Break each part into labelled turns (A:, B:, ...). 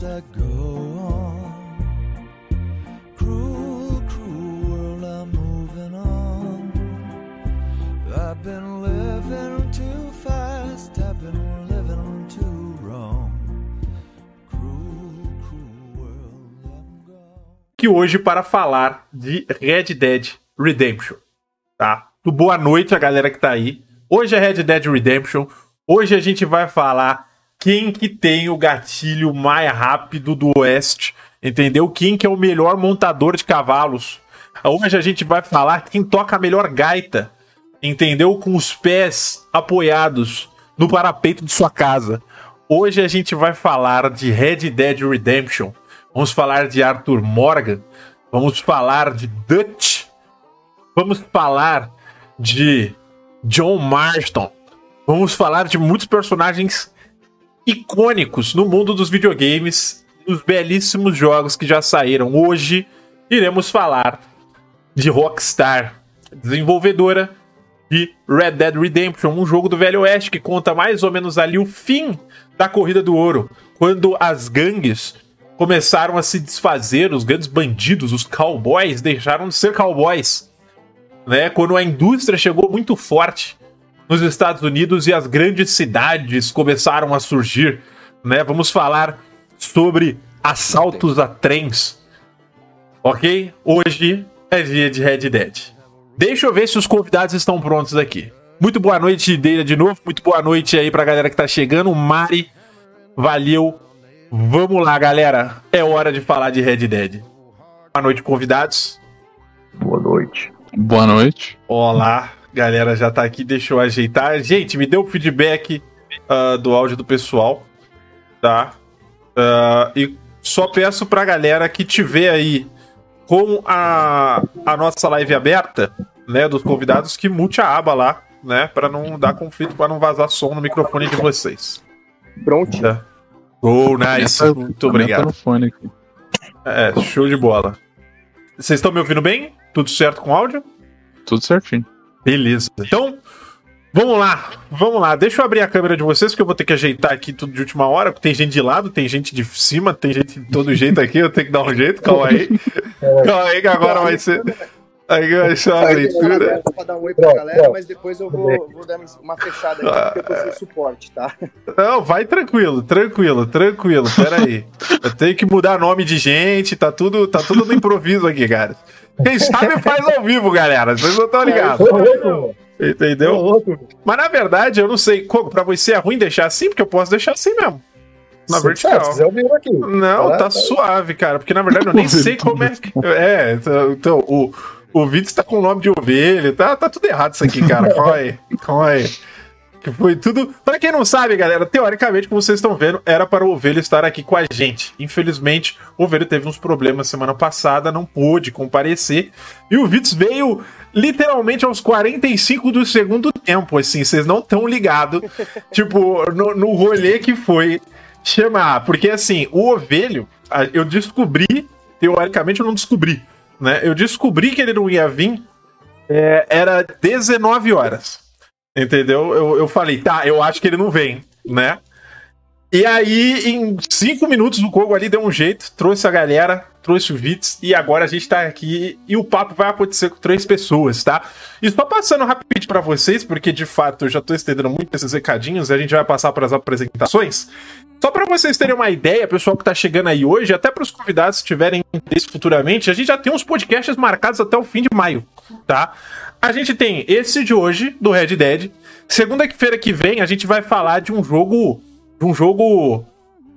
A: that go on. Cruel, cruel world, I'm moving on. I've been living too fast, I've been living too wrong. Cruel, cruel world, I'm gone.
B: aqui hoje para falar de Red Dead Redemption, tá? Do boa noite a galera que tá aí. Hoje é Red Dead Redemption. Hoje a gente vai falar quem que tem o gatilho mais rápido do Oeste, entendeu? Quem que é o melhor montador de cavalos. Hoje a gente vai falar quem toca a melhor gaita, entendeu? Com os pés apoiados no parapeito de sua casa. Hoje a gente vai falar de Red Dead Redemption. Vamos falar de Arthur Morgan. Vamos falar de Dutch. Vamos falar de John Marston. Vamos falar de muitos personagens icônicos no mundo dos videogames, nos belíssimos jogos que já saíram. Hoje iremos falar de Rockstar, desenvolvedora de Red Dead Redemption, um jogo do Velho Oeste que conta mais ou menos ali o fim da corrida do ouro, quando as gangues começaram a se desfazer, os grandes bandidos, os cowboys deixaram de ser cowboys, né? Quando a indústria chegou muito forte nos Estados Unidos e as grandes cidades começaram a surgir, né? Vamos falar sobre assaltos a trens, ok? Hoje é dia de Red Dead. Deixa eu ver se os convidados estão prontos aqui. Muito boa noite, Deira, de novo. Muito boa noite aí pra galera que tá chegando. Mari, valeu. Vamos lá, galera. É hora de falar de Red Dead. Boa noite, convidados.
C: Boa noite.
D: Boa noite.
B: Olá, galera já tá aqui, deixa eu ajeitar. Gente, me deu o feedback ah, do áudio do pessoal, tá? Ah, e só peço pra galera que tiver aí com a, a nossa live aberta, né, dos convidados, que mute a aba lá, né, pra não dar conflito, pra não vazar som no microfone de vocês.
C: Pronto.
B: Tá? Oh, nice. Muito
D: tá
B: obrigado.
D: no fone aqui.
B: É, show de bola. Vocês estão me ouvindo bem? Tudo certo com o áudio?
D: Tudo certinho.
B: Beleza. Então, vamos lá. Vamos lá. Deixa eu abrir a câmera de vocês, porque eu vou ter que ajeitar aqui tudo de última hora. Tem gente de lado, tem gente de cima, tem gente de todo jeito aqui. Eu tenho que dar um jeito. Calma aí. Calma aí que agora vai ser. Aí vai ser uma leitura.
E: Pra dar um oi pra galera, mas depois eu vou, vou dar uma fechada aqui, porque eu tô sem suporte, tá?
B: Não, vai tranquilo, tranquilo, tranquilo. Pera aí. Eu tenho que mudar nome de gente, tá tudo, tá tudo no improviso aqui, cara. Quem sabe faz ao vivo, galera. Vocês não estão ligados. Entendeu? Mas na verdade, eu não sei. Como, pra você é ruim deixar assim? Porque eu posso deixar assim mesmo. Na vertical.
C: Se quiser, eu venho aqui.
B: Não, tá suave, cara. Porque na verdade eu nem sei como é que. É, então, então, o, o Vitor tá com o nome de ovelha. Tá, tá tudo errado isso aqui, cara. Calma aí. Calma aí. Que foi tudo. Pra quem não sabe, galera, teoricamente, como vocês estão vendo, era para o Ovelho estar aqui com a gente. Infelizmente, o Ovelho teve uns problemas semana passada, não pôde comparecer. E o Vitz veio literalmente aos 45 do segundo tempo, assim, vocês não estão ligados. tipo, no, no rolê que foi chamar. Porque assim, o Ovelho, eu descobri, teoricamente eu não descobri, né? Eu descobri que ele não ia vir, é, era 19 horas. Entendeu? Eu, eu falei, tá, eu acho que ele não vem, né? E aí, em cinco minutos, o Kogo ali deu um jeito, trouxe a galera, trouxe o Vitz, e agora a gente tá aqui e o papo vai acontecer com três pessoas, tá? E só passando rapidinho pra vocês, porque de fato eu já tô estendendo muito esses recadinhos e a gente vai passar para as apresentações. Só pra vocês terem uma ideia, pessoal que tá chegando aí hoje, até pros convidados que tiverem interesse futuramente, a gente já tem uns podcasts marcados até o fim de maio, tá? A gente tem esse de hoje, do Red Dead. Segunda-feira que vem, a gente vai falar de um jogo. De um jogo.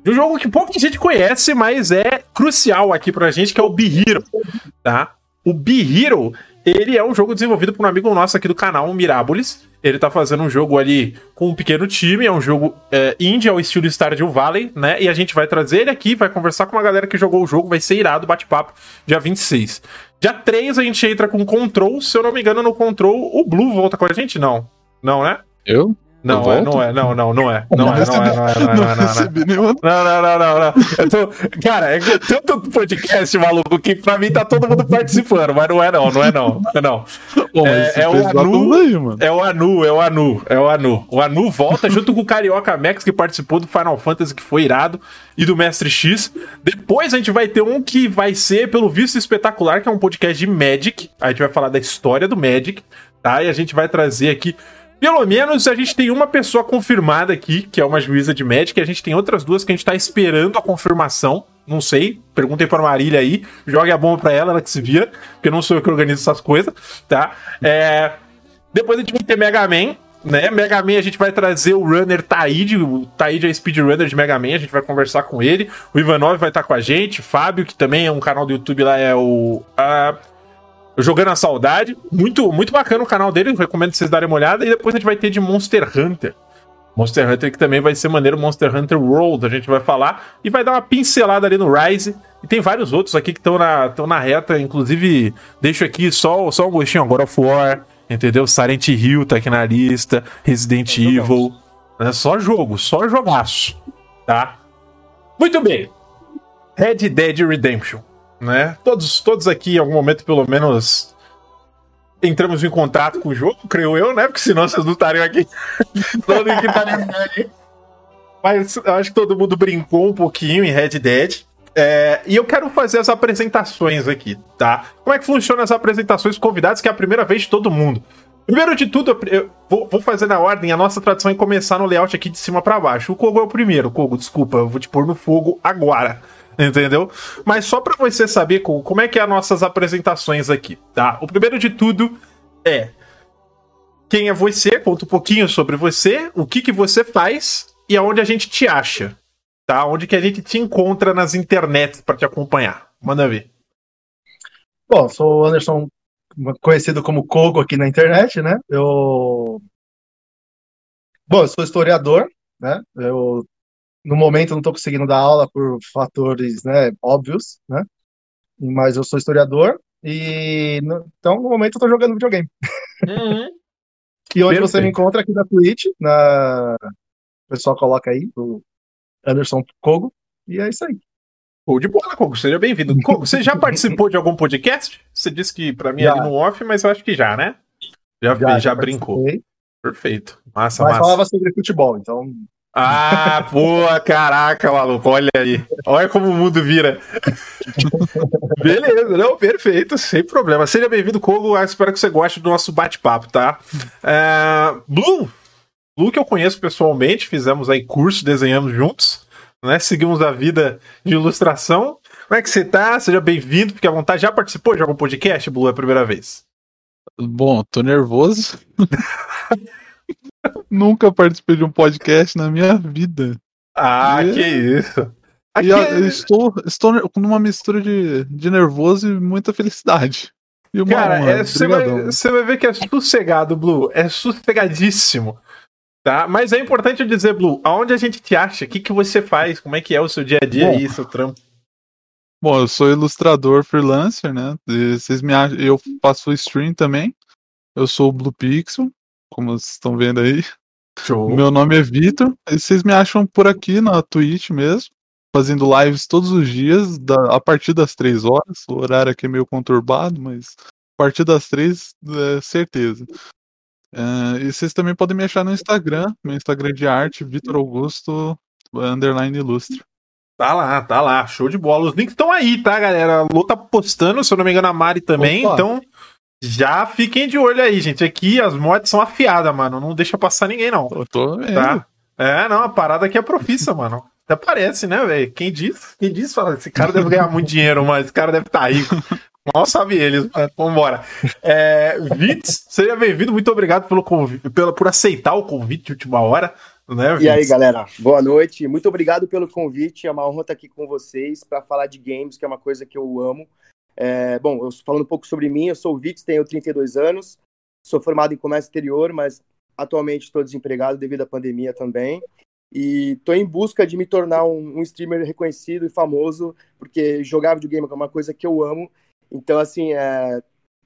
B: De um jogo que pouca gente conhece, mas é crucial aqui pra gente, que é o Be Hero, tá? O Be Hero, ele é um jogo desenvolvido por um amigo nosso aqui do canal, o Mirabolis. Ele tá fazendo um jogo ali com um pequeno time, é um jogo é, indie ao estilo Stardew Valley, né? E a gente vai trazer ele aqui, vai conversar com uma galera que jogou o jogo, vai ser irado, bate-papo, dia 26. Dia 3 a gente entra com Control, se eu não me engano, no Control, o Blue volta com a gente? Não. Não, né?
D: Eu?
B: Não,
D: Eu
B: é, não é, não, não, não é. Não,
D: Não
B: é, não é, não é, não é, não é, não é, não
D: recebi nenhuma.
B: Não, não, não, não, não. Eu tô... Cara, é tanto podcast, maluco, que pra mim tá todo mundo participando, mas não é não, não é não, não é não. É- é o Anu-
D: aí, mano.
B: É o Anu, é o Anu, é o Anu. O Anu volta junto com o Carioca Max, que participou do Final Fantasy, que foi irado, e do Mestre X. Depois a gente vai ter um que vai ser, pelo visto, espetacular, que é um podcast de Magic. A gente vai falar da história do Magic, tá? E a gente vai trazer aqui. Pelo menos a gente tem uma pessoa confirmada aqui, que é uma juíza de Magic, e a gente tem outras duas que a gente tá esperando a confirmação. Não sei, perguntem pra Marília aí, jogue a bomba pra ela, ela que se vira, porque não sou eu que organizo essas coisas, tá? É. Depois a gente vai ter Mega Man, né? Mega Man a gente vai trazer o runner Taíde, o Taíde é speedrunner de Mega Man, a gente vai conversar com ele. O Ivanov vai estar com a gente, Fábio, que também é um canal do YouTube lá, é o. ah, Jogando a Saudade. Muito, muito bacana o canal dele, recomendo vocês darem uma olhada. E depois a gente vai ter de Monster Hunter. Monster Hunter que também vai ser maneiro, Monster Hunter World, a gente vai falar. E vai dar uma pincelada ali no Rise. E tem vários outros aqui que estão na, tão na reta, inclusive deixo aqui só, só um gostinho agora of War, entendeu? Silent Hill tá aqui na lista, Resident Evil. É só jogo, só jogaço, tá? Muito bem. Red Dead Redemption, né? Todos, todos aqui, em algum momento, pelo menos, entramos em contato com o jogo, creio eu, né? Porque senão vocês não estariam aqui. que tá aqui. Mas eu acho que todo mundo brincou um pouquinho em Red Dead. É, e eu quero fazer as apresentações aqui, tá? Como é que funcionam as apresentações convidados, que é a primeira vez de todo mundo? Primeiro de tudo, eu- vou, vou fazer na ordem. A nossa tradição é começar no layout aqui de cima pra baixo. O Kogo é o primeiro. Kogo, desculpa, eu vou te pôr no fogo agora. Entendeu? Mas só pra você saber como é que é as nossas apresentações aqui, tá? O primeiro de tudo é quem é você, conta um pouquinho sobre você, o que que você faz e aonde a gente te acha, tá? Onde que a gente te encontra nas internets pra te acompanhar. Manda ver.
F: Bom, sou o Anderson, conhecido como Kogo aqui na internet, né? Eu. Bom, eu sou historiador, né? Eu, no momento, não estou conseguindo dar aula por fatores, né, óbvios, né? Mas eu sou historiador e, no- então, no momento, eu estou jogando videogame. E onde você
B: Perfeito.
F: me encontra aqui na Twitch, na... o pessoal coloca aí, o Anderson Kogo, e é isso aí.
B: Pô, de bola, Kogo, seja bem-vindo. Kogo, você já participou de algum podcast? Você disse que pra mim é
F: Já.
B: ali no off, mas eu acho que já, né? Já, fez, já, brincou. Perfeito. Massa,
F: Mas
B: massa.
F: falava sobre futebol, então
B: Ah, pô, caraca, maluco, olha aí. Olha como o mundo vira. Beleza, não, perfeito, sem problema. Seja bem-vindo, Kogo. Eu espero que você goste do nosso bate-papo, tá? É, Blue, Blue que eu conheço pessoalmente, fizemos aí curso, desenhamos juntos, né? Seguimos a vida de ilustração. Como é que você tá? Seja bem-vindo, fique à vontade. Já participou de algum podcast, Blue, é a primeira vez?
D: Bom, tô nervoso. Nunca participei de um podcast na minha vida.
B: Ah,
D: É.
B: que isso. Aqui
D: E eu,
B: é-
D: estou, estou ner- numa mistura de, de nervoso e muita felicidade. E uma
B: Cara, é, você, vai, você vai ver que é sossegado, Blue. É sossegadíssimo. Tá? Mas é importante eu dizer, Blue, aonde a gente te acha? O que, que você faz? Como é que é o seu dia a dia
D: Bom.
B: aí, seu trampo?
D: Bom, eu sou ilustrador freelancer, né? E vocês me acham, eu faço stream também. Eu sou o Blue Pixel, como vocês estão vendo aí.
B: Show.
D: Meu nome é Vitor. E vocês me acham por aqui na Twitch mesmo, fazendo lives todos os dias, da- a partir das três horas. O horário aqui é meio conturbado, mas a partir das três, é certeza. É, e vocês também podem me achar no Instagram, meu Instagram de arte, Vitor Augusto, underline ilustre.
B: Tá lá, tá lá. Show de bola. Os links estão aí, tá, galera? A Lô tá postando, se eu não me engano, a Mari também.
D: Opa.
B: Então, já fiquem de olho aí, gente. Aqui as mods são afiadas, mano. Não deixa passar ninguém, não.
D: Eu tô vendo.
B: Tá? É, não, a parada aqui é profissa, mano. Até parece, né, velho? Quem diz? Quem diz fala, esse cara deve ganhar muito dinheiro, mas esse cara deve estar rico. Mal sabe eles, mas vambora. É, Vitz, seja bem-vindo, muito obrigado pelo convite, pela, por aceitar o convite de última hora. Né,
E: E aí, galera, boa noite. Muito obrigado pelo convite. É uma honra estar aqui com vocês para falar de games, que é uma coisa que eu amo. É, bom, eu falando um pouco sobre mim, eu sou o Vix, tenho 32 anos, sou formado em comércio exterior, mas atualmente estou desempregado devido à pandemia também. E estou em busca de me tornar um, um streamer reconhecido e famoso, porque jogar videogame é uma coisa que eu amo. Então, assim, é,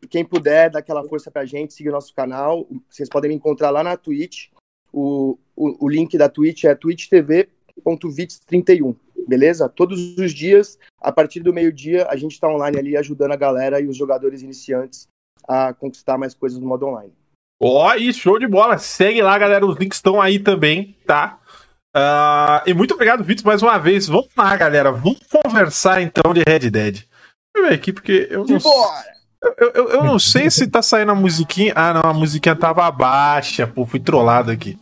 E: quem puder, dá aquela força pra gente, siga o nosso canal. Vocês podem me encontrar lá na Twitch. O, o, o link da Twitch é twitchtv.vits31, beleza? Todos os dias, a partir do meio-dia, a gente está online ali ajudando a galera e os jogadores iniciantes a conquistar mais coisas no modo online.
B: Ó, e show de bola. Segue lá, galera. Os links estão aí também, tá? Uh, e muito obrigado, Vitor, mais uma vez. Vamos lá, galera. Vamos conversar então de Red Dead. Deixa eu ver aqui, porque eu não, eu, eu, eu, não sei se tá saindo a musiquinha. Ah, não, a musiquinha tava baixa. Pô, fui trollado aqui.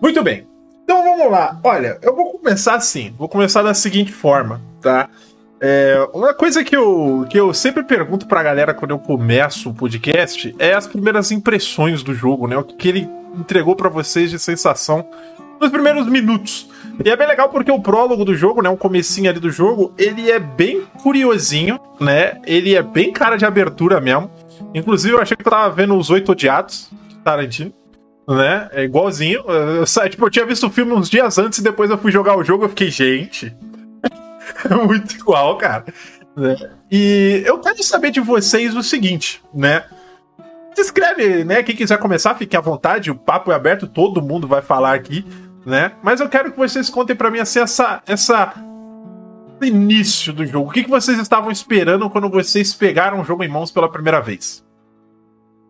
B: Muito bem. Então vamos lá. Olha, eu vou começar assim. Vou começar da seguinte forma, tá? É, uma coisa que eu, que eu sempre pergunto pra galera quando eu começo o podcast é as primeiras impressões do jogo, né? O que, ele entregou para vocês de sensação nos primeiros minutos. E é bem legal porque o prólogo do jogo, né, um comecinho ali do jogo, ele é bem curiosinho, né? Ele é bem cara de abertura mesmo. Inclusive, eu achei que eu tava vendo os Oito Odiados Tarantino, né? É igualzinho. Eu, tipo, eu tinha visto o filme uns dias antes e depois eu fui jogar o jogo e fiquei, gente, é muito igual, cara. Né? E eu quero saber de vocês o seguinte, né? Se inscreve, né? Quem quiser começar, fique à vontade. O papo é aberto, todo mundo vai falar aqui, né? Mas eu quero que vocês contem para mim assim, essa, essa início do jogo. O que, que vocês estavam esperando quando vocês pegaram o jogo em mãos pela primeira vez?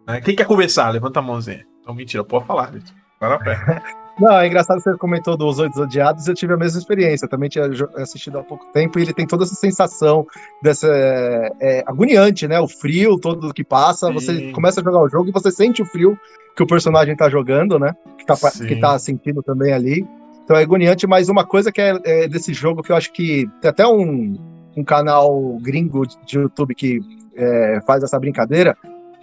B: Né? Quem quer começar? Levanta a mãozinha. Não, mentira, pode falar, Vitor. Vai na pé.
F: Não, é engraçado que você comentou dos Oito Odiados, eu tive a mesma experiência. Eu também tinha assistido há pouco tempo e ele tem toda essa sensação dessa é, é, agoniante, né? O frio todo que passa, Sim. você começa a jogar o jogo e você sente o frio que o personagem tá jogando, né? Que tá, que tá sentindo também ali. Então é agoniante, mas uma coisa que é, é, desse jogo que eu acho que tem até um, um canal gringo de YouTube que é, faz essa brincadeira,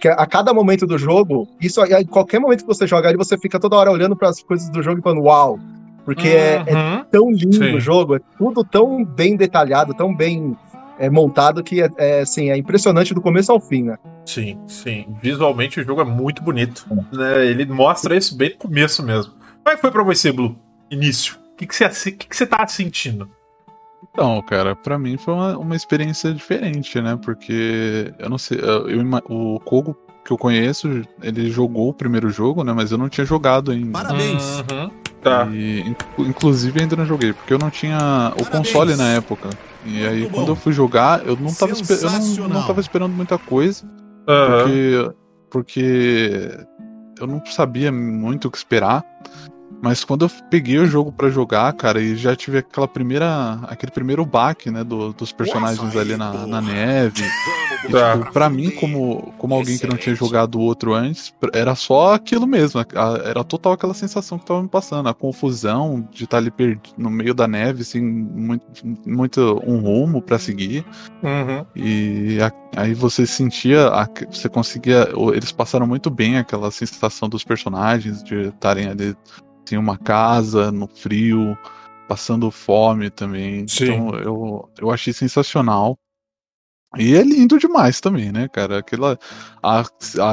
F: que a cada momento do jogo, isso em qualquer momento que você joga ali, você fica toda hora olhando para as coisas do jogo e falando, uau! Porque uhum. é, é, uhum. tão lindo Sim. o jogo, é tudo tão bem detalhado, tão bem é, montado que é, é, assim, é impressionante do começo ao fim, né?
B: Sim, sim. Visualmente o jogo é muito bonito. Né? Ele mostra isso bem no começo mesmo. Como é que foi pra você, Blue? Início. O que, que, você, que, que você tá sentindo?
D: Então, cara, para mim foi uma, uma, experiência diferente, né? Porque eu não sei, eu, eu, o Kogo que eu conheço, ele jogou o primeiro jogo, né? Mas eu não tinha jogado ainda.
B: Parabéns! Uhum.
D: Tá. E, inclusive ainda não joguei, porque eu não tinha o Parabéns. console na época. E aí Muito quando bom. eu fui jogar, eu não tava, eu não, não tava esperando muita coisa. Uhum. Porque, porque eu não sabia muito o que esperar. Mas quando eu peguei o jogo para jogar, cara, e já tive aquela primeira, aquele primeiro baque, né, do, dos personagens ali na, na neve. E, tá. tipo, pra mim, como, como alguém que não tinha jogado o outro antes, era só aquilo mesmo. Era total aquela sensação que tava me passando. A confusão de estar tá ali perdido no meio da neve, assim, muito, muito um rumo para seguir.
B: Uhum.
D: E a, aí você sentia, a, você conseguia. Eles passaram muito bem aquela sensação dos personagens de estarem ali tem uma casa no frio, passando fome também. Sim. Então eu, eu achei sensacional. E é lindo demais também, né, cara? Aquela, a,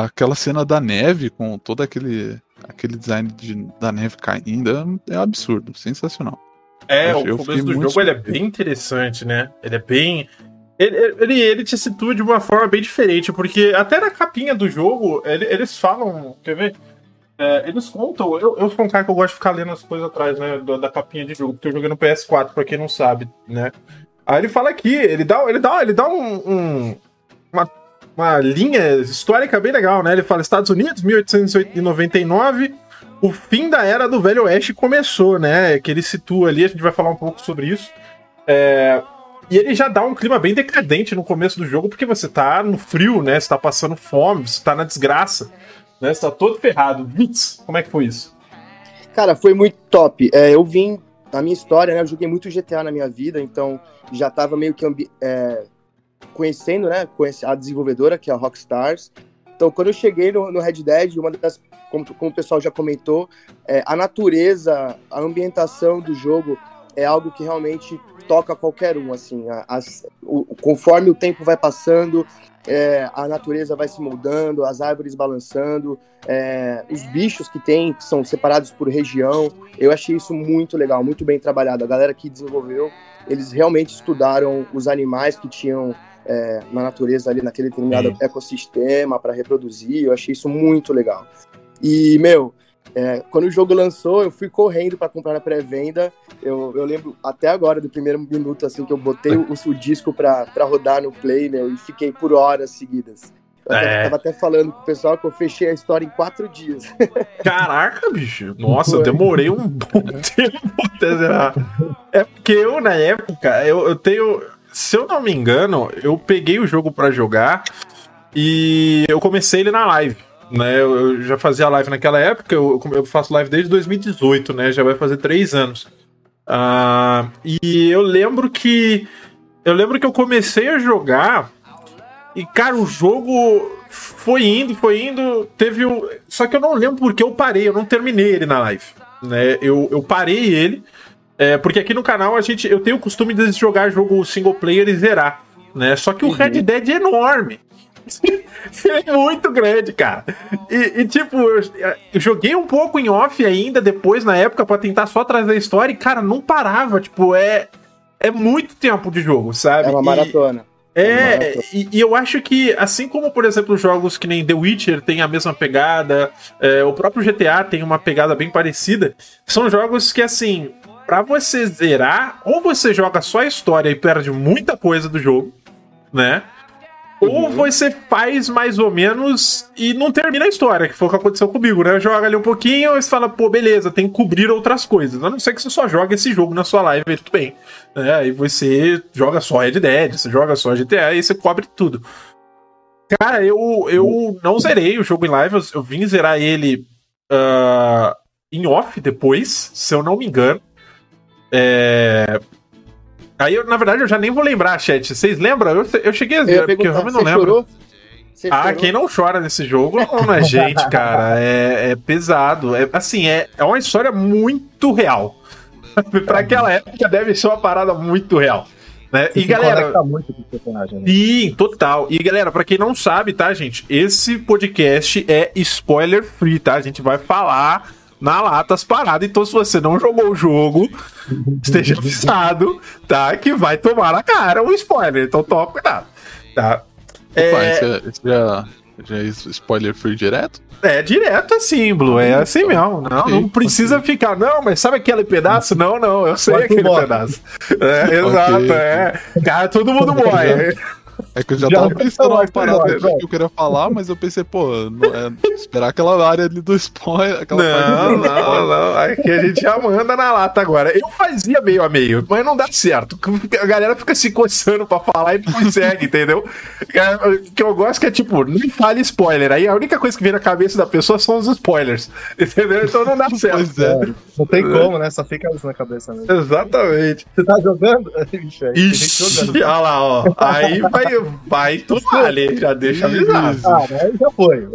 D: aquela cena da neve com todo aquele, aquele design de, da neve caindo é, é absurdo, sensacional.
B: É, eu, o começo do jogo ele é bem interessante, né? Ele é bem. Ele, ele, ele te situa de uma forma bem diferente, porque até na capinha do jogo, ele, eles falam. Quer ver? É, eles contam, eu, eu sou um cara que eu gosto de ficar lendo as coisas atrás, né, da, da, capinha de jogo, porque eu joguei no PS4, pra quem não sabe, né. Aí ele fala aqui, ele dá, ele dá, ele dá um, um uma, uma linha histórica bem legal, né, ele fala Estados Unidos, 1899, o fim da era do Velho Oeste começou, né, que ele situa ali, a gente vai falar um pouco sobre isso. É, e ele já dá um clima bem decadente no começo do jogo, porque você tá no frio, né, você tá passando fome, você tá na desgraça né? Você tá todo ferrado. Vitz, como é que foi isso?
E: Cara, foi muito top. É, eu vim, na minha história, né? Eu joguei muito GTA na minha vida, então já tava meio que é, conhecendo, né? A desenvolvedora, que é a Rockstars. Então, quando eu cheguei no, no Red Dead, uma das, como, como o pessoal já comentou, é, a natureza, a ambientação do jogo é algo que realmente toca qualquer um, assim, as, o, conforme o tempo vai passando, é, a natureza vai se moldando, as árvores balançando, é, os bichos que tem, que são separados por região, eu achei isso muito legal, muito bem trabalhado. A galera que desenvolveu, eles realmente estudaram os animais que tinham é, na natureza ali naquele determinado Sim. ecossistema para reproduzir, eu achei isso muito legal. E, meu, É, quando o jogo lançou, eu fui correndo para comprar na pré-venda. Eu, eu lembro até agora do primeiro minuto assim que eu botei o, o disco para rodar no play, meu, e fiquei por horas seguidas. Eu
B: É.
E: tava até falando com o pessoal que eu fechei a história em quatro dias.
B: Caraca, bicho. Nossa, eu demorei um bom tempo até zerar. É porque eu, na época, eu, eu tenho. Se eu não me engano, eu peguei o jogo pra jogar e eu comecei ele na live. Né, eu, eu já fazia live naquela época, eu, eu faço live desde 2018, né? Já vai fazer três anos. Ah, e eu lembro que. Eu lembro que eu comecei a jogar e, cara, o jogo foi indo, foi indo. Teve o. Só que eu não lembro porque eu parei, eu não terminei ele na live. Né? Eu, eu parei ele. é, porque aqui no canal a gente. Eu tenho o costume de jogar jogo single player e zerar. Né? Só que o Red Dead é enorme. É muito grande, cara. E, e, tipo, eu, eu joguei um pouco em off ainda, depois, na época, pra tentar só trazer a história, e, cara, não parava. Tipo, é. É muito tempo de jogo, sabe?
E: É uma
B: E-
E: maratona.
B: é, e, e eu acho que, assim como, por exemplo, jogos que nem The Witcher tem a mesma pegada, é, o próprio GTA tem uma pegada bem parecida, são jogos que, assim, pra você zerar, ou você joga só a história e perde muita coisa do jogo, né? Ou você faz mais ou menos e não termina a história, que foi o que aconteceu comigo, né? Joga ali um pouquinho e você fala, pô, beleza, tem que cobrir outras coisas. A não ser que você só joga esse jogo na sua live, aí tudo bem. Né? Aí você joga só Red Dead, você joga só GTA e você cobre tudo. Cara, eu, eu não zerei o jogo em live, eu, eu vim zerar ele ah, em off depois, se eu não me engano. É... Aí, eu, na verdade, eu já nem vou lembrar, chat. Vocês lembram? Eu, eu cheguei a zerar, porque eu realmente não lembro. Ah, quem não chora nesse jogo não, não é gente, cara. É, é pesado. É, assim, é, é uma história muito real. pra aquela época deve ser uma parada muito real. Né? E galera,
F: muito com personagem, né?
B: Sim, total. E galera, pra quem não sabe, tá, gente? Esse podcast é spoiler free, tá? A gente vai falar na lata as paradas. Então, se você não jogou o jogo, esteja avisado, tá? Que vai tomar na cara um spoiler. Então, toma cuidado, tá?
D: Opa,
B: É,
D: esse, é- esse já, já é spoiler free direto?
B: é direto assim, Blue. É assim mesmo. Não, não precisa ficar. Não, mas sabe aquele pedaço? Não, não. Eu sei aquele pedaço. É, exato, é. Cara, todo mundo morre.
D: É que eu já,
F: Já
D: tava
F: vai
D: pensando
F: falar,
D: uma parada
F: vai.
D: que eu queria falar, mas eu pensei, pô, não é- esperar aquela área ali do spoiler. Aquela parte
B: Não,
D: do
B: não, não. Aqui a gente já manda na lata agora. Eu fazia meio a meio, mas não dá certo. A galera fica se coçando pra falar e não consegue, entendeu? O que eu gosto que é tipo, não fale spoiler. Aí a única coisa que vem na cabeça da pessoa são os spoilers. Entendeu? Então não dá certo.
D: Pois é.
F: Não tem como, né? Só fica isso na cabeça mesmo.
B: Exatamente.
F: Você tá jogando? Ixi,
B: Ixi,
F: jogando.
B: olha lá, ó. Aí vai, vai tomar ali, já deixa avisado.
F: Ah, né? já foi.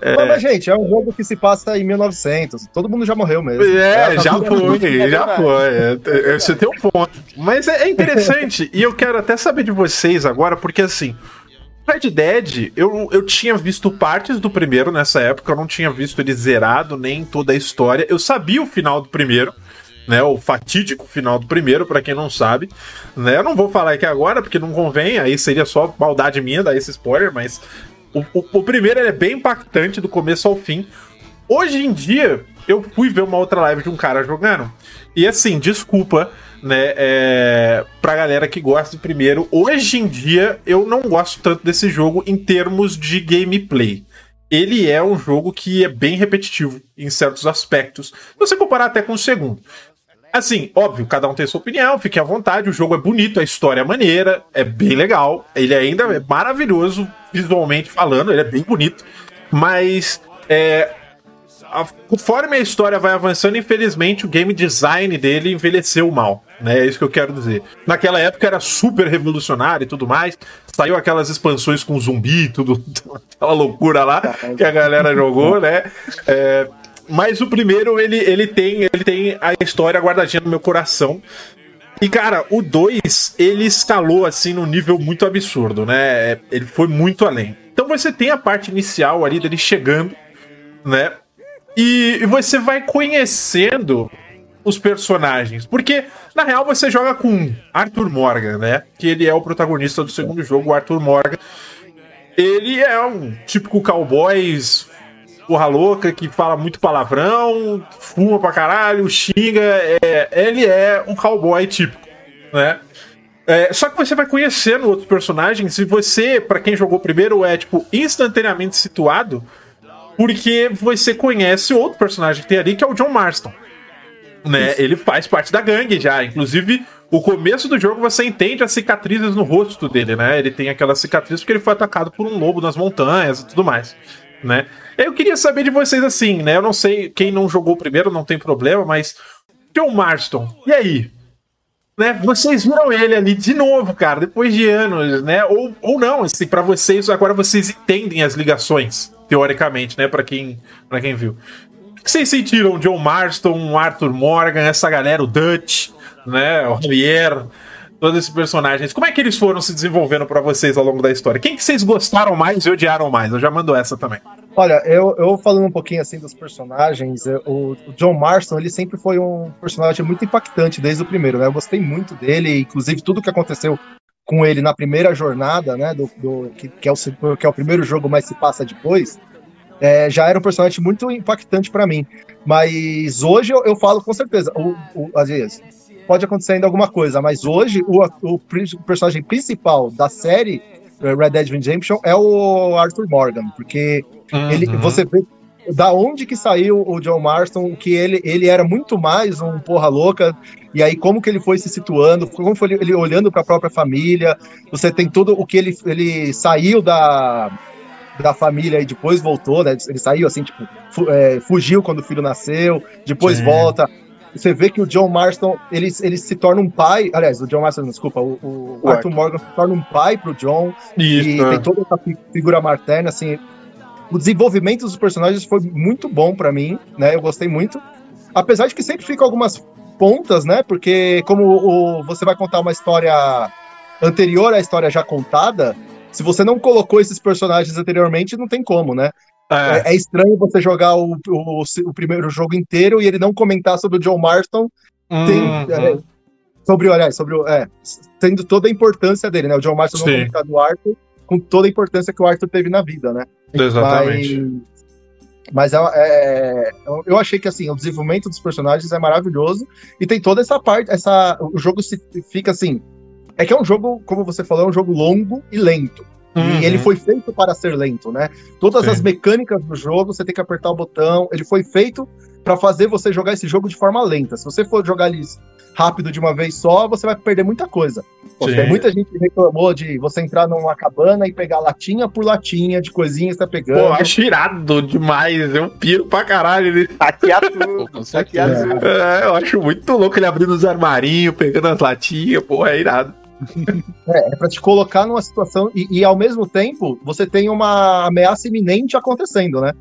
B: É.
F: Mas, gente, é um jogo que se passa em 1900. Todo mundo já morreu mesmo.
B: É,
F: tá
B: já foi, já foi. É, é, Você tem um ponto. Mas é, é interessante, e eu quero até saber de vocês agora, porque assim. Red Dead, eu, eu tinha visto partes do primeiro nessa época, eu não tinha visto ele zerado, nem toda a história. Eu sabia o final do primeiro, né? O fatídico final do primeiro, pra quem não sabe. Né? Eu não vou falar aqui agora, porque não convém, aí seria só maldade minha dar esse spoiler, mas o, o, o primeiro é bem impactante do começo ao fim. Hoje em dia, eu fui ver uma outra live de um cara jogando. E assim, desculpa, né, é, pra galera que gosta do primeiro. Hoje em dia, eu não gosto tanto desse jogo em termos de gameplay. Ele é um jogo que é bem repetitivo em certos aspectos. Se você comparar até com o segundo. Assim, óbvio, cada um tem sua opinião, fique à vontade. O jogo é bonito, a história é maneira, é bem legal. Ele ainda é maravilhoso visualmente falando, ele é bem bonito. Mas é, a- conforme a história vai avançando, infelizmente o game design dele envelheceu mal. Né? É isso que eu quero dizer. Naquela época era super revolucionário e tudo mais. Saiu aquelas expansões com zumbi tudo, aquela loucura lá que a galera jogou, né? É, mas o primeiro, ele, ele, tem, ele tem a história guardadinha no meu coração. E, cara, o 2, ele escalou, assim, num nível muito absurdo, né? É, Ele foi muito além. Então você tem a parte inicial ali dele chegando, né? E, e você vai conhecendo os personagens. Porque, na real, você joga com Arthur Morgan, né? Que ele é o protagonista do segundo jogo, Arthur Morgan. Ele é um típico cowboy porra louca, que fala muito palavrão, fuma pra caralho, xinga. É, ele é um cowboy típico, né? É, só que você vai conhecendo outros personagens e você, para quem jogou primeiro, é tipo instantaneamente situado porque você conhece outro personagem que tem ali, que é o John Marston. Né? Ele faz parte da gangue já. Inclusive, o começo do jogo você entende as cicatrizes no rosto dele, né? Ele tem aquela cicatriz porque ele foi atacado por um lobo nas montanhas e tudo mais, né? Eu queria saber de vocês assim, né? Eu não sei quem não jogou primeiro, não tem problema, mas John Marston, e aí? Né? Vocês viram ele ali de novo, cara, depois de anos, né? Ou, ou não, assim, para vocês agora vocês entendem as ligações, teoricamente, né? Para quem, quem viu. O que vocês sentiram? John Marston, Arthur Morgan, essa galera, o Dutch, né? O Javier, todos esses personagens. Como é que eles foram se desenvolvendo para vocês ao longo da história? Quem que vocês gostaram mais e odiaram mais? Eu já mando essa também.
F: Olha, eu, eu falando um pouquinho assim dos personagens, o, John Marston, ele sempre foi um personagem muito impactante desde o primeiro, né? Eu gostei muito dele, inclusive tudo que aconteceu com ele na primeira jornada, né? Do, do- que, que, é o, que é o primeiro jogo, mas se passa depois, é, já era um personagem muito impactante pra mim. Mas hoje eu, eu falo com certeza, o, o, às vezes, pode acontecer ainda alguma coisa, mas hoje o, o, o personagem principal da série eh, Red Dead Redemption é o Arthur Morgan, porque ele,
B: Uhum.
F: você vê da onde que saiu o John Marston, que ele, ele era muito mais um porra louca, e aí como que ele foi se situando, como foi ele, ele olhando para a própria família, você tem tudo o que ele, ele saiu da, da família e depois voltou, né? Ele saiu assim, tipo, fu- é, fugiu quando o filho nasceu, depois
B: Sim.
F: volta. Você vê que o John Marston, ele, ele se torna um pai, aliás, o John Marston, desculpa, o, o
E: O
F: Arthur Morgan se torna um pai pro John,
B: Isso.
F: e
B: é.
F: tem toda essa fi- figura materna, assim. O desenvolvimento dos personagens foi muito bom pra mim, né? Eu gostei muito. Apesar de que sempre ficam algumas pontas, né? Porque como o, você vai contar uma história anterior à história já contada, se você não colocou esses personagens anteriormente, não tem como, né?
B: É.
F: É, é estranho você jogar o, o, o primeiro jogo inteiro e ele não comentar sobre o John Marston tem,
B: Uhum.
F: é, sobre, olha, sobre o. É, tendo toda a importância dele, né? O John Marston não
B: Sim.
F: comentar do Arthur, com toda a importância que o Arthur teve na vida, né?
B: Exatamente.
F: Mas, mas é, é, eu- eu achei que assim, o desenvolvimento dos personagens é maravilhoso e tem toda essa parte, essa, o jogo se fica assim. É que é um jogo, como você falou, é um jogo longo e lento.
B: Uhum.
F: E ele foi feito para ser lento, né? Todas
B: Sim.
F: as mecânicas do jogo, você tem que apertar o botão. Ele foi feito para fazer você jogar esse jogo de forma lenta. Se você for jogar ele rápido de uma vez só, você vai perder muita coisa. Tem muita gente que reclamou de você entrar numa cabana e pegar latinha por latinha de coisinhas que tá pegando.
B: Pô, acho irado demais. Eu piro pra caralho. Ele...
D: Pô,
E: tudo.
D: certeza.
E: tudo.
B: É, eu acho muito louco ele abrindo os armarinhos, pegando as latinhas. Pô, é irado.
F: É, é pra te colocar numa situação e, e, ao mesmo tempo você tem uma ameaça iminente acontecendo, né?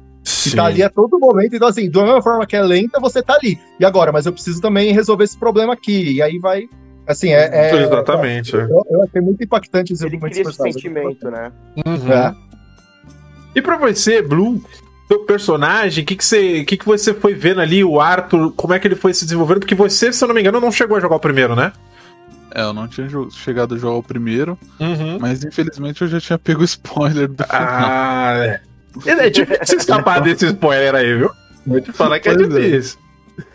F: Que tá ali a todo momento. Então, assim, da mesma forma que é lenta, você tá ali. E agora? Mas eu preciso também resolver esse problema aqui. E aí vai. Assim, é. é-
B: Exatamente. é.
F: eu, eu achei muito impactante o
E: Ele
F: desenvolvimento
E: cria esse sentimento, né?
B: Uhum.
F: É.
B: E pra você, Blue, seu personagem, o que, que, você, que, que você foi vendo ali, o Arthur, como é que ele foi se desenvolvendo? Porque você, se eu não me engano, não chegou a jogar o primeiro, né?
D: É, eu não tinha chegado a jogar o primeiro,
B: Uhum.
D: mas infelizmente eu já tinha pego o spoiler do final.
B: Ah, é. É difícil se escapar desse spoiler aí, viu? Vou te falar que é
D: Pois é.
B: difícil.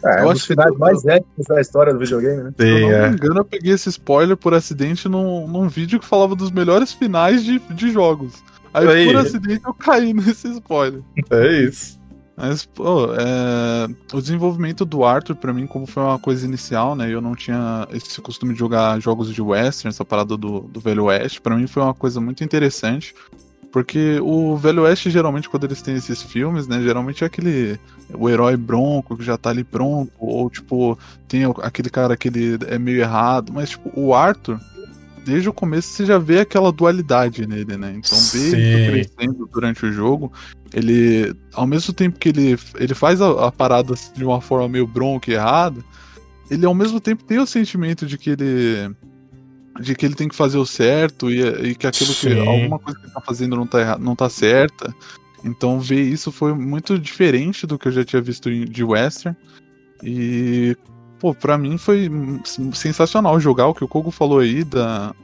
F: É,
D: Eu
F: um
D: acho
F: dos finais
D: que-
F: mais épicos da história do videogame, né?
D: Se eu
B: Sim,
D: não
B: é.
D: me engano, eu peguei esse spoiler por acidente num, num vídeo que falava dos melhores finais de, de jogos. Aí,
B: Aí.
D: por acidente, eu caí nesse spoiler.
B: É isso.
D: Mas, pô, é, o desenvolvimento do Arthur, pra mim, como foi uma coisa inicial, né? Eu não tinha esse costume de jogar jogos de western, essa parada do, do Velho Oeste. Pra mim foi uma coisa muito interessante. Porque o Velho Oeste, geralmente, quando eles têm esses filmes, né? Geralmente é aquele. O herói bronco que já tá ali pronto. Ou, tipo, tem aquele cara que ele é meio errado. Mas, tipo, o Arthur, desde o começo, você já vê aquela dualidade nele, né? Então,
B: Sim.
D: desde crescendo durante o jogo, ele, ao mesmo tempo que ele, ele faz a, a parada de uma forma meio bronca e errada, ele ao mesmo tempo tem o sentimento de que ele de que ele tem que fazer o certo e, e que aquilo que
B: Sim.
D: alguma coisa que ele tá fazendo não tá, não tá certa. Então ver isso foi muito diferente do que eu já tinha visto de western. E pô, para mim foi hum, sensacional jogar o que o Kogo falou aí da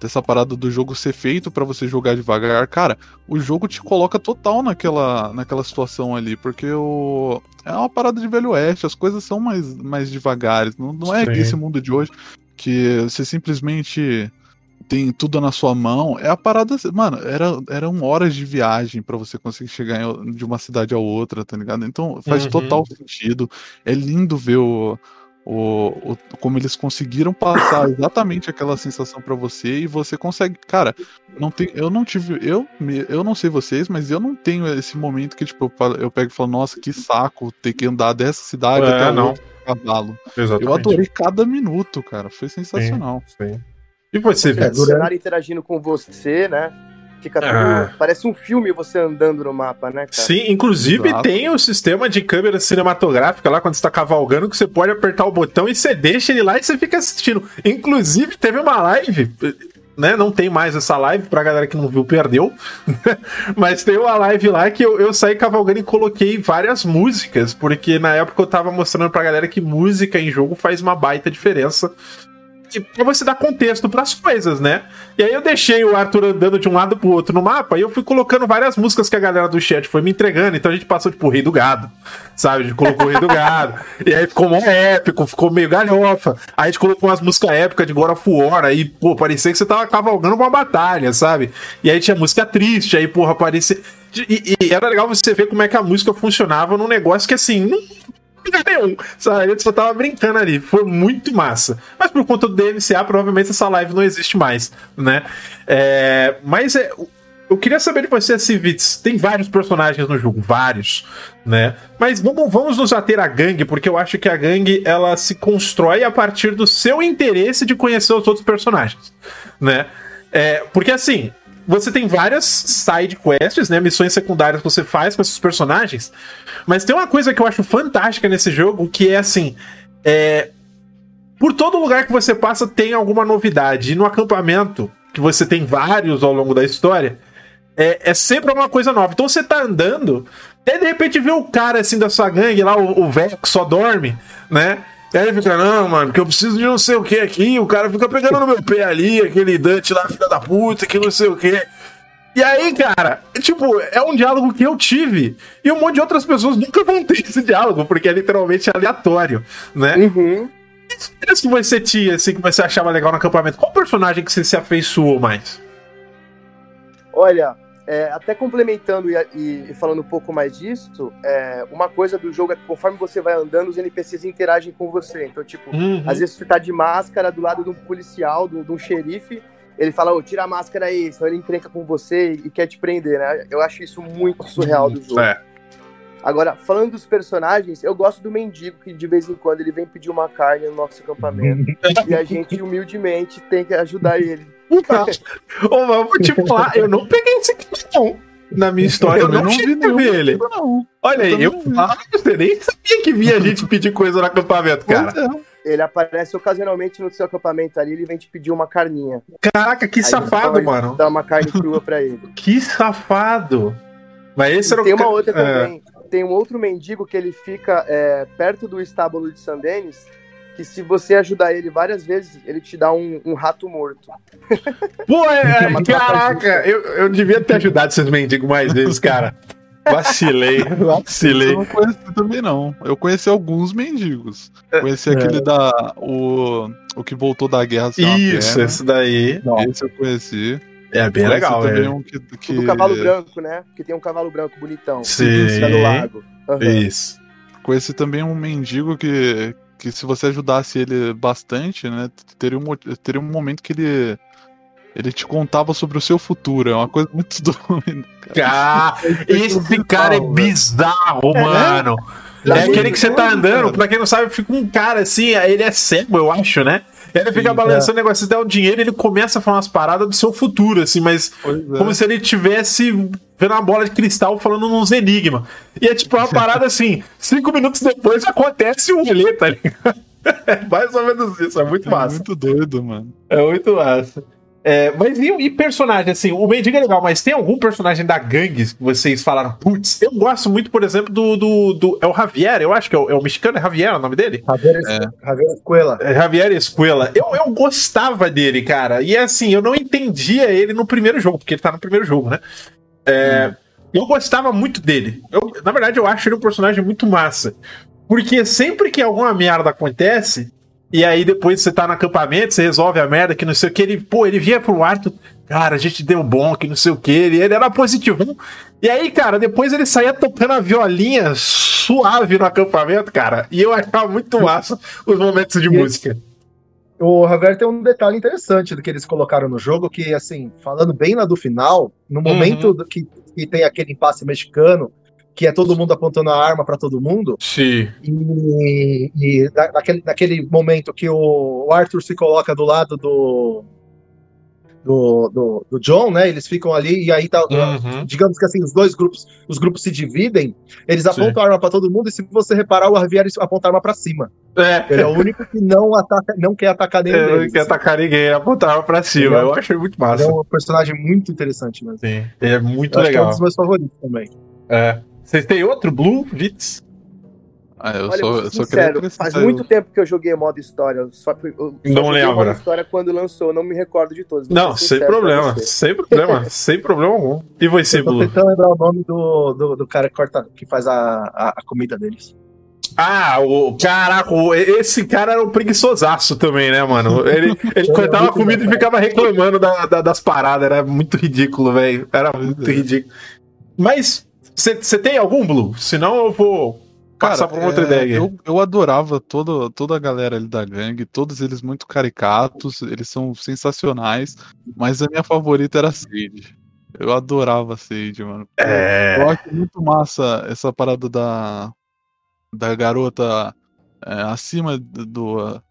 D: dessa parada do jogo ser feito pra você jogar devagar, cara, o jogo te coloca total naquela, naquela situação ali, porque o, é uma parada de velho oeste, as coisas são mais, mais devagares, não, não é esse mundo de hoje que você simplesmente tem tudo na sua mão. É a parada, mano, era, eram horas de viagem pra você conseguir chegar em- de uma cidade a outra, tá ligado? Então faz
B: Uhum.
D: total sentido. É lindo ver o, o, o- como eles conseguiram passar exatamente aquela sensação pra você e você consegue, cara, não tem, eu não tive, eu, eu não sei vocês, mas eu não tenho esse momento que tipo eu, pego e falo, nossa, que saco ter que andar dessa cidade
B: É,
D: até a
B: não.
D: cavalo.
B: Exatamente.
D: Eu adorei cada minuto, cara, foi sensacional.
B: Sim. E você,
E: É,
B: Vitor?
E: o cenário interagindo com você, né? Fica tudo.
B: Ah.
E: Parece um filme você andando no mapa, né, cara?
B: Sim, inclusive
D: Exato.
B: tem o sistema de câmera cinematográfica lá quando você tá cavalgando que você pode apertar o botão e você deixa ele lá e você fica assistindo. Inclusive, teve uma live, né? Não tem mais essa live, pra galera que não viu, perdeu. Mas tem uma live lá que eu, eu saí cavalgando e coloquei várias músicas, porque na época eu tava mostrando pra galera que música em jogo faz uma baita diferença. E pra você dar contexto pras coisas, né? E aí eu deixei o Arthur andando de um lado pro outro no mapa e eu fui colocando várias músicas que a galera do chat foi me entregando. Então a gente passou, tipo, o Rei do Gado, sabe? A gente colocou o Rei do Gado. E aí ficou mó épico, ficou meio galhofa. Aí a gente colocou umas músicas épicas de God of War. Aí, pô, parecia que você tava cavalgando uma batalha, sabe? E aí tinha música triste, aí, porra, parecia. E, e era legal você ver como é que a música funcionava num negócio que, assim, não lugar nenhum, sabe? Gente só tava brincando ali. Foi muito massa. Mas por conta do DMCA, provavelmente essa live não existe mais, né? É, mas é, eu queria saber de você, Civits. Tem vários personagens no jogo, vários, né? Mas vamos, vamos nos ater à gangue, porque eu acho que a gangue ela se constrói a partir do seu interesse de conhecer os outros personagens, né? É, porque assim, você tem várias side quests, né? Missões secundárias que você faz com esses personagens. Mas tem uma coisa que eu acho fantástica nesse jogo, que é assim. É... Por todo lugar que você passa tem alguma novidade. E no acampamento, que você tem vários ao longo da história, é, é sempre uma coisa nova. Então você tá andando, até de repente vê o cara assim da sua gangue lá, o o velho que só dorme, né? E aí ele fica, não, mano, que eu preciso de não sei o que aqui. O cara fica pegando no meu pé ali, aquele Dante lá, filha da puta, que não sei o que. E aí, cara, tipo, é um diálogo que eu tive. E um monte de outras pessoas nunca vão ter esse diálogo, porque é literalmente aleatório, né?
E: Uhum.
B: Que histórias que você tinha, assim, que você achava legal no acampamento? Qual personagem que você se afeiçoou mais?
E: Olha, é, até complementando e, e- falando um pouco mais disso, é, uma coisa do jogo é que conforme você vai andando, os NPCs interagem com você. Então, tipo,
B: Uhum.
E: às vezes você tá de máscara do lado de um policial, de um, de um xerife, ele fala, ô, tira a máscara aí, senão ele encrenca com você e, e quer te prender, né? Eu acho isso muito surreal do jogo.
B: É.
E: Agora, falando dos personagens, eu gosto do mendigo, que de vez em quando ele vem pedir uma carne no nosso acampamento. e a gente, humildemente, tem que ajudar ele.
B: Tá. Ô, mas eu vou te falar, eu não peguei esse aqui, não. Na minha história, eu
D: também
B: não,
D: não
B: cheguei a ver ele.
D: Não.
B: Olha aí, eu falo, você nem sabia que via gente pedir coisa no acampamento, cara.
D: É.
E: Ele aparece ocasionalmente no seu acampamento ali, ele vem te pedir uma carninha.
B: Caraca, que
E: Aí
B: safado, mano.
E: Dar uma carne crua pra ele.
B: Que safado. Mas esse era o
E: tem uma
B: ca-
E: outra
B: é.
E: também. Tem um outro mendigo que ele fica é, perto do estábulo de San Denis, que se você ajudar ele várias vezes, ele te dá um, um rato morto.
B: Pô, é,
E: É
B: caraca, eu, eu devia ter ajudado esses mendigos mais vezes, cara. Vacilei,
D: Eu
B: vacilei.
D: não conheci também, não. Eu conheci alguns mendigos.
B: É.
D: Conheci aquele da. O, o que voltou da guerra sem uma
B: Isso,
D: perna.
B: esse daí.
D: Esse eu conheci.
B: É bem
D: Conheci
B: legal,
D: também
B: velho.
D: um que,
E: O
D: que...
E: do cavalo branco, né? Porque tem um cavalo branco bonitão.
B: Sim.
E: Fica no lago. Aham.
B: Isso.
D: Conheci também um mendigo que, que se você ajudasse ele bastante, né, teria um, teria um momento que ele ele te contava sobre o seu futuro. É uma coisa muito doida.
B: Cara, esse cara é bizarro, mano. É aquele que você tá andando, pra quem não sabe, fica um cara assim, ele é cego, eu acho, né? Ele fica balançando o negócio, você dá o dinheiro, ele começa a falar umas paradas do seu futuro, assim, mas
D: é.
B: como se ele tivesse vendo uma bola de cristal falando uns enigmas. E é tipo uma parada assim, cinco minutos depois acontece um rolê, tá ligado? É mais ou menos isso, é muito
D: É
B: massa.
D: muito doido, mano.
B: É muito massa. É, mas e, e personagem, assim, o Mendigo é legal, mas tem algum personagem da gangue que vocês falaram, putz, eu gosto muito, por exemplo, do. do, do é o Javier, eu acho que é o, é o mexicano, é Javier o nome dele?
F: Javier,
D: É.
F: Javier Escuela.
B: É Javier Escuela. Eu, eu gostava dele, cara. E assim, eu não entendia ele no primeiro jogo, porque ele tá no primeiro jogo, né? É, Eu gostava muito dele. Eu, na verdade, eu acho ele um personagem muito massa. Porque sempre que alguma merda acontece, e aí depois você tá no acampamento, você resolve a merda, que não sei o que, ele, pô, ele via pro Arthur, cara, a gente deu bom, que não sei o que, ele, ele era positivo. E aí, cara, depois ele saía tocando a violinha suave no acampamento, cara, e eu achava muito massa os momentos de música.
F: O Javier tem um detalhe interessante do que eles colocaram no jogo, que, assim, falando bem lá do final, no momento do que, que tem aquele impasse mexicano, que é todo mundo apontando a arma pra todo mundo,
B: Sim.
F: e, e na- naquele, naquele momento que o, o Arthur se coloca do lado do, do, do, do John, né? Eles ficam ali e aí tá.
B: Uhum.
F: Digamos que assim, os dois grupos, os grupos se dividem, eles
B: Sim.
F: apontam a arma pra todo mundo, e se você reparar, o Javier aponta a arma pra cima.
B: É,
F: Ele é o único que não ataca, não quer atacar nenhum
B: eu não
F: deles.
B: quer atacar ninguém, apontava pra cima.
F: Ele é-
B: Eu achei muito
F: Ele
B: massa.
F: é um personagem muito interessante mesmo.
B: Sim, ele é muito
F: Eu acho que é um
B: legal.
F: dos meus favoritos também.
B: É. Vocês têm outro Blue Vitz?
D: Ah, eu
E: Olha,
D: só,
E: eu
D: queria
E: sincero, faz muito tempo que eu joguei modo história. Só, eu só
B: Não lembra.
E: modo história quando lançou, não me recordo de todos.
B: Não, sem problema. Sem problema. sem problema algum. E você,
F: Eu tô
B: Blue?
F: tentando lembrar o nome do, do, do cara que, corta, que faz a, a, a comida deles.
B: Ah, o. Caraca, esse cara era um preguiçosaço também, né, mano? Ele, ele cortava a comida e ficava reclamando da- da- das paradas. Era muito ridículo, velho. Era muito
D: é.
B: ridículo. Mas, você tem algum, Blue? Senão eu vou passar por outra
D: é,
B: ideia.
D: Eu, eu adorava todo, toda a galera ali da gangue, todos eles muito caricatos, eles são sensacionais, mas a minha favorita era a Sage. Eu adorava a Sage, mano.
B: É.
D: Eu acho muito massa essa parada da, da garota é, acima do, do-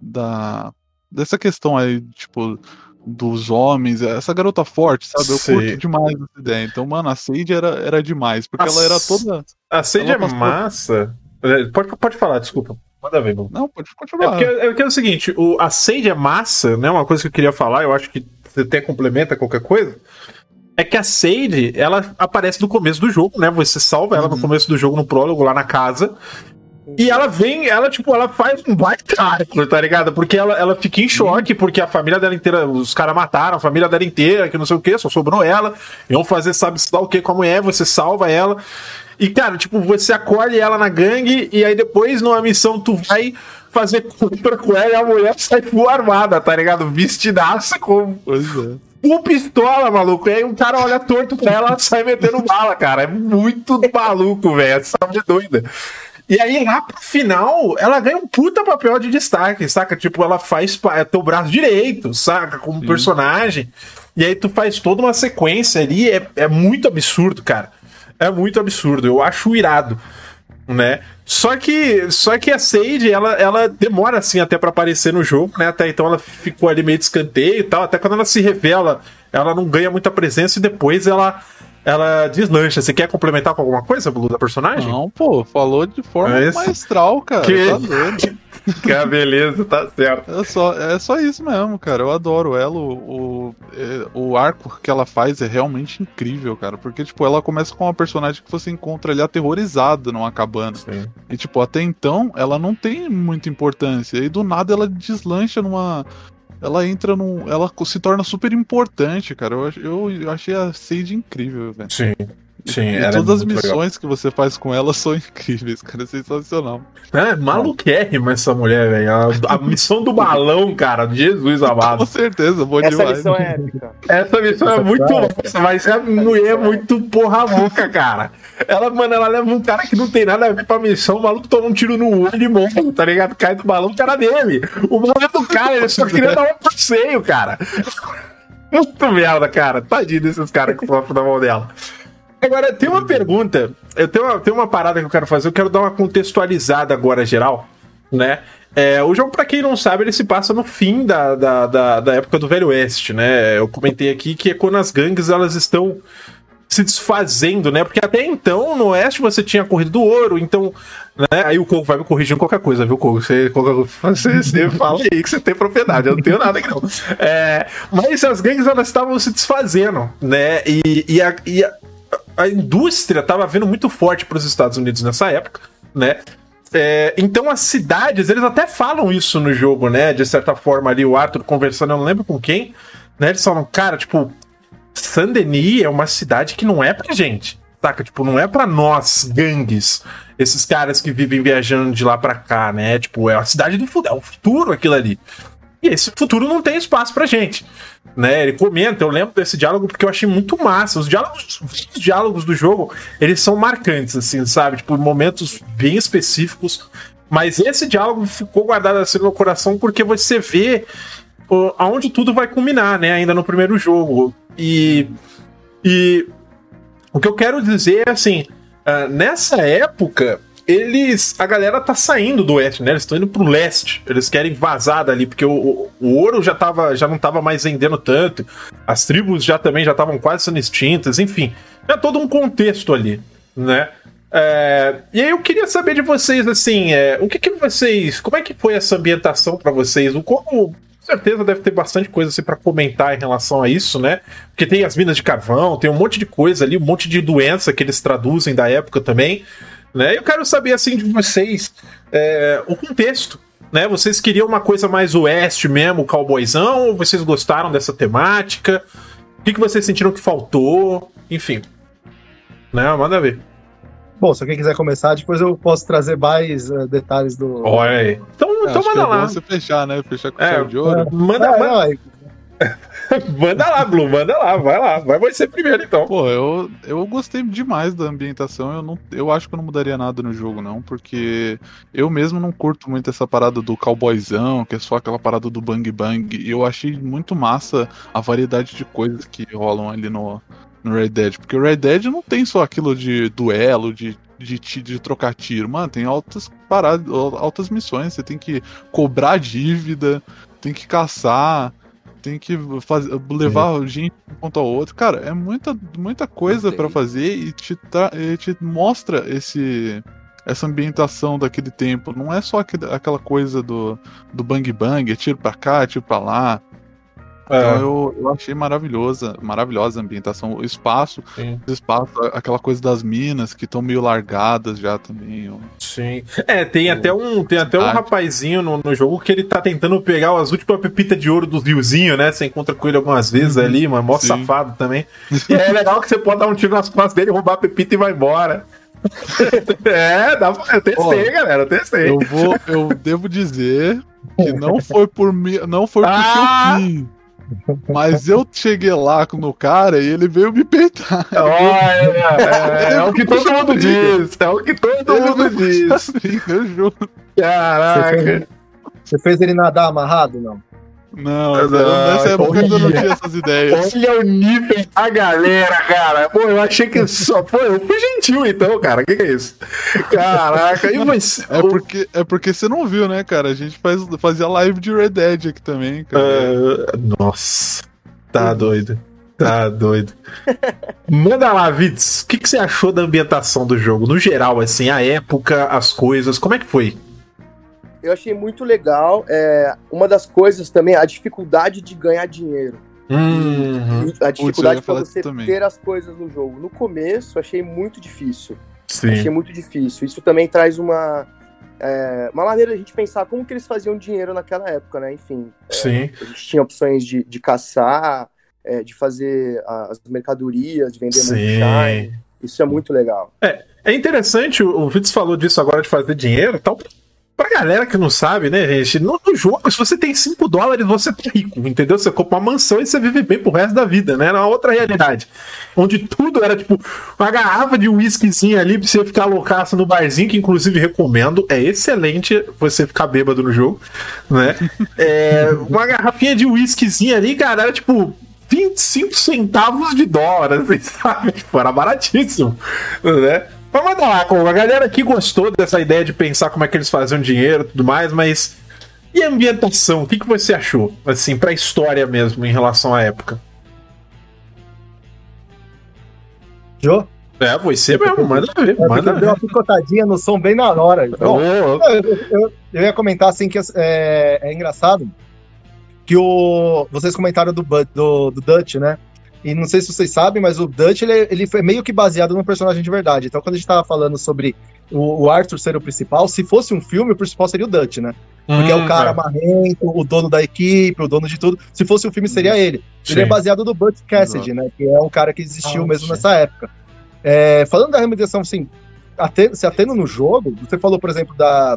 D: da dessa questão aí, tipo, dos homens, essa garota forte, sabe? Eu
B: Sim.
D: curto demais essa ideia. Então, mano, a Sage era, era demais, porque
B: A
D: ela era toda.
B: A Sage é
D: passou-
B: massa. É, Pode, pode falar, desculpa. Manda ver, Blue.
D: Não, pode
B: É
D: continuar.
B: porque, é porque é o seguinte, o, a Sage é massa, né? Uma coisa que eu queria falar, eu acho que você até complementa qualquer coisa. É que a Sage, ela aparece no começo do jogo, né? Você salva ela no
D: Uhum.
B: começo do jogo, no prólogo, lá na casa. E ela vem, ela, tipo, ela faz um baita arco, tá ligado? Porque ela, ela fica em choque, porque a família dela inteira, os caras mataram a família dela inteira, que não sei o que, só sobrou ela. E vão fazer, sabe, se dá o que com a mulher, você salva ela. E, cara, tipo, você acolhe ela na gangue, e aí depois, numa missão, tu vai fazer compra com ela e a mulher sai full armada, tá ligado? Vestidaça com
D: é.
B: full pistola, maluco. E aí um cara olha torto pra ela e sai metendo bala, cara. É muito maluco, velho. Essa mulher é doida. E aí, lá pro final, ela ganha um puta papel de destaque, saca? Tipo, ela faz é teu braço direito, saca? Como personagem. E aí tu faz toda uma sequência ali. É, é muito absurdo, cara. É muito absurdo. Eu acho irado né? Só que, só que a Sage, ela, ela demora assim até pra aparecer no jogo, né? Até então ela ficou ali meio de escanteio e tal. Até quando ela se revela, ela não ganha muita presença e depois ela ela deslancha. Você quer complementar com alguma coisa, Blue, da personagem?
D: Não, pô, falou de forma
B: É
D: maestral, cara.
B: Que-
D: Tá doido.
B: Beleza, tá certo.
D: É só, é só isso mesmo, cara. Eu adoro ela. O, o, é, o arco que ela faz é realmente incrível, cara. Porque, tipo, ela começa com uma personagem que você encontra ali aterrorizada numa cabana.
B: Sim.
D: E, tipo, até então ela não tem muita importância. E do nada ela deslancha numa. Ela entra num. Ela se torna super importante, cara. Eu, eu, eu achei a Sage incrível, velho.
B: Sim. Sim,
D: e
B: é
D: todas as
B: muito legal.
D: missões que você faz com ela são incríveis, cara. É sensacional.
B: É maluquérrima essa mulher, velho. A, a missão do balão, cara. Jesus
D: Com
B: amado.
D: certeza, bom
E: Essa
D: demais.
E: missão é épica.
B: Essa missão é muito massa, mas a mulher é muito porra louca, cara. Ela, mano, ela leva um cara que não tem nada a ver com a missão, o maluco toma um tiro no olho e morre, tá ligado? Cai do balão, o cara dele. O balão é do cara, ele só queria dar um passeio, cara. Muito merda, cara. Tadinho desses caras que sofrem na mão dela. Agora, tem uma pergunta. Eu tenho uma, tenho uma parada que eu quero fazer. Eu quero dar uma contextualizada agora, geral, né? É, o jogo, pra quem não sabe, ele se passa no fim da, da, da, da época do Velho Oeste, né? Eu comentei aqui que é quando as gangues elas estão se desfazendo, né? Porque até então no Oeste você tinha a Corrida do Ouro, então. Né? Aí o Coco vai me corrigir em qualquer coisa, viu, Coco? Você, você, você fala aí que você tem propriedade, eu não tenho nada aqui não. É, mas as gangues elas estavam se desfazendo, né? E, e, a, e a, a indústria estava vindo muito forte para os Estados Unidos nessa época, né? É, então as cidades, eles até falam isso no jogo, né? De certa forma ali, o Arthur conversando, eu não lembro com quem, né? Eles falam, cara, tipo, Saint-Denis é uma cidade que não é pra gente, saca? Tipo, não é pra nós, gangues, esses caras que vivem viajando de lá pra cá, né? Tipo, é a cidade do futuro, é o futuro aquilo ali. E esse futuro não tem espaço pra gente. Né, ele comenta, eu lembro desse diálogo porque eu achei muito massa. Os diálogos, os diálogos do jogo, eles são marcantes, assim, sabe? Tipo, momentos bem específicos. Mas esse diálogo ficou guardado assim no meu coração porque você vê aonde tudo vai culminar, né? Ainda no primeiro jogo. E, e o que eu quero dizer é assim: uh, nessa época, eles. A galera tá saindo do oeste, né? Eles estão indo pro leste. Eles querem vazar dali, porque o, o ouro já, tava, já não tava mais vendendo tanto. As tribos já também já estavam quase sendo extintas, enfim. É todo um contexto ali, né? É, e aí eu queria saber de vocês, assim, é, o que, que vocês. Como é que foi essa ambientação para vocês? O como certeza deve ter bastante coisa assim para comentar em relação a isso, né? Porque tem as minas de carvão, tem um monte de coisa ali, um monte de doença que eles traduzem da época também, né? Eu quero saber assim de vocês é, o contexto, né? Vocês queriam uma coisa mais oeste mesmo, cowboyzão, ou vocês gostaram dessa temática? O que, que vocês sentiram que faltou? Enfim, né? Manda ver.
F: Bom, se alguém quiser começar, depois eu posso trazer mais uh, detalhes do.
B: Olha aí. Então, então manda
D: é
B: lá.
D: você fechar, né? Fechar com é, de ouro.
B: Manda, é, manda... manda lá, Blue, manda lá, vai lá. Vai você primeiro, então.
D: Pô, eu, eu gostei demais da ambientação. Eu, não, eu acho que eu não mudaria nada no jogo, não, porque eu mesmo não curto muito essa parada do cowboyzão, que é só aquela parada do bang bang. Eu achei muito massa a variedade de coisas que rolam ali no, no Red Dead. Porque o Red Dead não tem só aquilo de duelo, de, de, de trocar tiro. Mano, tem altas paradas, altas missões. Você tem que cobrar dívida, tem que caçar, tem que fazer, levar é. gente de um ponto ao outro. Cara, é muita, muita coisa para fazer e te, e te mostra esse essa ambientação daquele tempo. Não é só aquela coisa do, do bang bang, é tiro pra cá, tiro pra lá. É. Então eu, eu achei maravilhosa, maravilhosa a ambientação, o espaço, o espaço, aquela coisa das minas que estão meio largadas já também. Ó.
B: Sim. É, tem o, até um, tem até um rapazinho no, no jogo que ele tá tentando pegar as últimas pepitas de ouro do riozinho, né? Você encontra com ele algumas vezes uhum. ali, mas mó Sim. safado também. E é legal que você pode dar um tiro nas costas dele, roubar a pepita e vai embora. é, dá, eu testei, galera, eu testei.
D: Eu vou, eu devo dizer que não foi por mim, não foi porque ah! eu quis. Mas eu cheguei lá no cara e ele veio me peitar.
B: Olha, é, é, o que todo mundo diz. É o que todo ele mundo diz.
D: eu juro.
B: Caraca.
F: Você fez ele nadar amarrado, não?
D: Não, não, nessa época eu não tinha essas ideias.
B: Olha o nível da galera, cara. Pô, eu achei que só. Pô, eu fui gentil então, cara. O que, que, é isso? Caraca, e você.
D: É porque, é porque você não viu, né, cara? A gente faz, fazia live de Red Dead aqui também, cara.
B: Uh, nossa, tá doido. Tá doido. Manda lá, Vitz. O que, que você achou da ambientação do jogo? No geral, assim, a época, as coisas, como é que foi?
E: Eu achei muito legal. É, uma das coisas também, a dificuldade de ganhar dinheiro.
B: Uhum.
E: A dificuldade para você ter as coisas no jogo. No começo, achei muito difícil.
B: Sim.
E: Achei muito difícil. Isso também traz uma, é, uma maneira de a gente pensar como que eles faziam dinheiro naquela época, né? Enfim.
B: É, Sim.
E: É, a gente tinha opções de, de caçar, é, de fazer as mercadorias, de vender moonshine. Isso é muito legal.
B: É, é interessante, o Vitz falou disso agora de fazer dinheiro, tal. Pra galera que não sabe, né, gente? No, no, jogo, se você tem 5 dólares, você tá rico, entendeu? Você compra uma mansão e você vive bem pro resto da vida, né? Na outra realidade. Onde tudo era tipo uma garrafa de whiskyzinho ali pra você ficar loucaço no barzinho, que inclusive recomendo. É excelente você ficar bêbado no jogo, né? É, uma garrafinha de whiskyzinho ali, cara, era tipo 25 centavos de dólar, assim, sabe? Tipo, era baratíssimo, né? Mas manda lá, a galera aqui gostou dessa ideia de pensar como é que eles faziam dinheiro e tudo mais, mas. E a ambientação? O que, que você achou? Assim, pra história mesmo, em relação à época?
F: Jô?
B: É, você mesmo, manda ver, manda
F: porque deu uma
B: ver.
F: picotadinha no som bem na hora. Bom, eu, eu- eu ia comentar assim que é, é engraçado que o, vocês comentaram do, do, do Dutch, né? E não sei se vocês sabem, mas o Dutch ele, ele foi meio que baseado no personagem de verdade. Então, quando a gente tava falando sobre o, o Arthur ser o principal, se fosse um filme, o principal seria o Dutch, né? Porque é o
B: hum,
F: cara marrento, o dono da equipe, o dono de tudo. Se fosse um filme, seria ele. Ele é
B: sim.
F: baseado no Butch Cassidy, né? Que é um cara que existiu
B: Ah,
F: mesmo
B: sim.
F: nessa época. É, falando da remediação, assim, ate- se atendo no jogo, você falou, por exemplo, da,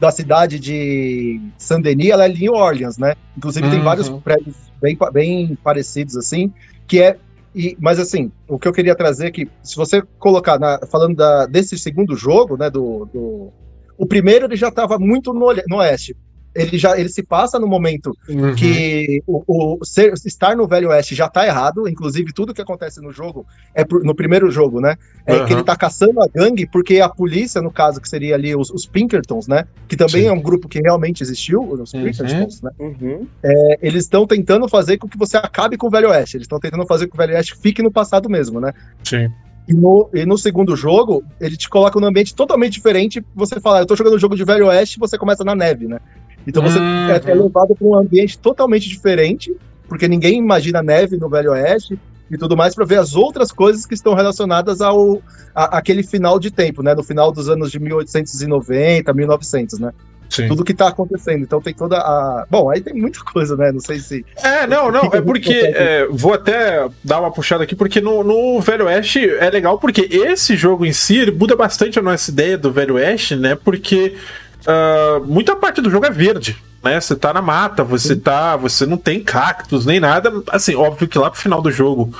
F: da cidade de Saint-Denis, ela é New Orleans, né? Inclusive tem
B: Uhum.
F: vários prédios bem, bem parecidos, assim, que é. E, mas assim, o que eu queria trazer é que, se você colocar, na- falando da- desse segundo jogo, né, do, do- o primeiro ele já estava muito no, no oeste. Ele já ele se passa no momento
B: Uhum.
F: que o, o ser- estar no Velho Oeste já tá errado, inclusive tudo que acontece no jogo é por- no primeiro jogo, né? É
B: Aham.
F: que ele tá caçando a gangue porque a polícia, no caso, que seria ali os, os Pinkertons, né? Que também
B: Sim.
F: é um grupo que realmente existiu, os
B: Uhum.
F: Pinkertons, né?
E: Uhum.
F: É, eles estão tentando fazer com que você acabe com o Velho Oeste. Eles estão tentando fazer com que o Velho Oeste fique no passado mesmo, né?
B: Sim.
F: E no, e no segundo jogo, ele te coloca num ambiente totalmente diferente. Você fala, eu tô jogando um jogo de Velho Oeste você começa na neve, né? Então você
B: Uhum.
F: é, levado para um ambiente totalmente diferente, porque ninguém imagina neve no Velho Oeste e tudo mais, para ver as outras coisas que estão relacionadas ao a- aquele final de tempo, né? No final dos anos de 1890, 1900, né?
B: Sim.
F: Tudo que tá acontecendo. Então tem toda a. Bom, aí tem muita coisa, né? Não sei se.
B: É, não, não, é porque. é, vou até dar uma puxada aqui, porque no, no Velho Oeste é legal, porque esse jogo em si ele muda bastante a nossa ideia do Velho Oeste, né? Porque ah, muita parte do jogo é verde. Né, você tá na mata, você tá. Você não tem cactos nem nada. Assim, óbvio que lá pro final do jogo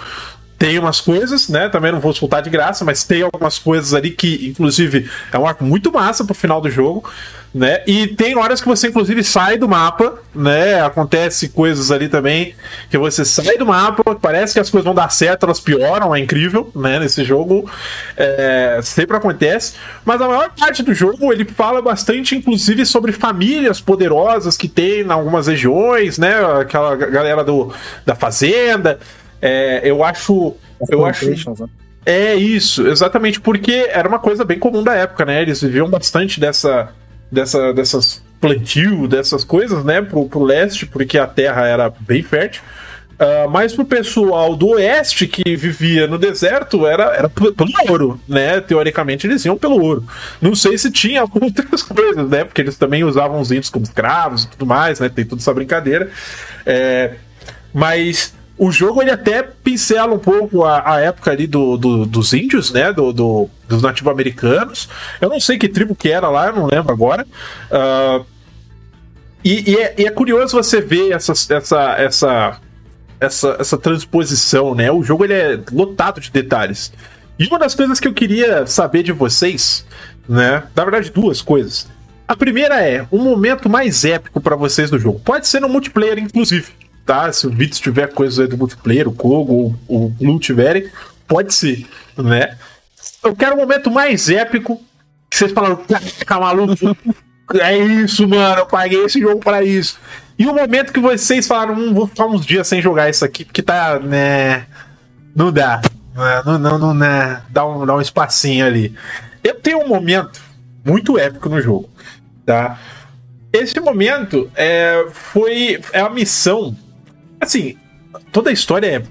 B: tem umas coisas, né? Também não vou soltar de graça, mas tem algumas coisas ali que, inclusive, é um arco muito massa pro final do jogo, né? E tem horas que você, inclusive, sai do mapa, né? Acontece coisas ali também que você sai do mapa, parece que as coisas vão dar certo, elas pioram, é incrível, né? Nesse jogo, é, sempre acontece. Mas a maior parte do jogo ele fala bastante, inclusive, sobre famílias poderosas que tem em algumas regiões, né? Aquela galera do, da fazenda. É, eu acho. Eu acho.
F: Né?
B: É isso, exatamente, porque era uma coisa bem comum da época, né? Eles viviam bastante dessa, dessa, dessas plantio, dessas coisas, né? Pro, pro leste, porque a terra era bem fértil. Ah, mas pro pessoal do oeste que vivia no deserto, era, era pelo ouro, né? Teoricamente eles iam pelo ouro. Não sei se tinha outras coisas, né? Porque eles também usavam os índios como escravos e tudo mais, né? Tem toda essa brincadeira. É, mas o jogo ele até pincela um pouco a, a época ali do, do- dos índios, né? Do, do- dos nativo-americanos. Eu não sei que tribo que era lá, não lembro agora. Ah, e, e é, e é curioso você ver essa, essa, essa, essa, essa transposição, né? O jogo ele é lotado de detalhes. E uma das coisas que eu queria saber de vocês, né? Na verdade, duas coisas. A primeira é o momento mais épico pra vocês do jogo. Pode ser no multiplayer, inclusive, tá? Se o Vitz tiver coisas aí do multiplayer, o Kogo, o, o Blue tiverem, pode ser, né? Eu quero o momento mais épico que vocês falaram, caraca, maluco, é isso, mano, eu paguei esse jogo pra isso. E o momento que vocês falaram, hum, vou ficar uns dias sem jogar isso aqui, porque tá, né, não dá, né, não, não, não, né, dá um, dá um espacinho ali. Eu tenho um momento muito épico no jogo, tá? Esse momento é, foi é a missão, assim, toda a história é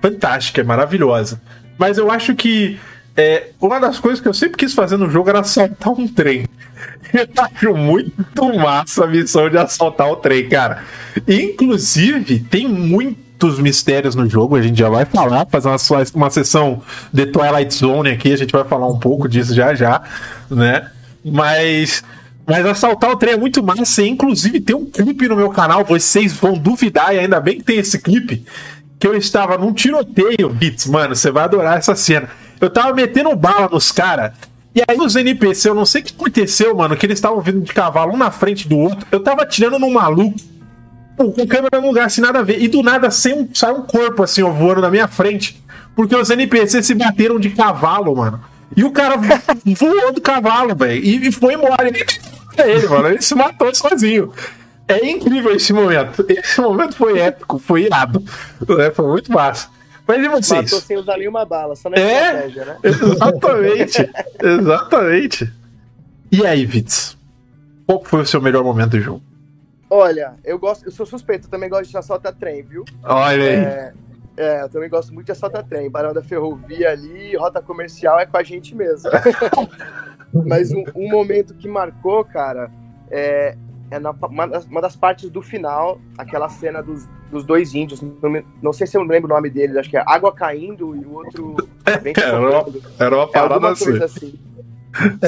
B: fantástica, é maravilhosa, mas eu acho que é, uma das coisas que eu sempre quis fazer no jogo era assaltar um trem. Eu acho muito massa a missão de assaltar o trem, cara. Inclusive, tem muitos mistérios no jogo, a gente já vai falar, fazer uma, uma sessão de Twilight Zone aqui, a gente vai falar um pouco disso já já, né? Mas. Mas assaltar o trem é muito massa, inclusive tem um clipe no meu canal, vocês vão duvidar, e ainda bem que tem esse clipe, que eu estava num tiroteio, Beats, mano, você vai adorar essa cena. Eu tava metendo bala nos caras. E aí os NPC, eu não sei o que aconteceu, mano, que eles estavam vindo de cavalo um na frente do outro. Eu tava atirando num maluco. Com câmera num lugar assim, nada a ver. E do nada sem um, sai um corpo assim, ó, voando na minha frente. Porque os NPCs se bateram de cavalo, mano. E o cara voou do cavalo, velho. E, e foi embora. Ele, ele, mano. Ele se matou sozinho. É incrível esse momento. Esse momento foi épico, foi irado. né? Foi muito massa. Mas e
E: Matou
B: vocês?
E: sem usar nenhuma bala, só na
B: É?
E: estratégia, né?
B: Exatamente. Exatamente. E aí, Vitz? Qual foi o seu melhor momento do jogo?
E: Olha, eu gosto, eu sou suspeito, eu também gosto de assaltar trem, viu?
B: Olha aí.
E: É, é, eu também gosto muito de assaltar trem. Barão da Ferrovia ali, rota comercial é com a gente mesmo. Mas um, um momento que marcou, cara, é, é na- uma, das, uma das partes do final, aquela cena dos, dos dois índios. Não, me- não sei se eu lembro o nome deles, acho que é Água Caindo e o outro. Vento
B: Era uma-. Era uma
E: É
B: parada
E: alguma
B: assim.
E: assim.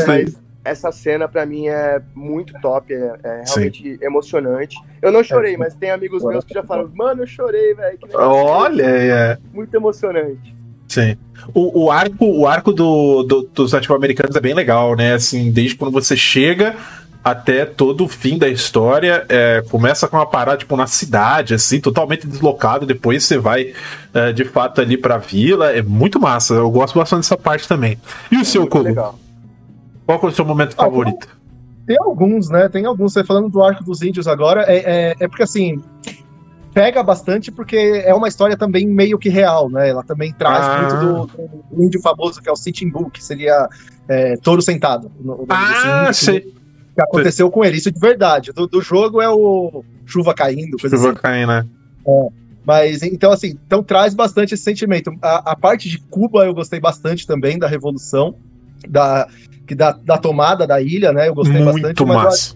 E: Mas essa cena pra mim é muito top, é, é realmente emocionante. Eu não chorei, mas tem amigos meus que já falaram, mano, eu chorei, velho.
B: Olha, é.
E: Muito emocionante.
B: Sim. O, o arco, o arco do, do- dos nativo-americanos é bem legal, né? Assim, desde quando você chega até todo o fim da história, é, começa com uma parada tipo na cidade, assim, totalmente deslocado. Depois você vai é, de fato ali pra vila. É muito massa. Eu gosto bastante dessa parte também. E o seu,
E: Muito
B: Kogo?
E: legal.
B: Qual é o seu momento
F: Ah,
B: favorito?
F: Tem alguns, né? Tem alguns. Você falando do arco dos índios agora, é, é, é porque assim. Pega bastante porque é uma história também meio que real, né? Ela também traz
B: Ah.
F: muito do, do índio famoso que é o Sitting Bull, que seria é, touro sentado. o nome desse
B: Ah, sei.
F: que aconteceu com ele. Isso de verdade. Do, do jogo é o chuva caindo, coisa
B: Chuva
F: assim.
B: caindo, né?
F: Mas então, assim, então traz bastante esse sentimento. A, a parte de Cuba eu gostei bastante também, da revolução, da, que da, da tomada da ilha, né? Eu gostei bastante.
B: Muito
F: eu
B: massa.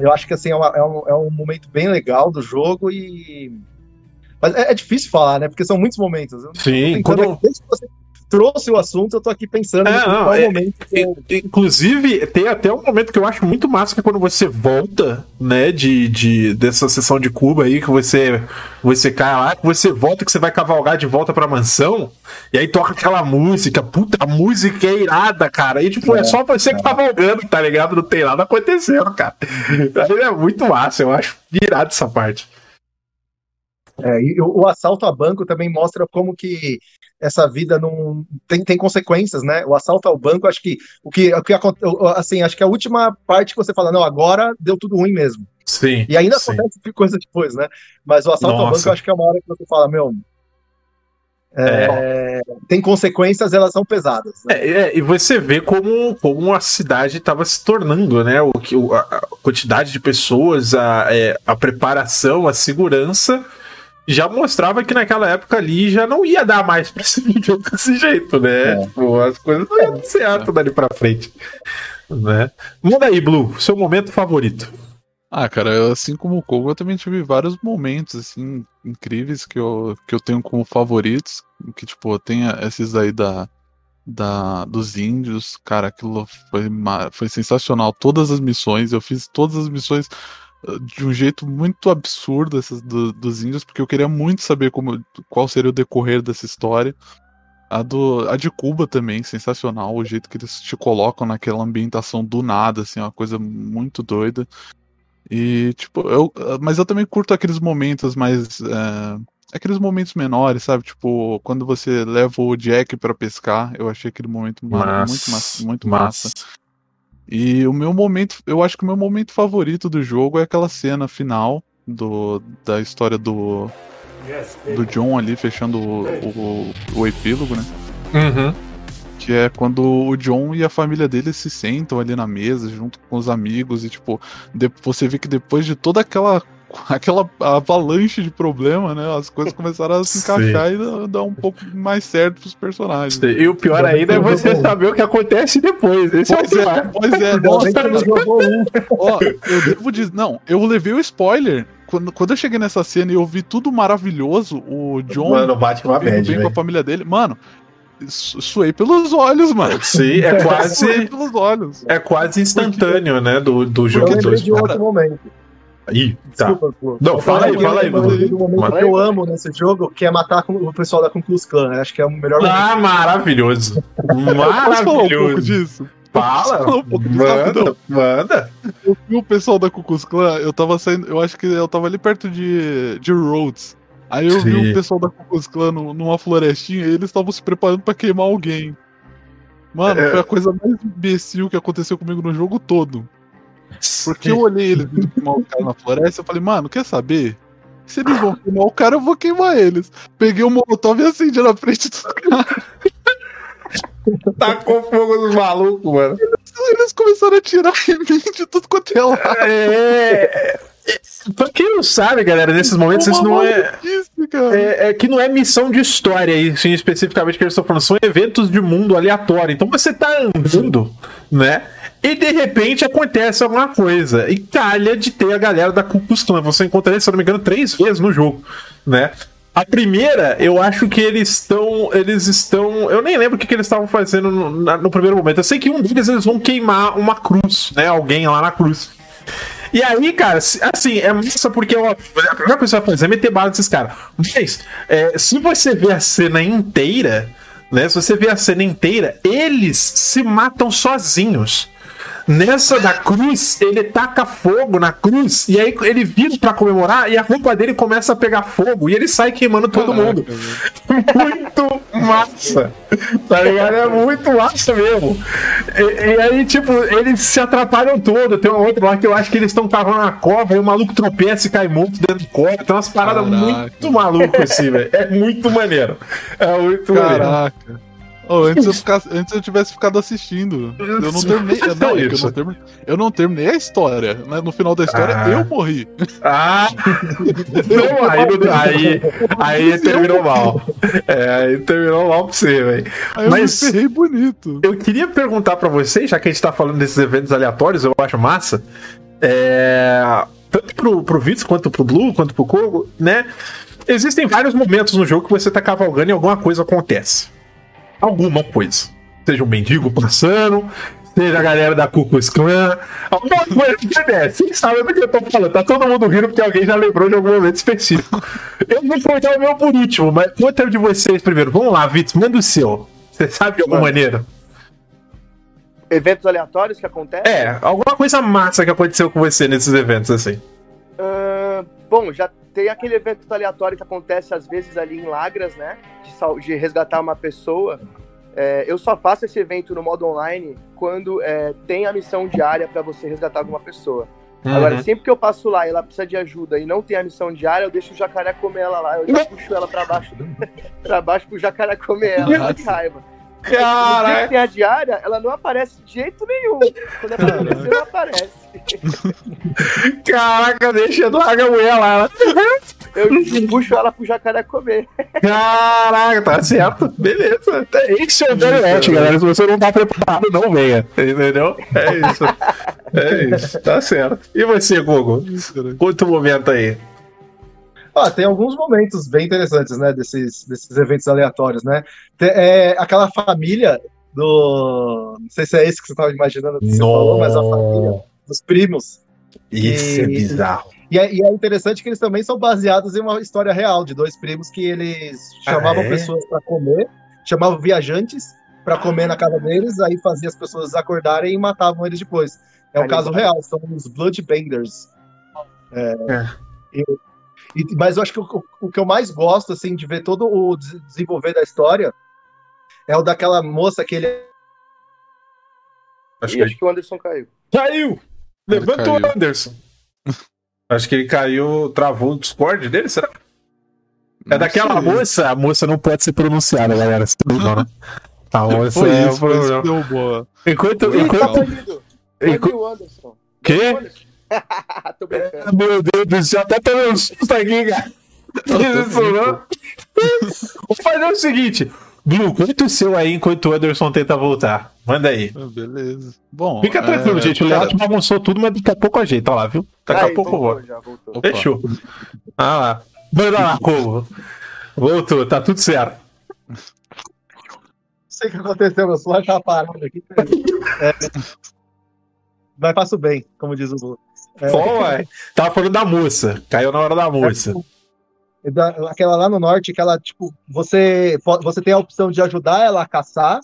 F: Eu acho que assim, é, uma- é um, é um momento bem legal do jogo e. Mas é, é difícil falar, né? Porque são muitos momentos.
B: Sim, quando,
F: desde que você trouxe o assunto, eu tô aqui pensando
B: É,
F: em
B: não,
F: qual
B: é-
F: momento. que eu-
B: In- Inclusive, tem até um momento que eu acho muito massa, que é quando você volta, né, de, de, dessa sessão de Cuba aí, que você, você cai lá, que você volta, que você vai cavalgar de volta pra mansão, e aí toca aquela música, puta, a música é irada, cara, e tipo, é, só você cavalgando, tá ligado? Não tem nada acontecendo, cara. Aí é muito massa, eu acho irado essa parte.
F: É, e o, o assalto a banco também mostra como que essa vida não tem, tem consequências, né? O assalto ao banco, acho que o que, o que assim, acho que a última parte que você fala, não, agora deu tudo ruim mesmo.
B: Sim.
F: E ainda
B: sim.
F: acontece coisa depois, né? Mas o assalto ao
B: Nossa.
F: banco, eu acho que é uma hora que você fala, meu. é, Tem consequências, elas são pesadas. né?
B: É, é, e você vê como, como a cidade estava se tornando, né? O- a, a quantidade de pessoas, a, é, a preparação, a segurança já mostrava que naquela época ali já não ia dar mais pra se viver desse jeito, né?
F: É.
B: Tipo, as coisas não iam certo dali pra frente. Né? Manda aí, Blue, seu momento favorito.
D: Ah, cara, eu, assim como o Kogo, eu também tive vários momentos, assim, incríveis que eu, que eu tenho como favoritos. Que, tipo, tem esses aí da, da, dos índios. Cara, aquilo foi, foi sensacional. Todas as missões, eu fiz todas as missões de um jeito muito absurdo, essas do- dos índios, porque eu queria muito saber como, qual seria o decorrer dessa história. A, do, a de Cuba também, sensacional, o jeito que eles te colocam naquela ambientação do nada, assim, uma coisa muito doida. E, tipo, eu. Mas eu também curto aqueles momentos mais. é, aqueles momentos menores, sabe? Tipo, quando você leva o Jack pra pescar, eu achei aquele momento ma- muito massa. Muito massa. E o meu momento, eu acho que o meu momento favorito do jogo é aquela cena final do, da história do, do John ali fechando o, o, o epílogo, né?
B: Uhum.
D: Que é quando o John e a família dele se sentam ali na mesa, junto com os amigos, e tipo, de- você vê que depois de toda aquela aquela avalanche de problema, né? As coisas começaram a se encaixar Sim. e dar um pouco mais certo pros personagens. Sim.
B: E o pior ainda é você saber o que acontece depois. Esse é pois
D: é,
B: é
D: Pois é, nossa, ó, eu devo dizer. Não, eu levei o spoiler. Quando, quando eu cheguei nessa cena e eu vi tudo maravilhoso, o John
B: mano, bate com
D: a
B: bad,
D: bem com a família dele. Mano, suei pelos olhos, mano.
B: Sim, é quase.
D: pelos olhos.
B: É quase instantâneo, né? Do, do jogo
F: 2.
B: Ih, tá.
F: Desculpa, Pô.
B: Não, fala aí, fala aí, Bruno.
F: do momento que eu amo nesse jogo, que é matar com- o pessoal da Klux Klan. né? Acho que é o melhor momento.
B: Ah, maravilhoso.
D: Posso falar um pouco
B: Maravilhoso.
D: disso?
B: Fala,
D: Fala um pouco disso, rapidão.
B: manda, manda.
D: Eu vi o pessoal da Cucus Clan, eu tava saindo, eu acho que eu tava ali perto de, de Rhodes. Aí eu vi
B: Sim.
D: o pessoal da Cucus Clan numa florestinha e eles estavam se preparando pra queimar alguém. Mano,
B: É.
D: foi a coisa mais imbecil que aconteceu comigo no jogo todo. Porque eu olhei eles vindo queimar o cara na floresta e eu falei, mano, quer saber? Se eles vão queimar o cara, eu vou queimar eles. Peguei o molotov e acendi na frente dos caras.
B: Tacou fogo nos malucos, mano.
D: Eles começaram a tirar em mim de tudo quanto é lado.
B: É. Pra quem não sabe, galera, nesses momentos isso não é. É, é que não é missão de história, isso especificamente que eles estão falando, são eventos de mundo aleatório. Então você tá andando, né? E de repente acontece alguma coisa. E calha de ter a galera da Ku Klux Klan. Você encontra eles, se eu não me engano, três vezes no jogo, né? A primeira, eu acho que eles estão. Eles estão. Eu nem lembro o que, que eles estavam fazendo no, na- no primeiro momento. Eu sei que um deles eles vão queimar uma cruz, né? Alguém lá na cruz. E aí, cara, assim, é massa porque ó, a primeira coisa que você vai fazer é meter bala nesses caras. Mas, é, se você ver a cena inteira, né? Se você ver a cena inteira, eles se matam sozinhos. Nessa da cruz, ele taca fogo na cruz, e aí ele vira pra comemorar, e a roupa dele começa a pegar fogo, e ele sai queimando todo mundo. Muito massa. Tá ligado? É muito massa mesmo. E, e aí, tipo, eles se atrapalham todo. Tem um outro lá que eu acho que eles estão cavando na cova, e o maluco tropeça e cai morto dentro do cova. Tem umas paradas
D: Caraca.
B: muito malucas assim, velho. É muito maneiro. É muito maneiro.
D: Oh, antes, eu ficasse- antes eu tivesse ficado assistindo. Eu não terminei. Não, é eu, não terminei eu não terminei a história. né? No final da história,
B: Ah.
D: eu morri.
B: Ah! Não, aí, aí, aí terminou mal. É, aí terminou mal pra você, velho.
D: Eu
B: Mas-
D: me ferrei bonito.
B: Eu queria perguntar pra vocês, já que a gente tá falando desses eventos aleatórios, eu acho massa. É, tanto pro, pro Vitz, quanto pro Blue, quanto pro Kogo, né? Existem vários momentos no jogo que você tá cavalgando e alguma coisa acontece. Alguma coisa. Seja um mendigo passando, seja a galera da Ku Klux Klan, alguma coisa que acontece. Vocês sabem do que eu tô falando. Tá todo mundo rindo porque alguém já lembrou de algum momento específico. Eu vou contar o meu por último, mas conta o de vocês primeiro. Vamos lá, Vitz, manda o seu. Você sabe de alguma
E: Mano.
B: maneira?
E: Eventos aleatórios que acontecem?
B: É, alguma coisa massa que aconteceu com você nesses eventos, assim.
E: Ah, bom, já tem aquele evento aleatório que acontece às vezes ali em Lagras, né? De, de resgatar uma pessoa. É, eu só faço esse evento no modo online quando é, tem a missão diária para você resgatar alguma pessoa.
B: Uhum.
E: Agora, sempre que eu passo lá e ela precisa de ajuda e não tem a missão diária, eu deixo o jacaré comer ela lá. Eu já puxo ela pra baixo, pra baixo pro jacaré comer ela, só de raiva. Que
B: Caraca!
E: tem a diária, ela não aparece de jeito nenhum. Quando aparecer, não aparece.
B: Caraca, deixa larga a mulher lá.
E: Eu puxo ela pro jacaré comer.
B: Caraca, tá certo. Beleza. É o Internet, galera. Se você não tá preparado, não venha. Entendeu? É isso. É isso. Tá certo. E você, Google? Conta o momento aí.
F: Ah, tem alguns momentos bem interessantes, né, desses, desses eventos aleatórios, né? Tem- é, aquela família do. Não sei se é esse que você estava imaginando que você falou, mas a família dos primos.
B: Isso é
F: E-
B: bizarro.
F: E é, e é interessante que eles também são baseados em uma história real de dois primos que eles chamavam
B: Ah, é?
F: pessoas para comer, chamavam viajantes para comer na casa deles, aí fazia as pessoas acordarem e matavam eles depois. É um caso real, são os Bloodbenders. É,
B: É.
F: e- e- mas eu acho que o, o que eu mais gosto, assim, de ver todo o des- desenvolver da história é o daquela moça que ele
B: Acho que
E: acho que o Anderson caiu.
B: caiu. Levanta o. Anderson. Acho que ele caiu, travou o Discord dele, será? É
D: Não
B: daquela
D: sei.
B: moça, a moça não pode ser pronunciada, galera. Você não, né? A moça
D: Foi
B: é o
D: isso, foi isso
B: problema.
D: que deu boa.
B: Enquanto.
D: Ih,
B: enquanto...
D: tá
B: enquanto...
E: o Anderson.
B: Quê?
E: O brincando.
B: Meu Deus do céu, até tomei um susto aqui, cara. Isso, não? Vou fazer o seguinte. Blue, conta o seu aí enquanto o Anderson tenta voltar. Manda aí.
D: Ah, Beleza. Bom.
B: Fica tranquilo,
D: é,
B: gente. O
D: cara,
B: Leandro bagunçou tudo, mas daqui a pouco ajeita, olha lá, viu? Daqui
E: Aí,
B: a pouco.
D: Opa.
B: Fechou. Ah lá. Manda lá, como? Voltou, tá tudo certo.
F: Não sei o que aconteceu, meu celular tá parado aqui. É, mas faço bem, como diz o Lu. É,
B: Ó, uai. Tava falando da moça. Caiu na hora da moça.
F: Da- aquela lá no norte, que ela, tipo, você, você tem a opção de ajudar ela a caçar,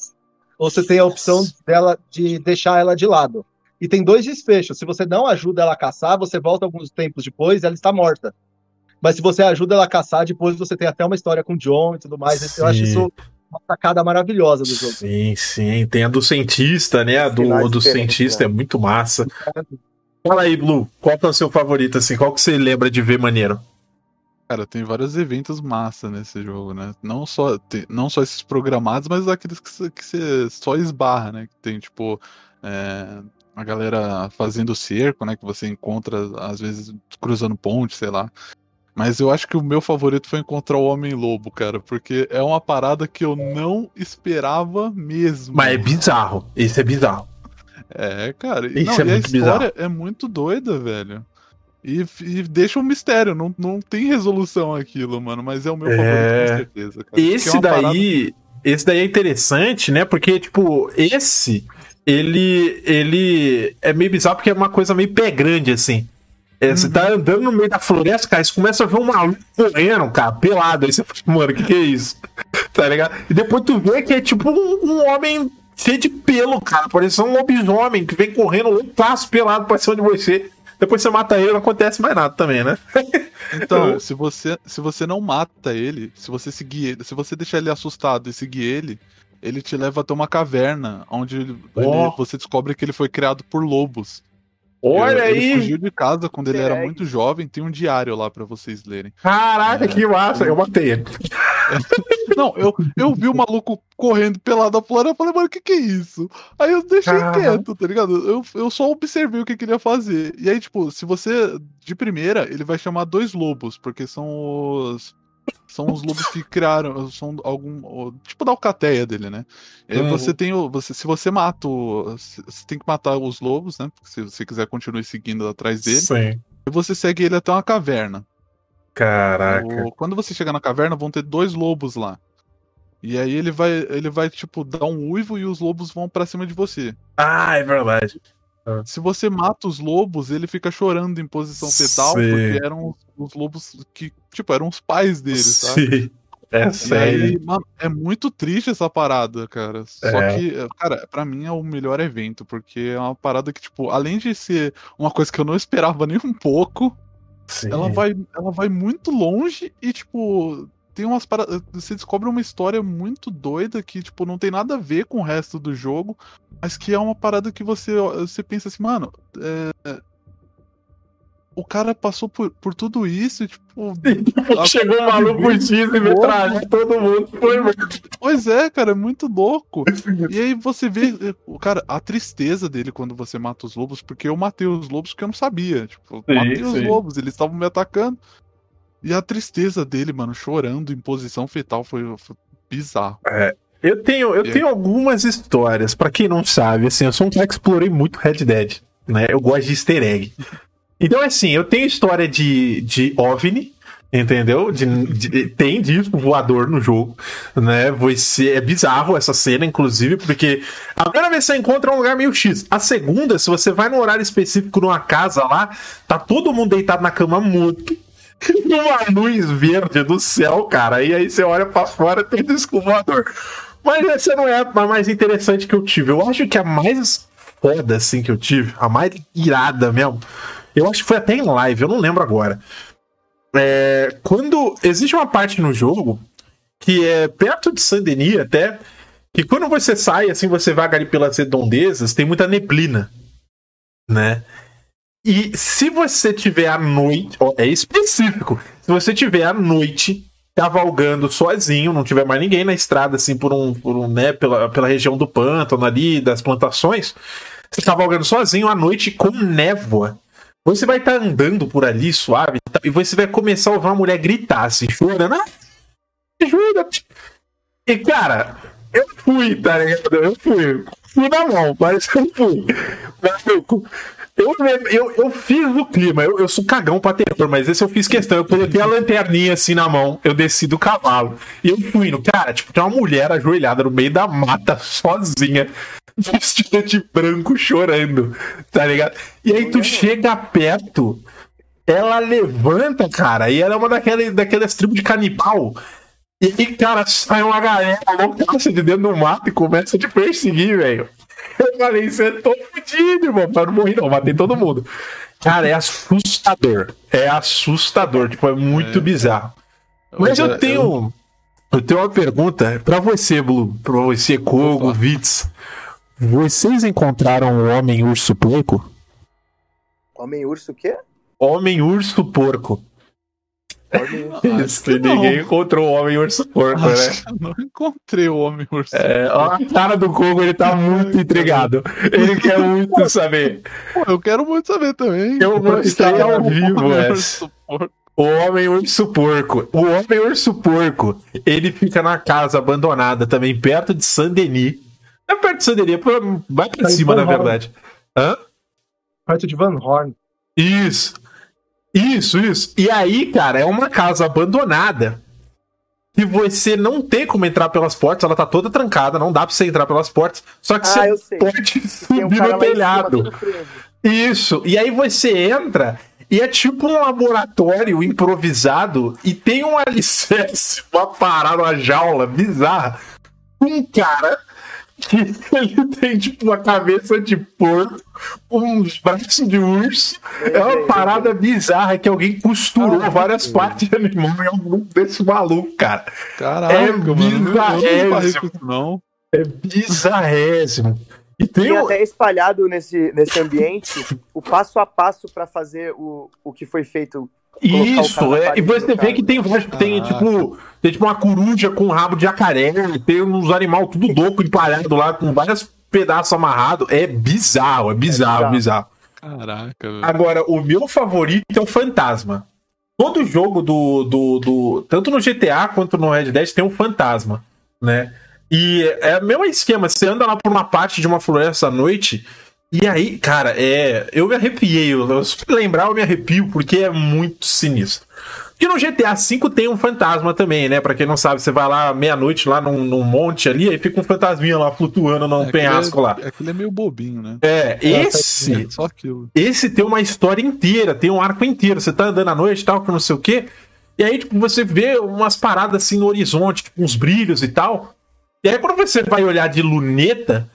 F: ou você tem a opção dela de deixar ela de lado. E tem dois desfechos. Se você não ajuda ela a caçar, você volta alguns tempos depois e ela está morta. Mas se você ajuda ela a caçar, depois você tem até uma história com o John e tudo mais. Eu acho
B: Sim.
F: isso uma sacada maravilhosa do jogo.
B: Sim, sim. Tem a do cientista, né? A do,
E: Finais
B: do cientista
E: né?
B: é muito massa. Fala aí, Blue. Qual que é o seu favorito, assim? Qual que você lembra de ver maneiro?
D: Cara, tem vários eventos massa nesse jogo, né? Não só, tem- não só esses programados, mas aqueles que você, que você só esbarra, né? Que tem, tipo, é, a galera fazendo cerco, né? Que você encontra, às vezes, cruzando ponte, sei lá. Mas eu acho que o meu favorito foi encontrar o Homem-Lobo, cara, porque é uma parada que eu não esperava mesmo.
B: Mas é bizarro. Esse é bizarro.
D: É, cara. e-
B: Isso
D: não,
B: é
D: e a história é muito doida, velho. E, e deixa um mistério, não, não tem resolução aquilo, mano. Mas é o meu
B: É.
D: favorito, com certeza. Cara, é
B: Esse
D: parada-
B: daí. Esse daí é interessante, né? Porque, tipo, esse. Ele. Ele é meio bizarro porque é uma coisa meio pé grande, assim. É, Você tá andando no meio da floresta, cara, você começa a ver um maluco correndo, cara, pelado. Aí você fala, mano, o que, que é isso? Tá ligado? E depois tu vê que é tipo um, um homem cheio de pelo, cara. Parece um lobisomem que vem correndo loucaço pelado pra cima de você. Depois você mata ele, não acontece mais nada também, né?
D: Então, se você, se você não mata ele, se você seguir ele, se você deixar ele assustado e seguir ele, ele te leva até uma caverna, onde
B: Ó.
D: ele- você descobre que ele foi criado por lobos.
B: Olha
D: ele,
B: aí!
D: Ele fugiu de casa quando ele era muito jovem. Tem um diário lá pra vocês lerem.
B: Caraca, que massa! Eu matei ele.
D: Não, eu, eu vi o maluco correndo pelado da floresta eu falei, mano, o que que é isso? Aí eu deixei quieto, tá ligado? Eu, eu só observei o que que ele ia fazer. E aí, tipo, se você. De primeira, ele vai chamar dois lobos, porque são os. São os lobos que criaram. São algum. Tipo da alcateia dele, né?
B: Uhum.
D: você tem o. Você, se você mata o. Você tem que matar os lobos, né? Porque se você quiser continuar seguindo atrás dele.
B: Sim.
D: E você segue ele até uma caverna.
B: Caraca.
D: O- Quando você chegar na caverna, vão ter dois lobos lá. E aí ele vai, ele vai tipo dar um uivo e os lobos vão pra cima de você.
B: Ah, é verdade.
D: Se você mata os lobos, ele fica chorando em posição fetal,
B: Sim.
D: porque eram os, os lobos que, tipo, eram os pais dele, sabe?
B: Sim. É
D: E aí,
B: sério.
D: mano, é muito triste essa parada, cara. Só
B: É.
D: que, cara, pra mim é o melhor evento, porque é uma parada que, tipo, além de ser uma coisa que eu não esperava nem um pouco,
B: Sim.
D: ela vai, ela vai muito longe e, tipo, tem umas paradas. Você descobre uma história muito doida que, tipo, não tem nada a ver com o resto do jogo, mas que é uma parada que você, você pensa assim, mano. é, O cara passou por, por tudo isso tipo.
B: Chegou um maluco e metralhou todo mundo. Foi.
D: Pois é, cara, é muito louco. E aí você vê, o cara, a tristeza dele quando você mata os lobos, porque eu matei os lobos porque eu não sabia. Tipo,
B: Sim,
D: matei os
B: sim.
D: lobos, eles estavam me atacando. E a tristeza dele, mano, chorando em posição fetal foi, foi bizarro.
B: Eu tenho, eu tenho algumas histórias, pra quem não sabe, assim, eu sou um cara que explorei muito Red Dead, né? Eu gosto de easter egg. Então, assim, eu tenho história de, de OVNI, entendeu? De, de- tem disco voador no jogo, né? Você, é bizarro essa cena, inclusive, porque a primeira vez que você encontra é um lugar meio X. A segunda, se você vai no horário específico numa casa lá, tá todo mundo deitado na cama morto. Uma luz verde do céu, cara. E aí você olha pra fora tem disco. Mas essa não é a mais interessante que eu tive. Eu acho que a mais foda, assim, que eu tive, a mais irada mesmo, eu acho que foi até em live, eu não lembro agora. É, quando existe uma parte no jogo que é perto de Saint-Denis até, que quando você sai, assim, você vaga ali pelas redondezas, tem muita neblina, né? E se você tiver à noite, é específico, se você tiver à noite cavalgando sozinho, não tiver mais ninguém na estrada, assim, por um, por um né, pela, pela região do pântano ali, das plantações, você cavalgando sozinho à noite com névoa. Você vai estar andando por ali suave tá? e você vai começar a ouvir uma mulher gritar assim, chorando, ah, ajuda. E cara, eu fui, tá ligado? Eu fui. Fui na mão, mas eu fui. Maluco, Eu, eu, eu fiz o clima, eu, eu sou cagão pra terror, mas esse eu fiz questão. Eu coloquei a lanterninha assim na mão, eu desci do cavalo. E eu fui no. Cara, tipo, tem uma mulher ajoelhada no meio da mata, sozinha, vestida de branco, chorando, tá ligado? E aí tu chega perto, ela levanta, cara, e ela é uma daquelas, daquelas tribos de canibal. E cara, sai uma galera loucaça de dentro do mato e começa a te perseguir, velho. Eu falei, você é tão fudido, irmão. Mas não morri, não, matei todo mundo. Cara, é assustador. É assustador, tipo, é muito bizarro. Mas eu tenho. Eu tenho uma pergunta pra você, Blue, pra você, Kogo. Vitz. Vocês encontraram o Homem Urso Porco?
E: Homem urso o quê?
B: Homem Urso Porco.
E: Transformers.
B: Isso, e ninguém encontrou o homem urso porco, né?
D: Que não encontrei o homem urso.
B: É, ó, a cara do Kogo, ele tá muito intrigado. Ele quer muito saber.
D: Pô, eu quero muito saber também.
B: Eu mostrei ao vivo
D: Homem
B: essa.
D: urso porco.
B: O homem urso porco. O homem urso porco, ele fica na casa abandonada também, perto de Saint-Denis. É perto de Saint-Denis, pô, vai pra
F: Tá em
B: cima, na verdade. Hã?
F: Perto de Van Horn.
B: Isso. Isso, isso. E aí, cara, é uma casa abandonada. Que você não tem como entrar pelas portas, ela tá toda trancada, não dá pra você entrar pelas portas. Só que
E: Ah,
B: você pode
E: Tem um
B: subir
E: cara
B: no
E: cima,
B: telhado.
E: preso.
B: Isso. E aí você entra e é tipo um laboratório improvisado e tem um alicerce, uma parada, uma jaula bizarra. Um cara ele tem tipo uma cabeça de porco, uns braços de urso. É uma parada bizarra que alguém costurou
E: Ah,
B: várias partes de animal em algum desse maluco, cara.
D: Caraca,
B: É
D: mano.
B: Bizarrésimo.
D: não.
B: É bizarrésimo. E tem
E: Tem até espalhado nesse, nesse ambiente o passo a passo pra fazer o, o que foi feito.
B: Isso, é. E você vê
E: cara.
B: que tem vários. Tem
D: Caraca.
B: tipo, tem tipo uma coruja com rabo de jacaré, tem uns animais tudo louco empalhado lá, com vários pedaços amarrados. É bizarro, é bizarro,
E: É
B: bizarro.
D: Caraca, velho.
B: Agora, o meu favorito é o fantasma. Todo jogo do, do, do. Tanto no GTA quanto no Red Dead tem um fantasma, né? E é o mesmo esquema, você anda lá por uma parte de uma floresta à noite, e aí, cara, é. Eu me arrepiei. Eu, eu, se lembrar, eu me arrepio, porque é muito sinistro. Porque no GTA V tem um fantasma também, né? Pra quem não sabe, você vai lá meia-noite, lá num, num monte ali, aí fica um fantasminha lá flutuando num
D: É,
B: penhasco lá.
D: aquele é, é meio bobinho, né?
B: É, esse.
D: É, só aquilo.
B: Esse tem uma história inteira, tem um arco inteiro. Você tá andando à noite e tal, que não sei o quê. E aí, tipo, você vê umas paradas assim no horizonte, tipo, uns brilhos e tal. E aí, quando você vai olhar de luneta,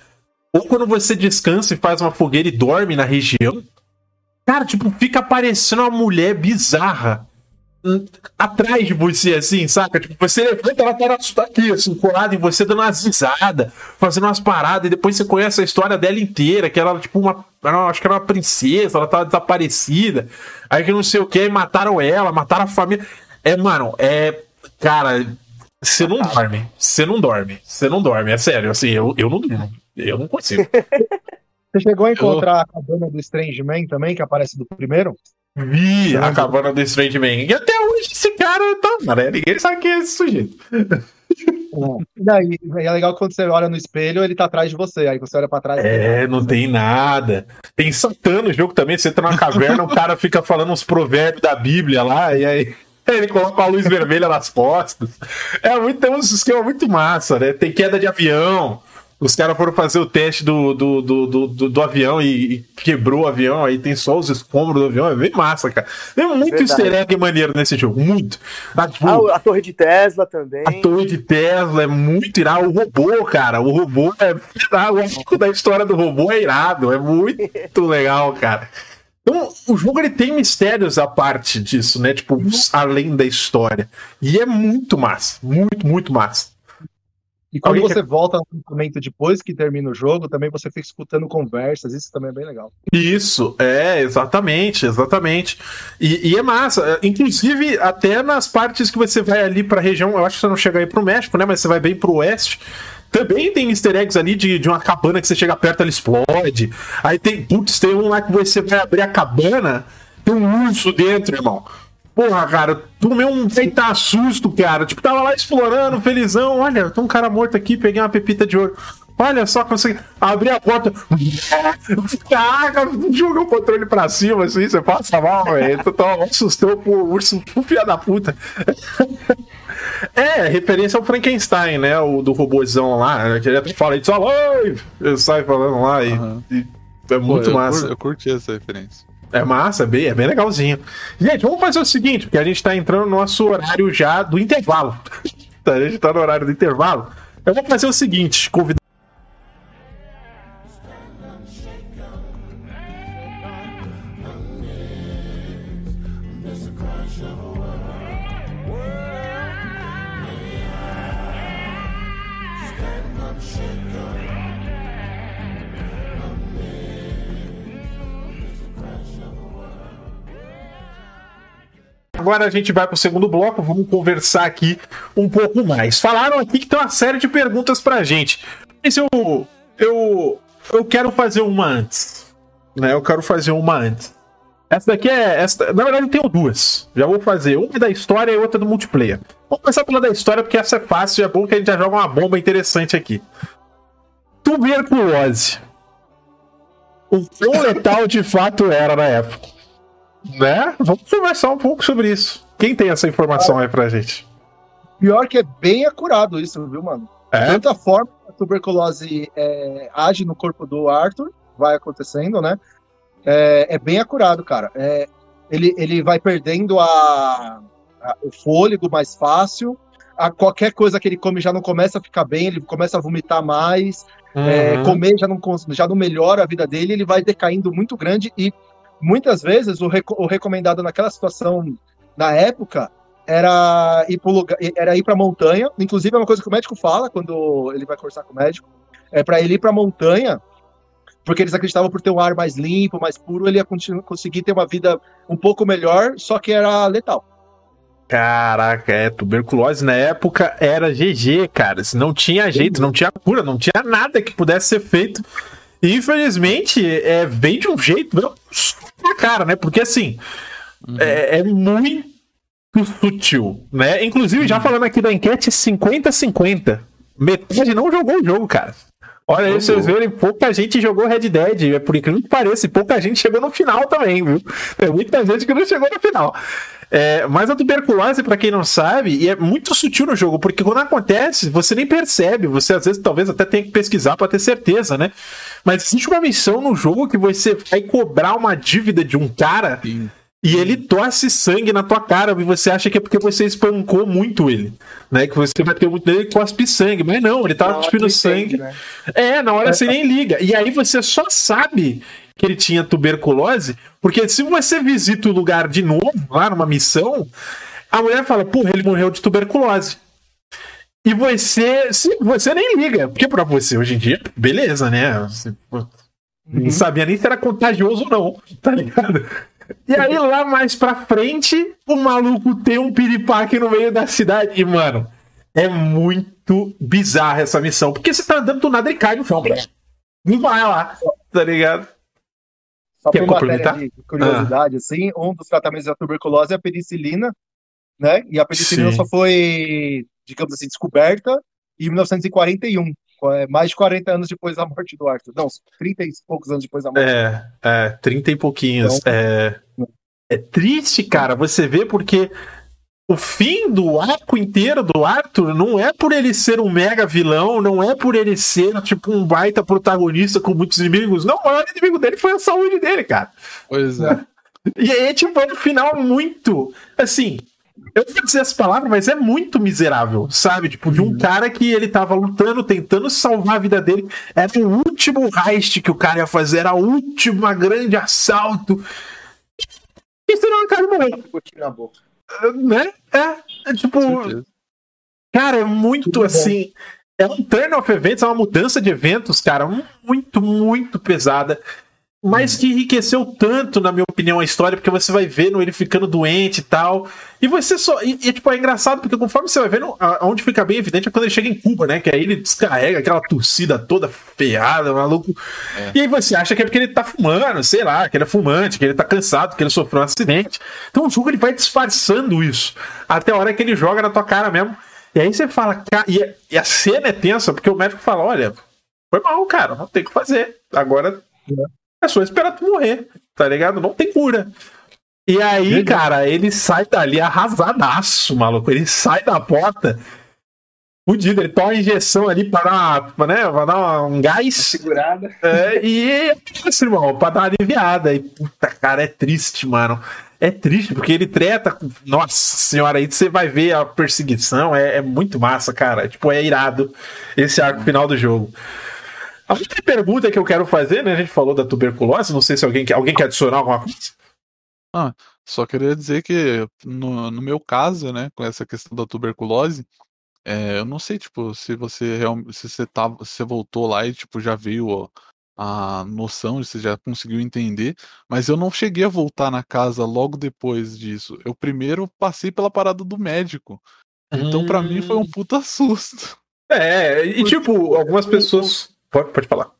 B: ou quando você descansa e faz uma fogueira e dorme na região, cara, tipo, fica parecendo uma mulher bizarra hum, atrás de você, assim, saca? Tipo, você levanta, ela tá aqui, assim, colada em você, dando umas risadas, fazendo umas paradas, e depois você conhece a história dela inteira, que ela tipo, uma. acho que era uma princesa, ela tava desaparecida, aí que não sei o que, mataram ela, mataram a família. É, mano, é. Cara, você não dorme. Você não dorme. Você não dorme, é sério, assim, eu, eu não durmo. Eu não consigo.
F: Você chegou a encontrar a cabana do Strange Man também, que aparece do primeiro?
B: Vi a cabana do Strange Man. E até hoje esse cara tá. Né? Ninguém sabe quem é esse sujeito.
F: E daí, é legal que quando você olha no espelho, ele tá atrás de você. Aí você olha pra trás.
B: É, não tem nada. Tem Satã no jogo também. Você entra numa caverna, o cara fica falando uns provérbios da Bíblia lá, e aí ele coloca a luz vermelha nas costas. É muito, tem um esquema muito massa, né? Tem queda de avião. Os caras foram fazer o teste do, do, do, do, do- do avião e, e quebrou o avião, aí tem só os escombros do avião. É bem massa, cara. Tem muito
E: Verdade.
B: easter egg maneiro nesse jogo, muito. Ah, tipo,
E: Ah, a torre de Tesla também.
B: a torre de Tesla é muito irado. O robô, cara, o robô é. ah, O arco da história do robô é irado. É muito legal, cara. Então, o jogo ele tem mistérios à parte disso, né? Tipo, além da história. E é muito massa. Muito, muito massa.
F: E quando
B: Alguém
F: você volta no momento depois que termina o jogo, também você fica escutando conversas. Isso também é bem legal.
B: Isso, é, exatamente, exatamente. E, e é massa. é, Inclusive, até nas partes que você vai ali pra região, eu acho que você não chega aí pro México, né? Mas você vai bem pro oeste. Também tem easter eggs ali de, de uma cabana que você chega perto, ela explode. Aí tem, putz, tem um lá que você vai abrir a cabana, tem um urso dentro, irmão. Porra, cara, tomei um feita susto, cara. Tipo, tava lá explorando, felizão. Olha, tem um cara morto aqui, peguei uma pepita de ouro. Olha só, consegui abrir a porta. Caraca, joguei o controle pra cima, assim, você passa mal, velho. Tu tava assustou pro urso, pro filho da puta. É, referência ao Frankenstein, né? O do robôzão lá. Que ele até fala, it's alive! Ele sai falando lá e,
D: Aham.
B: e é
D: Pô,
B: muito
D: eu,
B: massa.
D: eu curti essa referência.
B: É massa, é bem, é bem legalzinho. Gente, vamos fazer o seguinte, porque a gente tá entrando no nosso horário já do intervalo. a gente tá no horário do intervalo. Eu vou fazer o seguinte, convidar. Agora a gente vai pro segundo bloco, vamos conversar aqui um pouco mais. Falaram aqui que tem uma série de perguntas pra gente. Mas eu, eu, eu quero fazer uma antes. Né? Eu quero fazer uma antes. Essa daqui é. Essa, na verdade, eu tenho duas. Já vou fazer. Uma é da história e outra do multiplayer. Vamos começar pela da história, porque essa é fácil e é bom que a gente já joga uma bomba interessante aqui. Tuberculose. O quão letal de fato era na época. Né? Vamos conversar um pouco sobre isso. Quem tem essa informação aí pra gente?
F: Pior que é bem acurado isso, viu, mano?
B: É?
F: Tanta forma que a tuberculose é, age no corpo do Arthur, vai acontecendo, né? É, é bem acurado, cara. É, ele, ele vai perdendo a, a- o fôlego mais fácil. A qualquer coisa que ele come já não começa a ficar bem, ele começa a vomitar mais. É,
B: Uhum.
F: comer já não, já não melhora a vida dele, ele vai decaindo muito grande e muitas vezes o, reco- o recomendado naquela situação, na época, era ir para lugar, era ir para montanha. Inclusive é uma coisa que o médico fala quando ele vai conversar com o médico, é para ele ir para montanha, porque eles acreditavam por ter um ar mais limpo, mais puro, ele ia conseguir ter uma vida um pouco melhor, só que era letal.
B: Caraca, é, tuberculose na época era GG, cara. Não tinha jeito, não tinha cura, não tinha nada que pudesse ser feito. E infelizmente, é, vem de um jeito na cara, né? Porque assim, é, é muito sutil, né? Inclusive, já falando aqui da enquete, 50-50. Metade não jogou o jogo, cara. Olha aí, vocês verem, pouca gente jogou Red Dead, é por incrível que pareça, e pouca gente chegou no final também, viu? Tem muita gente que não chegou no final. É, mas a tuberculose, pra quem não sabe, e é muito sutil no jogo, porque quando acontece, você nem percebe, você às vezes talvez até tenha que pesquisar pra ter certeza, né? Mas existe uma missão no jogo que você vai cobrar uma dívida de um cara
D: Sim.
B: E ele tosse sangue na tua cara e você acha que é porque você espancou muito ele, né? Que você bateu muito nele e cospe sangue, mas não, ele tava cuspindo sangue.
E: né?
B: É, na hora você nem liga. E aí você só sabe que ele tinha tuberculose, porque se você visita o lugar de novo, lá numa missão, a mulher fala, porra, ele morreu de tuberculose. E você, se, você nem liga, porque pra você hoje em dia, beleza, né? Você, não sabia nem se era contagioso ou não, tá ligado? E aí lá mais pra frente, o maluco tem um piripaque no meio da cidade. E, mano, é muito bizarra essa missão. Porque você tá andando do nada e cai no chão. Não vai lá, tá ligado?
F: Só
B: Quer complementar?
F: de curiosidade, assim, um dos tratamentos da tuberculose é a penicilina, né? E a penicilina
B: Sim.
F: só foi, digamos assim, descoberta em 1941, é, mais de 40 anos depois da morte do Arthur. Não, 30 e poucos anos depois da morte.
B: É, é, 30 e pouquinhos.
F: Então-
B: É, é triste, cara, você vê, porque o fim do arco inteiro do Arthur não é por ele ser um mega vilão, não é por ele ser, tipo, um baita protagonista com muitos inimigos. Não, o maior inimigo dele foi a saúde dele, cara.
D: Pois é.
B: E aí, tipo, é um final muito. Assim, eu vou dizer essa palavra, mas é muito miserável, sabe? Tipo, de um cara que ele tava lutando, tentando salvar a vida dele. Era o último heist que o cara ia fazer, era o último grande assalto. E senão o cara morreu,
E: na boca.
B: né? É, é tipo. Cara, é muito
F: Tudo bom.
B: assim. É um turn of events, é uma mudança de eventos, cara, muito, muito pesada. Mas que enriqueceu tanto, na minha opinião, a história, porque você vai vendo ele ficando doente e tal. E você só. E, e, tipo, é engraçado, porque conforme você vai vendo, a- onde fica bem evidente é quando ele chega em Cuba, né? Que aí ele descarrega aquela torcida toda ferrada, maluco. E aí você acha que é porque ele tá fumando, sei lá, que ele é fumante, que ele tá cansado, que ele sofreu um acidente. Então o jogo ele vai disfarçando isso. Até a hora que ele joga na tua cara mesmo. E aí você fala, "Ca-" e, a- e a cena é tensa, porque o médico fala: olha, foi mal, cara, não tem o que fazer. Agora é só esperar tu morrer, tá ligado? Não tem cura. E aí, cara, ele sai dali arrasadaço, maluco. Ele sai da porta fudido. Ele toma uma injeção ali pra dar, né, pra dar um gás.
E: Segurada.
B: É, e é isso, irmão, pra dar uma aliviada. E puta, cara, é triste, mano. É triste, porque ele treta com. Nossa senhora, aí você vai ver a perseguição. É, é muito massa, cara. Tipo, é irado esse arco final do jogo. A única pergunta que eu quero fazer, né? A gente falou da tuberculose, não sei se alguém quer, alguém quer adicionar alguma coisa.
D: Só queria dizer que no, no meu caso, né, com essa questão da tuberculose, é, eu não sei, tipo, se você realmente, se você tava, se você voltou lá e tipo já viu ó, a noção, você já conseguiu entender, mas eu não cheguei a voltar na casa logo depois disso. Eu primeiro passei pela parada do médico. Então, pra mim, foi um
B: Hum.
D: puta susto.
B: É, e tipo, algumas pessoas. Pode, pode falar.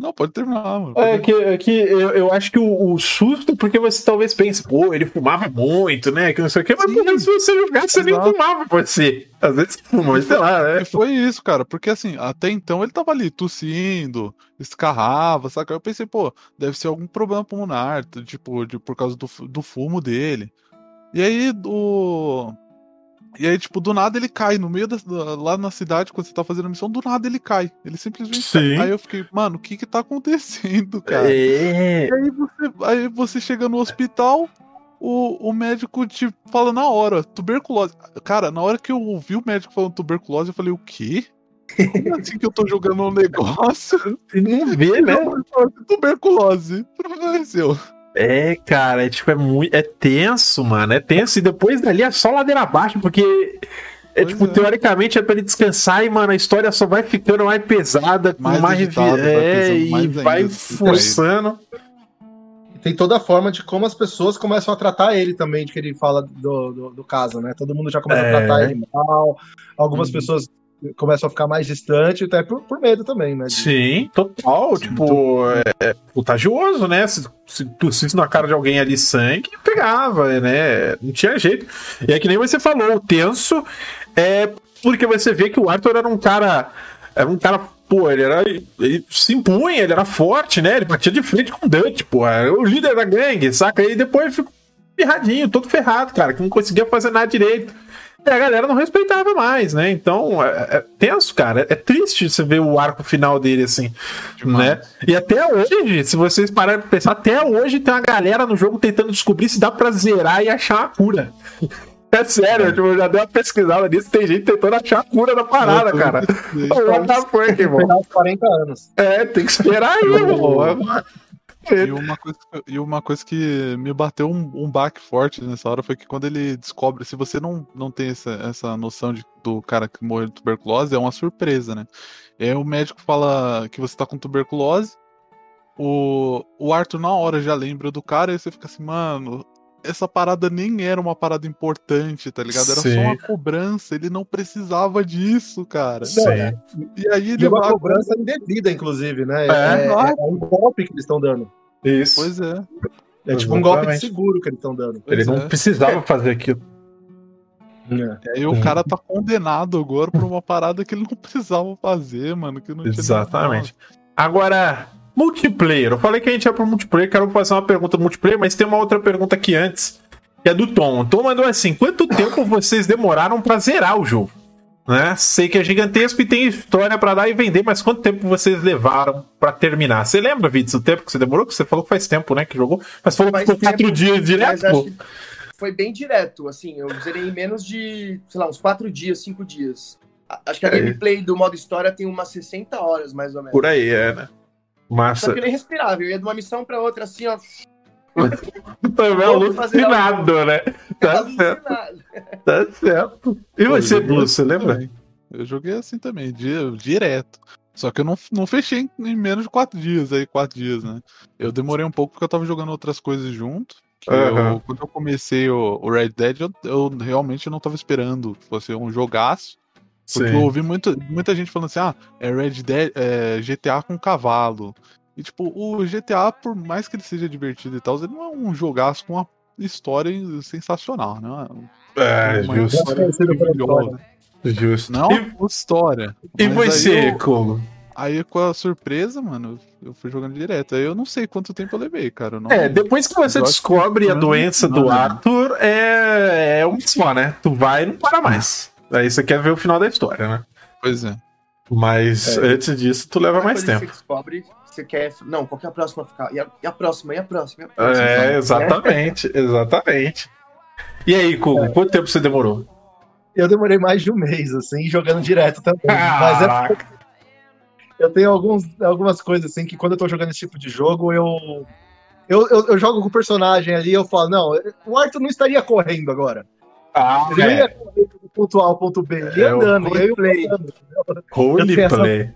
D: Não, pode terminar, mano.
B: É que, é que eu, eu acho que o, o susto, porque você talvez pense, pô, ele fumava muito, né? Que não sei o quê, mas porra, se você jogar, você nem fumava, pode ser. Às vezes fuma, mas sei lá, né?
D: E foi isso, cara, porque assim, até então ele tava ali tossindo, escarrava, saca? Eu pensei, pô, deve ser algum problema pulmonar, tipo, de, por causa do, do fumo dele. E aí, do. E aí, tipo, do nada ele cai no meio da, lá na cidade, quando você tá fazendo a missão, do nada ele cai. Ele simplesmente
B: Sim.
D: cai. Aí eu fiquei, mano, o que que tá acontecendo, cara?
B: É.
D: E aí você, aí você chega no hospital, o, o médico te fala na hora, tuberculose. Cara, na hora que eu ouvi o médico falando tuberculose, eu falei, o quê? Como assim que eu tô jogando um negócio?
B: Não vê, né?
D: Tuberculose. Apareceu.
B: É, cara, é tipo, é muito. É tenso, mano. É tenso. E depois dali é só ladeira abaixo, porque. É
D: Pois
B: tipo,
D: é.
B: teoricamente é pra ele descansar e, mano, a história só vai ficando mais pesada, com
D: Mais
B: mais,
D: vai
B: é, e
D: ainda,
B: vai forçando.
F: Tem toda a forma de como as pessoas começam a tratar ele também, de que ele fala do, do, do caso, né? Todo mundo já começa
B: É.
F: a tratar ele mal, algumas
D: Hum.
F: pessoas começam a ficar mais distantes, até por, por medo também, né? de-
B: Sim, total.
D: Sim,
B: tipo, é, é contagioso, né? Se, se tossisse na cara de alguém ali sangue, pegava, né? Não tinha jeito. E é que nem você falou, o tenso é porque você vê que o Arthur era um cara. Era um cara, pô, ele era. Ele se impunha, ele era forte, né? Ele batia de frente com o Dutch, pô. Era o líder da gangue, saca? E depois ficou ferradinho, todo ferrado, cara, que não conseguia fazer nada direito. E a galera não respeitava mais, né? Então, é, é tenso, cara. É triste você ver o arco final dele assim, né? E até hoje, se vocês pararem pra pensar, até hoje tem uma galera no jogo tentando descobrir se dá pra zerar e achar a cura. É sério, tipo, eu já dei uma pesquisada nisso, tem gente tentando achar a cura da parada, cara. What the fuck, irmão?
F: Esperar uns 40 anos.
B: É, tem que esperar aí, irmão.
D: E uma, coisa, que- e uma coisa que me bateu um, um baque forte nessa hora foi que quando ele descobre, se você não, não tem essa, essa noção de, do cara que morreu de tuberculose, é uma surpresa, né? E aí o médico fala que você tá com tuberculose, o, o Arthur na hora já lembra do cara, e você fica assim, mano, essa parada nem era uma parada importante, tá ligado? Era
B: Sim.
D: só uma cobrança, ele não precisava disso, cara.
B: Sim.
D: E aí
F: E
D: ele
F: uma
D: vai-
F: cobrança indevida, inclusive, né?
B: É.
F: É, é um golpe que eles estão dando.
B: Isso.
D: Pois é.
F: É tipo um golpe de seguro que eles estão dando.
B: Ele
D: pois
B: não
D: é.
B: precisava fazer aquilo.
F: É.
D: E aí o cara tá condenado agora por uma parada que ele não precisava fazer, mano. Que não tinha
B: Exatamente. Agora, multiplayer. Eu falei que a gente ia pro multiplayer, quero fazer uma pergunta do multiplayer, mas tem uma outra pergunta aqui antes, que é do Tom. O Tom mandou assim: quanto tempo vocês demoraram pra zerar o jogo? Né? Sei que é gigantesco e tem história pra dar e vender, mas quanto tempo vocês levaram pra terminar? Você lembra, Vitz, o tempo que você demorou? Que você falou que faz tempo, né, que jogou. Mas falou que
E: Faz
B: ficou quatro dias direto,
E: que foi bem direto, assim, eu zerei em menos de, sei lá, uns 4 dias, 5 dias. Acho que a
B: É.
E: gameplay do modo história tem umas 60 horas, mais ou menos.
B: Por aí, é, né?
E: Só
B: Massa.
E: que ele é respirável, eu ia de uma missão pra outra, assim, ó.
B: Também é alucinado, né? Tá certo,
E: alucinado.
B: tá certo. E
D: Pô,
B: você, Blue,
D: assim
B: você lembra?
D: também. Eu joguei assim também, di- direto. Só que eu não, não fechei em, menos de quatro dias aí, quatro dias, né? Eu demorei um pouco porque eu tava jogando outras coisas junto.
B: Aham.
D: eu- quando eu comecei o, o Red Dead, eu, eu realmente não tava esperando que fosse um jogaço. Porque eu ouvi muito, muita gente falando assim, ah, é Red Dead, é GTA com cavalo. E tipo, o GTA, por mais que ele seja divertido e tal, ele não é um jogaço com uma história sensacional, né?
B: É,
D: Uma
B: justo.
D: história maravilhosa.
B: Justo.
D: Não,
B: E,
D: é história.
B: e
D: Mas aí
B: você,
D: eu-
B: Kogo?
D: Aí com a surpresa, mano, eu fui jogando direto. Aí eu não sei quanto tempo eu levei, cara. não-
B: É, depois que você descobre
D: que
B: a doença
D: não,
B: do
D: não.
B: Arthur, é, é um só, né? Tu vai e não para mais. Aí você quer ver o final da história, né?
D: Pois é.
B: Mas antes disso, tu leva mais tempo.
E: Você descobre, você quer. Não, qual que é a próxima ficar? E a, e a próxima? E a próxima? E a próxima?
B: É, exatamente, exatamente. E aí, Kogo, quanto tempo você demorou?
F: Eu demorei mais de um mês, assim, jogando direto também. Mas é
B: Caraca.
F: eu tenho alguns, algumas coisas assim que quando eu tô jogando esse tipo de jogo, eu. Eu, eu, eu jogo com o personagem ali eu falo, não, o Arthur não estaria correndo agora.
B: Ah,
F: Ele não ia
B: é.
F: correr do ponto A ao ponto B, ele
B: É o
F: andando, e aí eu
E: roleplay.
F: andando.
B: Roleplay.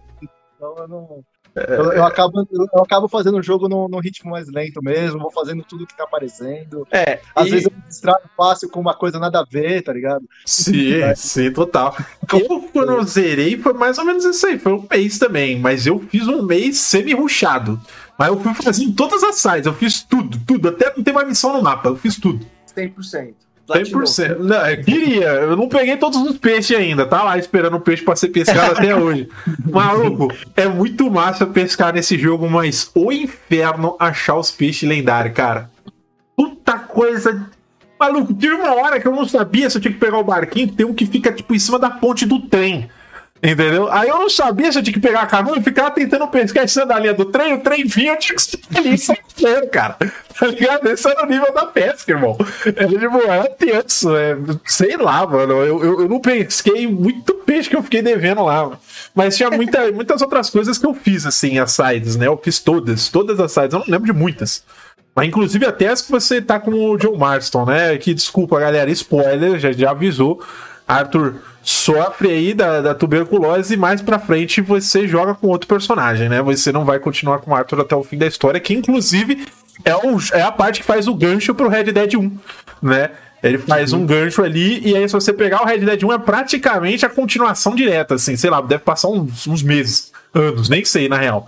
F: Então eu não. Eu, eu acabo, eu acabo fazendo o jogo num, num ritmo mais lento mesmo, vou fazendo tudo que tá aparecendo.
B: É,
F: Às
B: e-
F: vezes eu me distraio fácil com uma coisa nada a ver, tá ligado?
B: Sim, sim, total. Eu, quando eu zerei, foi mais ou menos isso aí. Foi um mês também, mas eu fiz um mês semi-ruchado. Mas eu fui fazendo todas as sides, eu fiz tudo, tudo. Até não ter mais missão no mapa, eu fiz tudo.
E: 100%. Platinou.
B: 100%. Não, eu queria, eu não peguei todos os peixes ainda, tá lá esperando o peixe pra ser pescado até hoje. Maluco, é muito massa pescar nesse jogo, mas o inferno achar os peixes lendários, cara. Puta coisa. Maluco, tive uma hora que eu não sabia se eu tinha que pegar o barquinho, tem um que fica tipo em cima da ponte do trem. Entendeu? Aí eu não sabia se eu tinha que pegar a canoa e ficava tentando pescar cima da linha do trem, o trem vinha, eu tinha que sair ali saindo, cara. Tá ligado? Esse era o nível da pesca, irmão. É, tipo, era tenso, é, sei lá, mano. Eu, eu, eu não pesquei muito peixe que eu fiquei devendo lá. Mas tinha muita, muitas outras coisas que eu fiz, assim, as sides, né? Eu fiz todas, todas as sides, eu não lembro de muitas. Mas inclusive até as que você tá com o Joe Marston, né? Que desculpa, galera, spoiler, já, já avisou. Arthur sofre aí da, da tuberculose e mais pra frente você joga com outro personagem, né? Você não vai continuar com o Arthur até o fim da história, que inclusive é, o, é a parte que faz o gancho pro Red Dead 1, né? Ele faz um gancho ali, e aí, se você pegar o Red Dead 1, é praticamente a continuação direta, assim, sei lá, deve passar uns, uns meses, anos, nem sei, na real.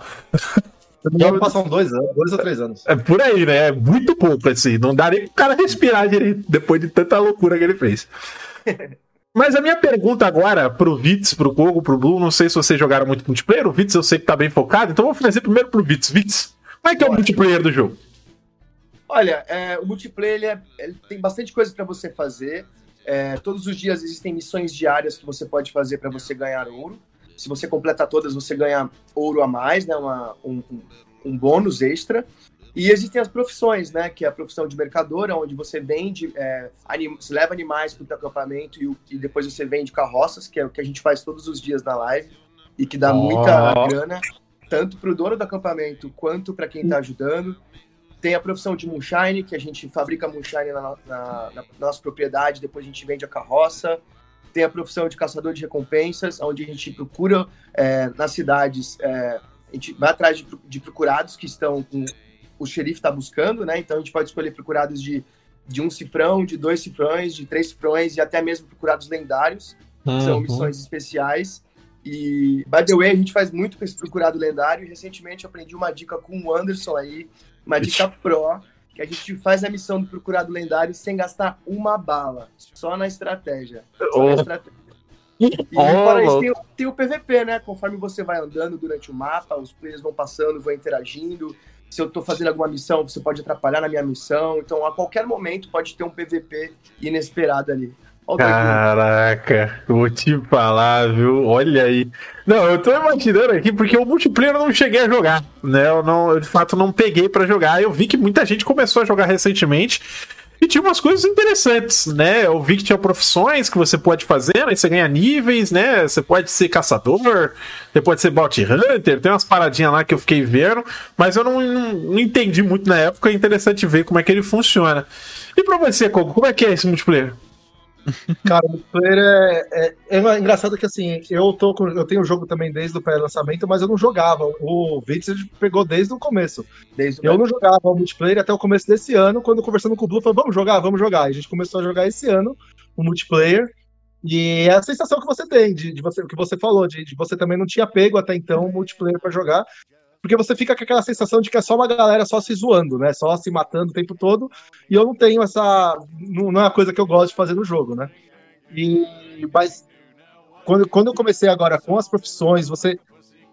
F: Me engano, passam dois anos, dois ou três anos.
B: É por aí, né? É muito pouco, assim. Não dá nem pro cara respirar direito depois de tanta loucura que ele fez. Mas a minha pergunta agora pro Vitz, pro Kogo, pro Blue, não sei se vocês jogaram muito multiplayer. O Vitz eu sei que tá bem focado, então vou fazer primeiro pro Vitz. Vitz, como é que é o multiplayer do jogo?
E: Olha, é, o multiplayer ele é- ele tem bastante coisa para você fazer. É, todos os dias existem missões diárias que você pode fazer para você ganhar ouro. Se você completar todas, você ganha ouro a mais, né? Uma- um, um- um bônus extra. E existem as profissões, né? Que é a profissão de mercador, onde você vende, é, você leva animais para o acampamento e, e depois você vende carroças, que é o que a gente faz todos os dias na live e que dá
B: Ó.
E: muita grana, tanto para o dono do acampamento quanto para quem está ajudando. Tem a profissão de moonshine, que a gente fabrica moonshine na, na- na- nossa propriedade, depois a gente vende a carroça. Tem a profissão de caçador de recompensas, onde a gente procura é, nas cidades, é, a gente vai atrás de, de procurados que estão com o xerife está buscando, né? Então a gente pode escolher procurados de, de um cifrão, de dois cifrões, de três cifrões e até mesmo procurados lendários que
B: Uhum.
E: são missões especiais. E, by the way, a gente faz muito com esse procurado lendário. E recentemente eu aprendi uma dica com o Anderson aí, uma dica pro, que a gente faz a missão do procurado lendário sem gastar uma bala, só na estratégia. Só na
B: Oh.
E: estratégia. E
B: Oh,
E: fora isso, tem, o- tem o PVP, né? Conforme você vai andando durante o mapa, os players vão passando, vão interagindo. Se eu tô fazendo alguma missão, você pode atrapalhar na minha missão. Então, a qualquer momento, pode ter um PVP inesperado ali. Doidinho.
B: Caraca, vou te falar, viu? Olha aí. Não, eu tô imaginando aqui porque o multiplayer eu não cheguei a jogar, né? Eu, não, eu de fato não peguei pra jogar. Eu vi que muita gente começou a jogar recentemente e tinha umas coisas interessantes, né? Eu vi que tinha profissões que você pode fazer, aí você ganha níveis, né? Você pode ser caçador, você pode ser bounty hunter, tem umas paradinhas lá que eu fiquei vendo, mas eu não, não, não entendi muito na época. É interessante ver como é que ele funciona. E pra você, Coco, como é que é esse multiplayer?
F: Cara, o multiplayer é, é, é engraçado que assim, eu tô com, eu tenho o jogo também desde o pré-lançamento, mas eu não jogava. O Vitz pegou desde o começo.
E: Desde o
F: Eu não jogava o multiplayer até o começo desse ano, quando conversando com o Blue, falou, vamos jogar, vamos jogar. E a gente começou a jogar esse ano o multiplayer. E é a sensação que você tem, de, de você, o que você falou, de, de você também não tinha pego até então o multiplayer pra jogar. Porque você fica com aquela sensação de que é só uma galera só se zoando, né? Só se matando o tempo todo. E eu não tenho essa. Não, não é uma coisa que eu gosto de fazer no jogo, né? E, mas quando, quando eu comecei agora com as profissões, você.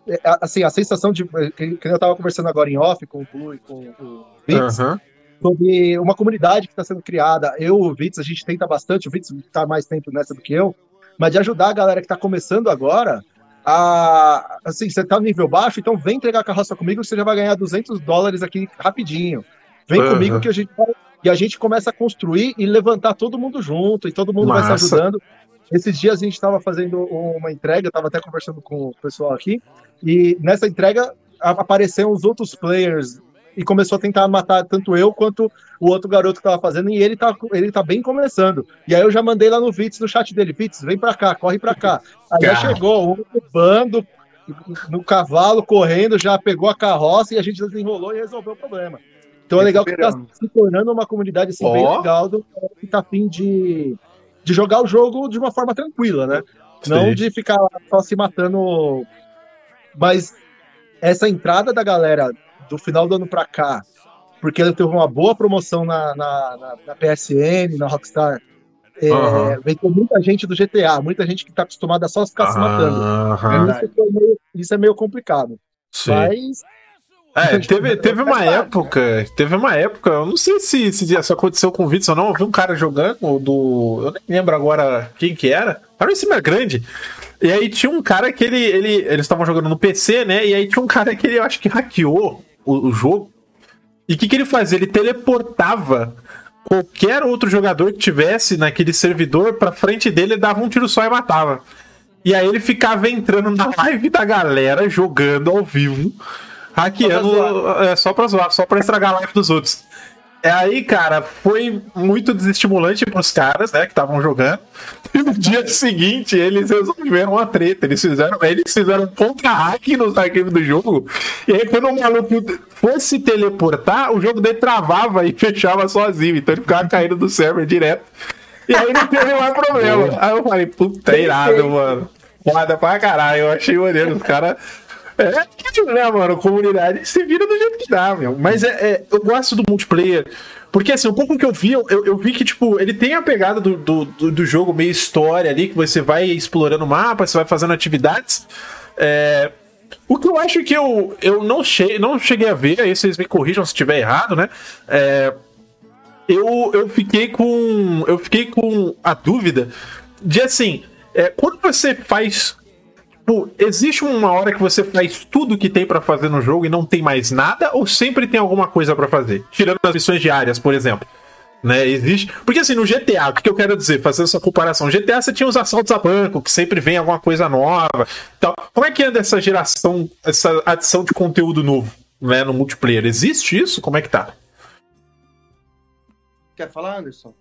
F: é, Assim, a sensação de. Que, que eu tava conversando agora em off com o Blue e com o Vince,
B: Aham.
F: sobre uma comunidade que está sendo criada. Eu, o Vitz, a gente tenta bastante, o Vitz está mais tempo nessa do que eu, mas de ajudar a galera que está começando agora a. Assim, você está no nível baixo, então vem entregar a carroça comigo você já vai ganhar 200 dólares aqui rapidinho. Vem
B: Aham.
F: comigo que a gente vai. E a gente começa a construir e levantar todo mundo junto, e todo mundo vai
B: Massa.
F: se ajudando. Esses dias a gente estava fazendo uma entrega, eu estava até conversando com o pessoal aqui, e nessa entrega apareceram os outros players e começou a tentar matar tanto eu quanto o outro garoto que tava fazendo, e ele tá, ele tá bem começando. E aí eu já mandei lá no Vitz, no chat dele, Vitz, vem pra cá, corre pra cá. Aí já chegou outro bando, no cavalo, correndo, já pegou a carroça e a gente desenrolou e resolveu o problema. Então é legal que tá se tornando uma comunidade assim, bem
B: Ó.
F: legal do que tá afim de, de jogar o jogo de uma forma tranquila, né? Não
B: Sim.
F: de ficar só se matando. Mas essa entrada da galera do final do ano pra cá, porque ele teve uma boa promoção na, na, na- na PSN, na Rockstar. É,
B: Aham.
F: Vem com muita gente do GTA, muita gente que tá acostumada a só ficar se matando.
B: Aham,
F: Isso, é meio, isso é meio complicado.
B: sim.
F: Mas
B: É, teve, teve uma época, teve uma época, eu não sei se, se isso aconteceu com o Vitz ou não, eu vi um cara jogando do. Eu nem lembro agora quem que era. Era um streamer grande. E aí tinha um cara que ele. ele eles estavam jogando no PC, né? E aí tinha um cara que ele, eu acho que hackeou o, o jogo. E o que, que ele fazia? Ele teleportava qualquer outro jogador que tivesse naquele servidor pra frente dele, dava um tiro só e matava. E aí ele ficava entrando na live da galera, jogando ao vivo, hackeando é, só pra zoar, só pra estragar a live dos outros. É aí, cara, foi muito desestimulante pros caras, né, que estavam jogando. E no dia seguinte, eles resolveram uma treta. Eles fizeram, eles fizeram um contra-hack nos arquivos do jogo. E aí, quando o maluco fosse teleportar, o jogo dele travava e fechava sozinho. Então ele ficava caindo do server direto. E aí não teve mais problema. Aí eu falei, puta, irado, mano. Foda pra caralho. Eu achei maneiro. Os caras. É, que, né, mano? Comunidade se vira do jeito que dá, meu. Mas é, é, eu gosto do multiplayer. Porque, assim, um pouco que eu vi, eu, eu vi que, tipo, ele tem a pegada do, do, do- do jogo meio história ali, que você vai explorando o mapa, você vai fazendo atividades. É, o que eu acho que eu, eu não, che não cheguei a ver, aí vocês me corrijam se estiver errado, né? É, eu, eu fiquei com. Eu fiquei com a dúvida de assim, é, quando você faz. Tipo, existe uma hora que você faz tudo que tem pra fazer no jogo e não tem mais nada, ou sempre tem alguma coisa pra fazer? Tirando as missões diárias, por exemplo. Né, existe. Porque assim, no GTA, o que que eu quero dizer? Fazendo essa comparação. GTA você tinha os assaltos a banco, que sempre vem alguma coisa nova. Então, como é que anda essa geração, essa adição de conteúdo novo né, no multiplayer? Existe isso? Como é que tá?
E: Quer falar, Anderson?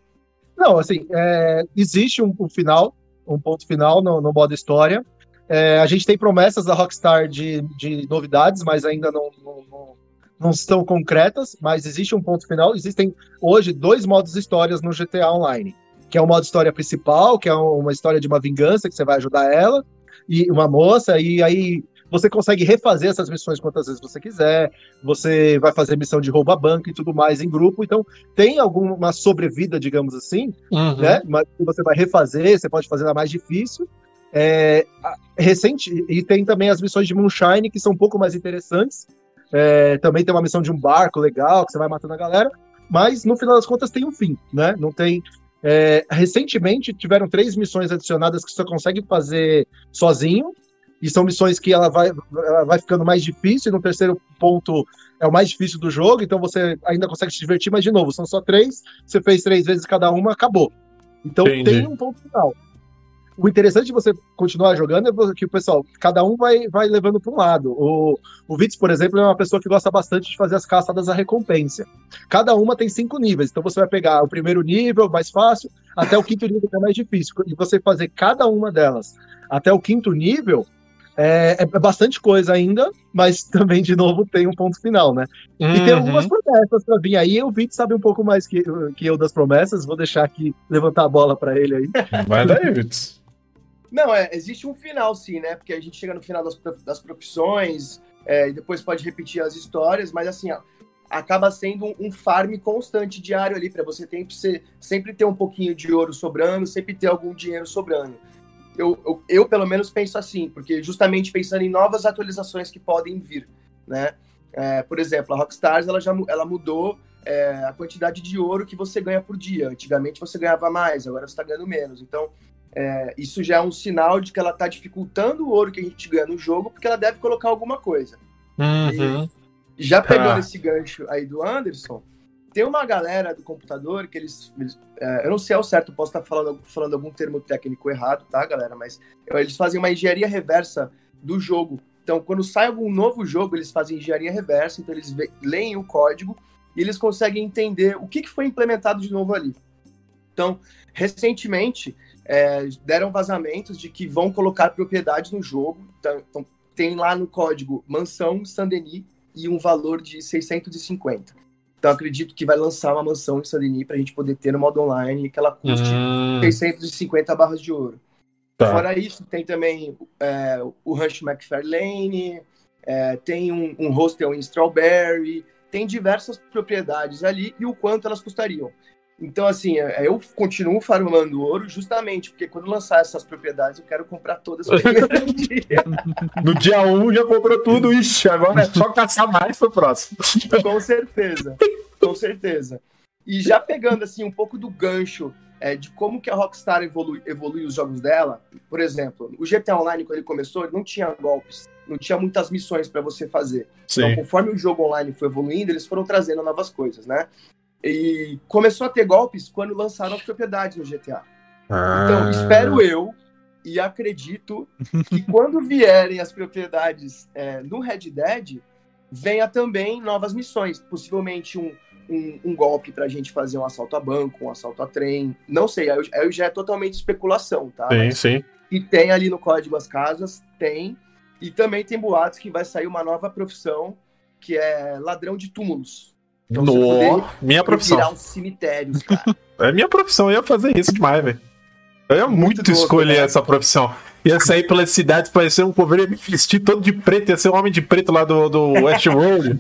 F: Não, assim, é, existe um, um final, um ponto final no, no modo história. É, a gente tem promessas da Rockstar de, de novidades, mas ainda não, não, não, não estão concretas. Mas existe um ponto final. Existem hoje dois modos histórias no GTA Online, que é o modo história principal, que é uma história de uma vingança que você vai ajudar ela e uma moça e aí você consegue refazer essas missões quantas vezes você quiser. Você vai fazer missão de roubo a banco e tudo mais em grupo. Então tem alguma sobrevida, digamos assim, né? Mas você vai refazer, você pode fazer na mais difícil. É, recente, e tem também as missões de Moonshine, que são um pouco mais interessantes. É, também tem uma missão de um barco legal, que você vai matando a galera, mas no final das contas tem um fim, né? Não tem. é, recentemente tiveram três missões adicionadas que você consegue fazer sozinho, e são missões que ela vai, ela vai ficando mais difícil, e no terceiro ponto é o mais difícil do jogo, então você ainda consegue se divertir, mas de novo, são só três, você fez três vezes cada uma, acabou. Então
B: Entendi.
F: tem um ponto final. O interessante de você continuar jogando é que o pessoal, cada um vai, vai levando para um lado. O, o Vitz, por exemplo, é uma pessoa que gosta bastante de fazer as caçadas à recompensa. Cada uma tem cinco níveis, então você vai pegar o primeiro nível, mais fácil, até o quinto nível, que é mais difícil. E você fazer cada uma delas até o quinto nível é, é bastante coisa ainda, mas também, de novo, tem um ponto final, né? E
B: Uhum.
F: tem algumas promessas pra vir aí. O Vitz sabe um pouco mais que, que eu das promessas. Vou deixar aqui levantar a bola para ele aí.
B: Vai daí, Vitz.
E: Não, é, existe um final, sim, né? Porque a gente chega no final das, das profissões, é, e depois pode repetir as histórias, mas assim, ó, acaba sendo um, um farm constante diário ali, para você que ser, sempre ter um pouquinho de ouro sobrando, sempre ter algum dinheiro sobrando. Eu, eu, eu, pelo menos, penso assim, porque justamente pensando em novas atualizações que podem vir, né? É, por exemplo, a Rockstars, ela já ela mudou é, a quantidade de ouro que você ganha por dia. Antigamente você ganhava mais, agora você está ganhando menos. Então, é, isso já é um sinal de que ela está dificultando o ouro que a gente ganha no jogo, porque ela deve colocar alguma coisa.
B: Uhum.
E: Já pegando
B: Tá.
E: esse gancho aí do Anderson, tem uma galera do computador que eles. eles, é, eu não sei ao certo, posso estar falando, falando algum termo técnico errado, tá, galera? Mas eles fazem uma engenharia reversa do jogo. Então, quando sai algum novo jogo, eles fazem engenharia reversa, então eles leem o código e eles conseguem entender o que, que foi implementado de novo ali. Então, recentemente, é, deram vazamentos de que vão colocar propriedades no jogo. Então, então, tem lá no código mansão Saint-Denis e um valor de 650. Então acredito que vai lançar uma mansão em Saint-Denis pra gente poder ter no modo online que ela custe
B: Hum,
E: 650 barras de ouro.
B: tá.
E: Fora isso, tem também é, o Rancho McFarlane, é, tem um, um hostel em Strawberry, tem diversas propriedades ali e o quanto elas custariam. Então, assim, é, eu continuo farmando ouro justamente porque quando lançar essas propriedades eu quero comprar todas no primeiro dia.
B: No dia 1 já comprou tudo, ixi, agora é só caçar mais pro próximo.
E: Com certeza, com certeza. E já pegando assim um pouco do gancho é, de como que a Rockstar evolui, evolui os jogos dela, por exemplo, o GTA Online quando ele começou, ele não tinha golpes, não tinha muitas missões para você fazer. Então,
B: Sim.
E: conforme o jogo online foi evoluindo, eles foram trazendo novas coisas, né? E começou a ter golpes quando lançaram as propriedades no GTA. Então,
B: Ah.
E: espero eu e acredito que quando vierem as propriedades é, no Red Dead, venha também novas missões. Possivelmente um, um, um golpe pra gente fazer um assalto a banco, um assalto a trem. Não sei, aí aí já é totalmente especulação, tá?
B: Sim,
E: Mas
B: sim.
E: e tem ali no Código as Casas, tem. E também tem boatos que vai sair uma nova profissão, que é ladrão de túmulos. Então,
B: No... Minha profissão.
E: Virar os cemitérios, cara.
B: É minha profissão, eu ia fazer isso demais, velho. Eu ia muito,
E: louco,
B: escolher
E: né?
B: essa profissão. Ia sair pelas cidades, parecer um coveiro, ia me vestir todo de preto, ia ser o homem de preto lá do, do Westworld.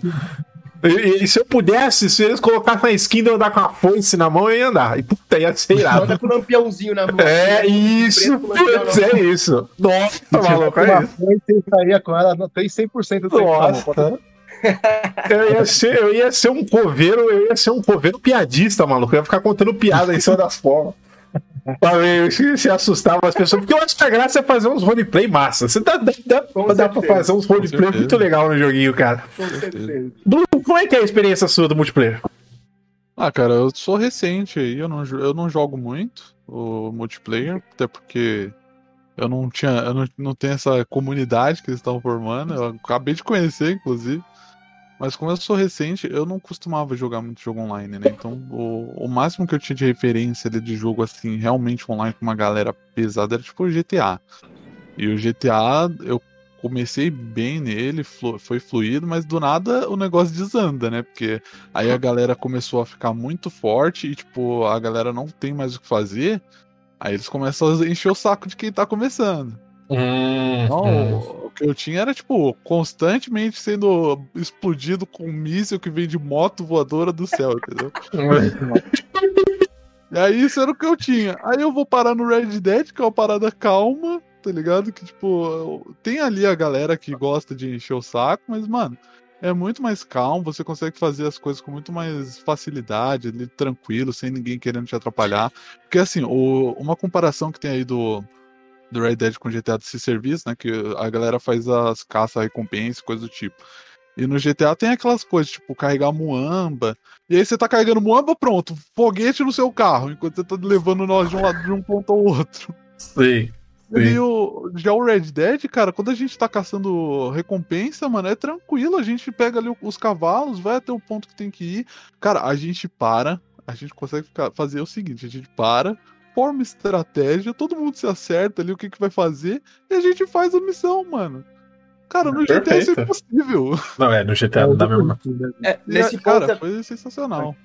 B: E, e se eu pudesse, se eles colocassem na skin de eu andar com a foice na mão, eu ia andar. E puta, ia ser irado.
E: Anda com o lampiãozinho na mão.
B: É
E: assim,
B: isso, putz, é isso. Nossa, maluco, é isso.
F: coisa, você estaria com ela, tem 100% do tempo. tá bom, pode-
B: Nossa. Eu ia, ser, eu ia ser um coveiro, eu ia ser um coveiro piadista, maluco. Eu ia ficar contando piada em cima das formas. Pra ver se, assustava as pessoas. Porque eu acho que a graça é fazer uns roleplay massa. Você dá, dá, dá,
E: Com
B: dá pra fazer uns roleplay muito legal no joguinho, cara.
E: Com certeza.
B: Bruno, como é que é a experiência sua do multiplayer?
D: Ah, cara, eu sou recente aí, eu não, eu não jogo muito o multiplayer, até porque eu não tinha, eu não, não tenho essa comunidade que eles estão formando, eu acabei de conhecer, inclusive. Mas como eu sou recente, eu não costumava jogar muito jogo online, né? Então, o, o máximo que eu tinha de referência ali de jogo assim, realmente online com uma galera pesada era tipo o GTA. E o GTA, eu comecei bem nele, foi fluido, mas do nada o negócio desanda, né? Porque Aí a galera começou a ficar muito forte e, tipo, a galera não tem mais o que fazer. Aí eles começam a encher o saco de quem tá começando. Então, o que eu tinha era, tipo, constantemente sendo explodido com um míssil que vem de moto voadora do céu, entendeu? E aí isso era o que eu tinha. Aí eu vou parar no Red Dead, que é uma parada calma, tá ligado? Que, tipo, tem ali a galera que gosta de encher o saco, mas, mano, é muito mais calmo, você consegue fazer as coisas com muito mais facilidade, ali, tranquilo, sem ninguém querendo te atrapalhar. Porque, assim, o- uma comparação que tem aí do, do Red Dead com GTA desse serviço, né? Que a galera faz as caças, recompensa, coisa do tipo. E no GTA tem aquelas coisas, tipo, carregar muamba. E aí você tá carregando muamba, pronto, foguete no seu carro, enquanto você tá levando nós de um lado de um ponto ao outro.
B: Sim.
D: E
B: Sim.
D: o, já o Red Dead, cara, quando a gente tá caçando recompensa, mano, é tranquilo. A gente pega ali os cavalos, vai até o ponto que tem que ir. Cara, a gente para, a gente consegue ficar- fazer o seguinte: a gente para, forma estratégia, todo mundo se acerta ali o que, que vai fazer e a gente faz a missão, mano. Cara, no GTA isso é
B: Perfeito.
D: impossível.
B: Não, é, no GTA não dá mesmo. não.
E: É, nesse
D: E,
E: ponto,
D: cara, foi sensacional.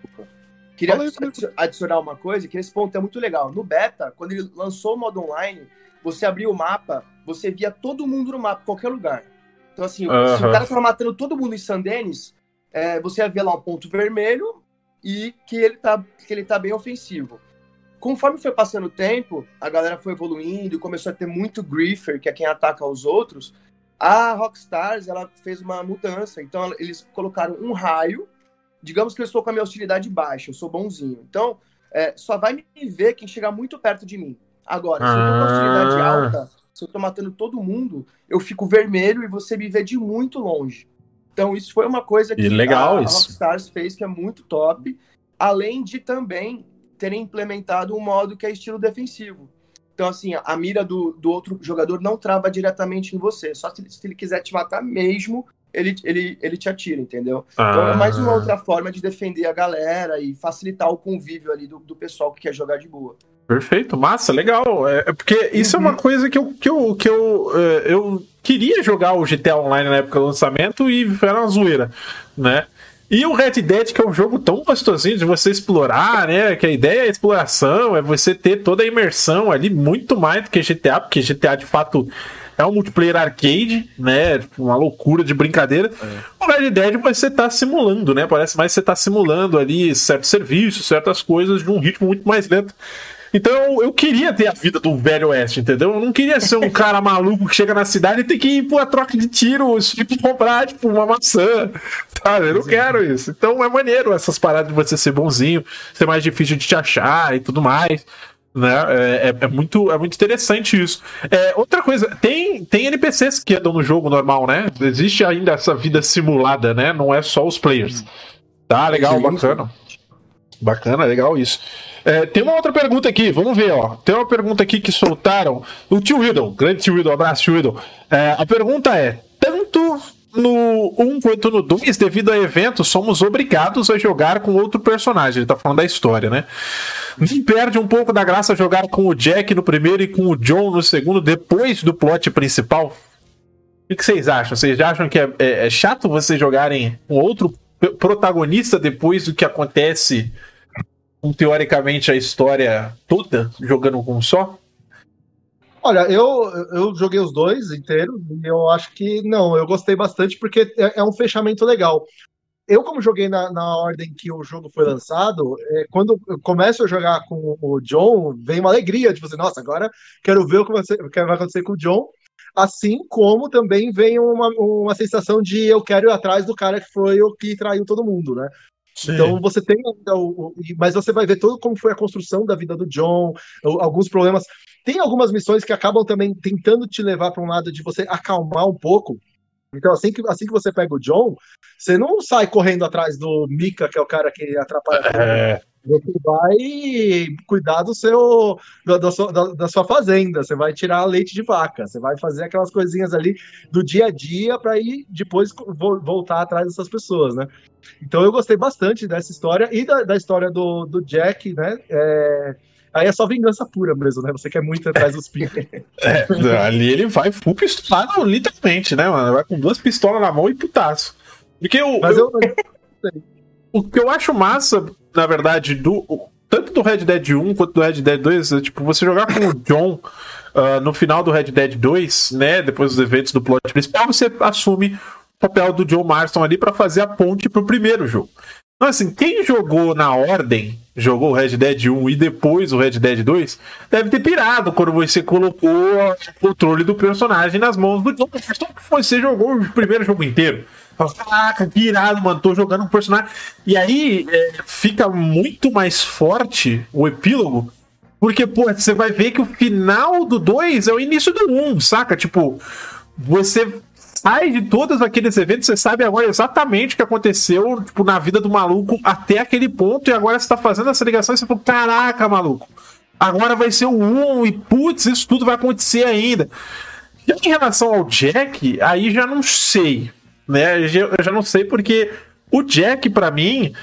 E: queria
D: aí,
E: adi- adicionar uma coisa, que nesse ponto é muito legal. No beta, quando ele lançou o modo online, você abria o mapa, você via todo mundo no mapa, qualquer lugar. Então, assim, se
B: Aham.
E: o cara tava matando todo mundo em San Denis, é, você ia ver lá um ponto vermelho e que ele tá, que ele tá bem ofensivo. Conforme foi passando o tempo, a galera foi evoluindo e começou a ter muito griefer, que é quem ataca os outros. A Rockstars, ela fez uma mudança. Então, eles colocaram um raio. Digamos que eu estou com a minha hostilidade baixa, eu sou bonzinho. Então, é, só vai me ver quem chegar muito perto de mim. Agora, se eu tô com a hostilidade
B: Ah.
E: alta, se eu tô matando todo mundo, eu fico vermelho e você me vê de muito longe. Então, isso foi uma coisa que
B: legal
E: a, a Rockstars fez que é muito top. Além de também terem implementado um modo que é estilo defensivo. Então, assim, a mira do, do outro jogador não trava diretamente em você. Só se, ele- se ele quiser te matar mesmo, ele, ele, ele te atira, entendeu? Então, é mais uma
B: Ah.
E: outra forma de defender a galera e facilitar o convívio ali do, do pessoal que quer jogar de boa.
B: Perfeito, massa, legal. É, é porque isso é uma coisa que eu, que eu, que eu, é, eu queria jogar o GTA Online na época do lançamento e era uma zoeira, né? E o Red Dead, que é um jogo tão gostosinho de você explorar, né? Que a ideia é a exploração, é você ter toda a imersão ali, muito mais do que GTA, porque GTA de fato é um multiplayer arcade, né? Uma loucura de brincadeira. É. O Red Dead você tá simulando, né? Parece mais que você tá simulando ali certos serviços, certas coisas de um ritmo muito mais lento. Então eu queria ter a vida do Velho Oeste, entendeu? Eu não queria ser um cara maluco que chega na cidade e tem que ir pra troca de tiro, tipo, comprar, tipo, uma maçã. Sabe? Eu não quero isso. Então é maneiro essas paradas de você ser bonzinho, ser mais difícil de te achar e tudo mais. Né? É, é, é muito, é muito interessante isso. É, outra coisa, tem, tem NPCs que andam no jogo normal, né? Existe ainda essa vida simulada, né? Não é só os players. Tá, legal, bacana. Bacana, legal isso. É, tem uma outra pergunta aqui, vamos ver, ó. Tem uma pergunta aqui que soltaram. O tio Widow, grande tio Widow, abraço, tio Widow. É, a pergunta é: tanto no 1 quanto no 2, devido a eventos, somos obrigados a jogar com outro personagem. Ele tá falando da história, né? Nem perde um pouco da graça jogar com o Jack no primeiro e com o John no segundo, depois do plot principal? O que vocês acham? Vocês acham que é, é, é chato vocês jogarem com outro protagonista depois do que acontece com teoricamente a história toda jogando com um só?
F: Olha, eu, eu joguei os dois inteiros e eu acho que não, eu gostei bastante porque é, é um fechamento legal. Eu, como joguei na, na ordem que o jogo foi lançado, é, quando eu começo a jogar com o John, vem uma alegria, tipo assim, nossa, agora quero ver o que vai, o que vai acontecer com o John. Assim como também vem uma, uma sensação de eu quero ir atrás do cara que foi o que traiu todo mundo, né? Sim. Então você tem o, mas você vai ver todo como foi a construção da vida do John, alguns problemas. Tem algumas missões que acabam também tentando te levar para um lado de você acalmar um pouco. Então, assim que, assim que você pega o John, você não sai correndo atrás do Mika, que é o cara que atrapalha. É. Você vai cuidar do seu da, da, sua, da, sua fazenda, você vai tirar leite de vaca, você vai fazer aquelas coisinhas ali do dia a dia para ir depois voltar atrás dessas pessoas, né? Então eu gostei bastante dessa história e da, da história do, do Jack, né? É, aí é só vingança pura mesmo, né? Você quer muito atrás dos pins.
B: É, ali ele vai full pistolado, literalmente, né, mano? Vai com duas pistolas na mão e putaço. Porque eu, Mas eu, eu o que eu acho massa, na verdade, do tanto do Red Dead 1 quanto do Red Dead 2, é, tipo, você jogar com o John uh, no final do Red Dead 2, né, depois dos eventos do plot principal, você assume o papel do John Marston ali para fazer a ponte pro primeiro jogo. Então, assim, quem jogou na ordem, jogou o Red Dead 1 e depois o Red Dead 2, deve ter pirado quando você colocou o controle do personagem nas mãos do John Marston, que você jogou o primeiro jogo inteiro. Caraca, que irado, mano. Tô jogando um personagem. E aí é, fica muito mais forte o epílogo. Porque, pô, você vai ver que o final do 2 é o início do 1, um, saca? Tipo, você sai de todos aqueles eventos, você sabe agora exatamente o que aconteceu tipo, na vida do maluco até aquele ponto, e agora você tá fazendo essa ligação e você fala, caraca, maluco, agora vai ser o 1, e putz, isso tudo vai acontecer ainda. E em relação ao Jack, aí já não sei né? Eu já não sei porque o Jack para mim